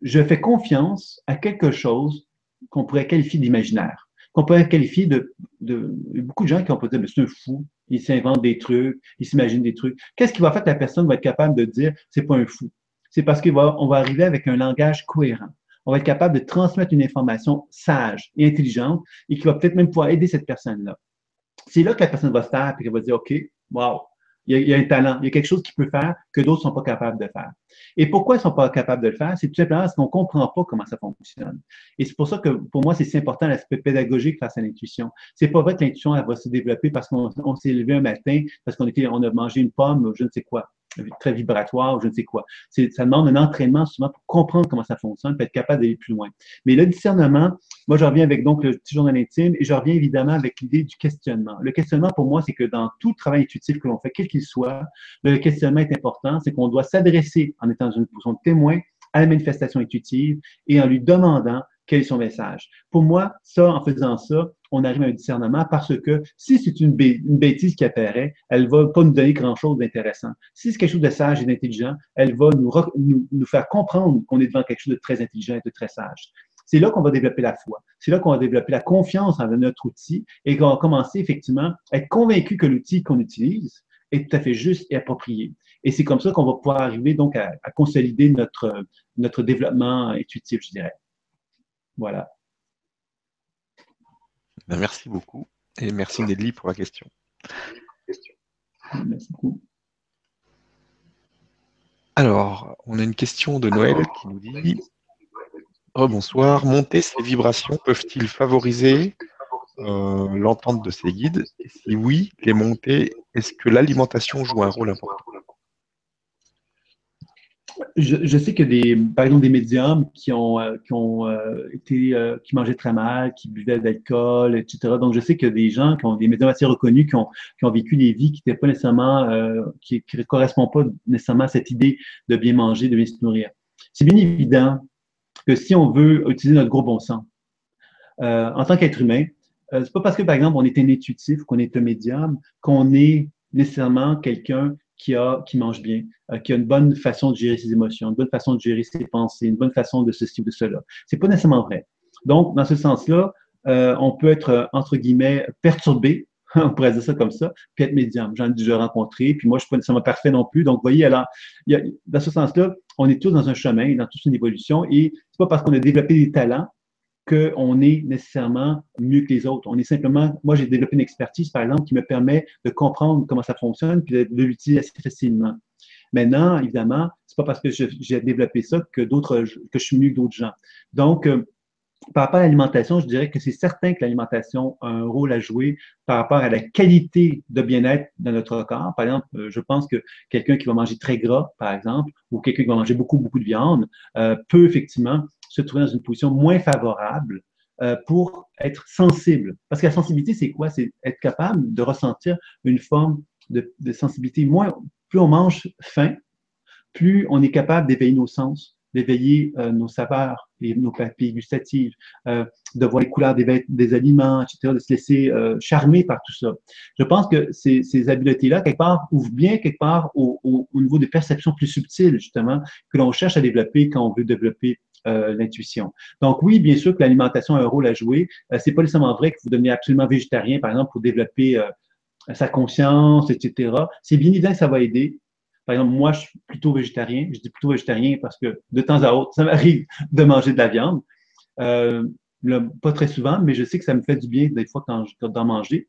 je fais confiance à quelque chose qu'on pourrait qualifier d'imaginaire qu'on peut qualifier de, de, beaucoup de gens qui ont posé, mais c'est un fou, il s'invente des trucs, il s'imagine des trucs. Qu'est-ce qui va faire que la personne va être capable de dire, c'est pas un fou? C'est parce qu'on va, on va arriver avec un langage cohérent. On va être capable de transmettre une information sage et intelligente et qui va peut-être même pouvoir aider cette personne-là. C'est là que la personne va se taire et qu'elle va dire, OK, wow, il y, a, un talent, il y a quelque chose qu'il peut faire que d'autres ne sont pas capables de faire. Et pourquoi ils ne sont pas capables de le faire? C'est tout simplement parce qu'on ne comprend pas comment ça fonctionne. Et c'est pour ça que pour moi, c'est si important l'aspect pédagogique face à l'intuition. C'est pas vrai que l'intuition, va se développer parce qu'on s'est levé un matin, parce qu'on a mangé une pomme, je ne sais quoi très vibratoire, je ne sais quoi. Ça demande un entraînement souvent pour comprendre comment ça fonctionne, pour être capable d'aller plus loin. Mais le discernement, moi, je reviens avec donc le petit journal intime et je reviens évidemment avec l'idée du questionnement. Le questionnement, pour moi, c'est que dans tout travail intuitif que l'on fait, quel qu'il soit, le questionnement est important, c'est qu'on doit s'adresser en étant une position de témoin à la manifestation intuitive et en lui demandant quel est son message. Pour moi, ça, en faisant ça, on arrive à un discernement parce que si c'est une, bêtise qui apparaît, elle va pas nous donner grand-chose d'intéressant. Si c'est quelque chose de sage et d'intelligent, elle va nous, faire comprendre qu'on est devant quelque chose de très intelligent et de très sage. c'est là qu'on va développer la foi. C'est là qu'on va développer la confiance en notre outil et qu'on va commencer effectivement à être convaincu que l'outil qu'on utilise est tout à fait juste et approprié. Et c'est comme ça qu'on va pouvoir arriver donc à, consolider notre, notre développement intuitif, je dirais. Voilà. Ben, merci beaucoup et merci Nelly pour la question. Merci beaucoup. Alors, on a une question de Noël qui nous dit Bonsoir, monter ces vibrations peuvent-ils favoriser euh, l'entente de ces guides? Si oui, les monter, est-ce que l'alimentation joue un rôle important? Je, sais que des, par exemple, des médiums qui ont, euh, qui ont euh, été, qui mangeaient très mal, qui buvaient de l'alcool, etc. Donc, je sais que des gens qui ont des médiums assez reconnus, qui ont, qui ont vécu des vies qui n'étaient pas nécessairement, qui ne correspondent pas nécessairement à cette idée de bien manger, de bien se nourrir. C'est bien évident que si on veut utiliser notre gros bon sens, en tant qu'être humain, euh, c'est pas parce que, par exemple, on est un intuitif, qu'on est un médium, qu'on est nécessairement quelqu'un qui, a, qui mange bien, euh, qui a une bonne façon de gérer ses émotions, une bonne façon de gérer ses pensées, une bonne façon de ceci ou de cela. C'est pas nécessairement vrai. Donc, dans ce sens-là, euh, on peut être, entre guillemets, perturbé, on pourrait dire ça comme ça, puis être médium. J'en ai déjà rencontré, puis moi, je suis pas nécessairement parfait non plus. Donc, vous voyez, alors, dans ce sens-là, on est tous dans un chemin, dans toute une évolution, et c'est pas parce qu'on a développé des talents qu'on est nécessairement mieux que les autres. On est simplement, moi j'ai développé une expertise, par exemple, qui me permet de comprendre comment ça fonctionne puis de, l'utiliser assez facilement. Maintenant, évidemment, c'est pas parce que j'ai développé ça que d'autres, que je suis mieux que d'autres gens. Donc, euh, par rapport à l'alimentation, je dirais que c'est certain que l'alimentation a un rôle à jouer par rapport à la qualité de bien-être dans notre corps. Par exemple, euh, je pense que quelqu'un qui va manger très gras, par exemple, ou quelqu'un qui va manger beaucoup, beaucoup de viande, euh, peut effectivement se trouver dans une position moins favorable euh, pour être sensible. Parce que la sensibilité, c'est quoi? C'est être capable de ressentir une forme de, sensibilité. Moins, plus on mange fin, plus on est capable d'éveiller nos sens, d'éveiller euh, nos saveurs et nos papilles gustatives, euh, de voir les couleurs des, des, aliments, etc., de se laisser charmer par tout ça. Je pense que ces, habiletés-là, quelque part, ouvrent bien quelque part au, au, au niveau des perceptions plus subtiles, justement, que l'on cherche à développer quand on veut développer euh, l'intuition. Donc oui, bien sûr que l'alimentation a un rôle à jouer. Euh, c'est pas nécessairement vrai que vous devenez absolument végétarien, par exemple, pour développer euh, sa conscience, etc. C'est bien évident que ça va aider. Par exemple, moi, je suis plutôt végétarien. Je dis plutôt végétarien parce que de temps à autre, ça m'arrive de manger de la viande. pas très souvent, mais je sais que ça me fait du bien des fois quand je d'en manger.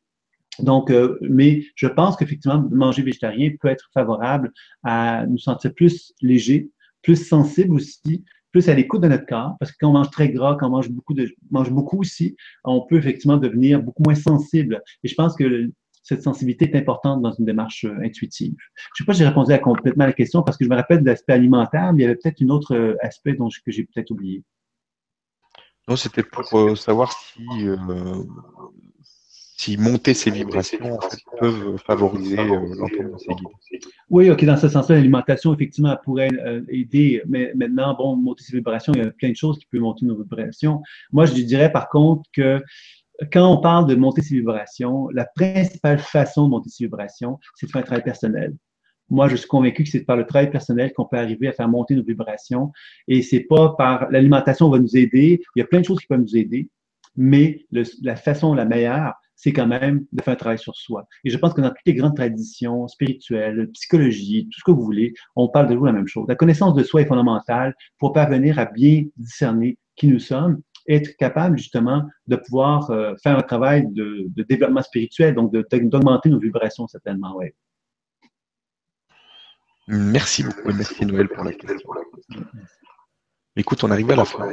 Donc, mais je pense qu'effectivement, manger végétarien peut être favorable à nous sentir plus légers, plus sensibles aussi, plus à l'écoute de notre corps, parce que quand on mange très gras, quand on mange beaucoup, mange beaucoup aussi, on peut effectivement devenir beaucoup moins sensible. Et je pense que cette sensibilité est importante dans une démarche euh, intuitive. Je ne sais pas si j'ai répondu à complètement à la question parce que je me rappelle de l'aspect alimentaire, mais il y avait peut-être un autre euh, aspect dont que j'ai peut-être oublié. Non, c'était pour euh, savoir si si monter ces vibrations peuvent favoriser euh, l'entente de ces guides. Oui, OK, dans ce sens-là, l'alimentation, effectivement, pourrait euh, aider. Mais maintenant, bon, monter ces vibrations, il y a plein de choses qui peuvent monter nos vibrations. Moi, je dirais par contre que quand on parle de monter ces vibrations, la principale façon de monter ces vibrations, c'est de faire un travail personnel. Moi, je suis convaincu que c'est par le travail personnel qu'on peut arriver à faire monter nos vibrations. Et c'est pas par l'alimentation va nous aider. Il y a plein de choses qui peuvent nous aider. Mais la façon la meilleure, c'est quand même de faire un travail sur soi. Et je pense que dans toutes les grandes traditions spirituelles, psychologie, tout ce que vous voulez, on parle de vous la même chose. La connaissance de soi est fondamentale pour parvenir à bien discerner qui nous sommes être capable justement de pouvoir euh, faire un travail de, développement spirituel, donc d'augmenter nos vibrations certainement. Ouais. Merci beaucoup, merci Noël pour la question. Écoute, on arrive à la fin.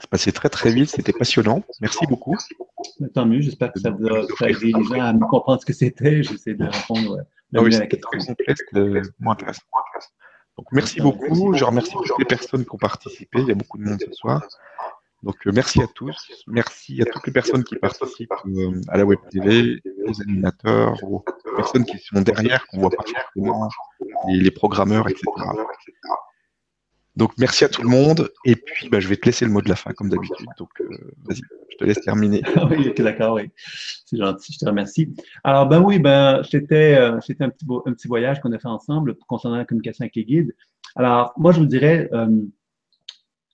C'est passé très très vite, c'était passionnant. Merci beaucoup. Tant mieux, j'espère que ça vous a, aidé les gens à mieux comprendre ce que c'était. J'essaie de répondre ah oui, c'était très complexe, euh, moins intéressant. Donc merci beaucoup. Je remercie toutes les personnes qui ont participé. Il y a beaucoup de monde ce soir. Donc euh, merci à tous. Merci à toutes les personnes qui participent euh, à la web TV, aux animateurs, aux personnes qui sont derrière, qu'on voit pas forcément, les, les programmeurs, etc. Donc merci à tout le monde. Et puis bah, je vais te laisser le mot de la fin comme d'habitude. Donc euh, vas-y, je te laisse terminer. oui, d'accord, oui. C'est gentil, je te remercie. Alors ben oui, ben c'était euh, c'était un petit un petit voyage qu'on a fait ensemble concernant la communication avec les guides. Alors moi je vous dirais euh,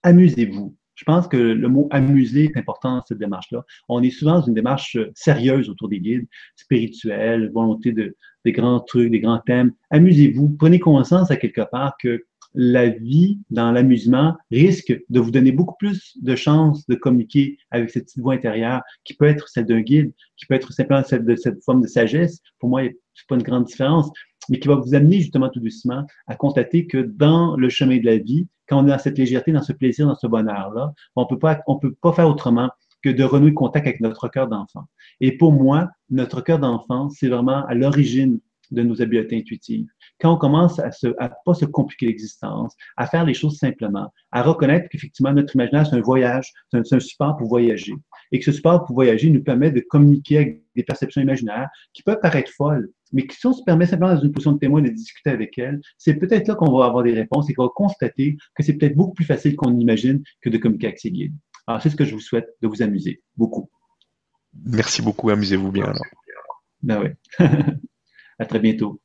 amusez-vous. Je pense que le mot amuser est important dans cette démarche-là. On est souvent dans une démarche sérieuse autour des guides, spirituelle, volonté de, des grands trucs, des grands thèmes. Amusez-vous, prenez conscience à quelque part que la vie dans l'amusement risque de vous donner beaucoup plus de chances de communiquer avec cette petite voix intérieure qui peut être celle d'un guide, qui peut être simplement celle de cette forme de sagesse. Pour moi, c'est pas une grande différence, mais qui va vous amener justement tout doucement à constater que dans le chemin de la vie, quand on est dans cette légèreté, dans ce plaisir, dans ce bonheur-là, on peut pas, on peut pas faire autrement que de renouer contact avec notre cœur d'enfant. Et pour moi, notre cœur d'enfant, c'est vraiment à l'origine de nos habiletés intuitives. Quand on commence à ne à pas se compliquer l'existence, à faire les choses simplement, à reconnaître qu'effectivement notre imaginaire, c'est un voyage, c'est un, support pour voyager, et que ce support pour voyager nous permet de communiquer avec des perceptions imaginaires qui peuvent paraître folles, mais si on se permet simplement dans une position de témoin de discuter avec elles, c'est peut-être là qu'on va avoir des réponses et qu'on va constater que c'est peut-être beaucoup plus facile qu'on imagine que de communiquer avec ces guides. Alors, c'est ce que je vous souhaite, de vous amuser beaucoup. Merci beaucoup, amusez-vous bien alors. Ben oui. à très bientôt.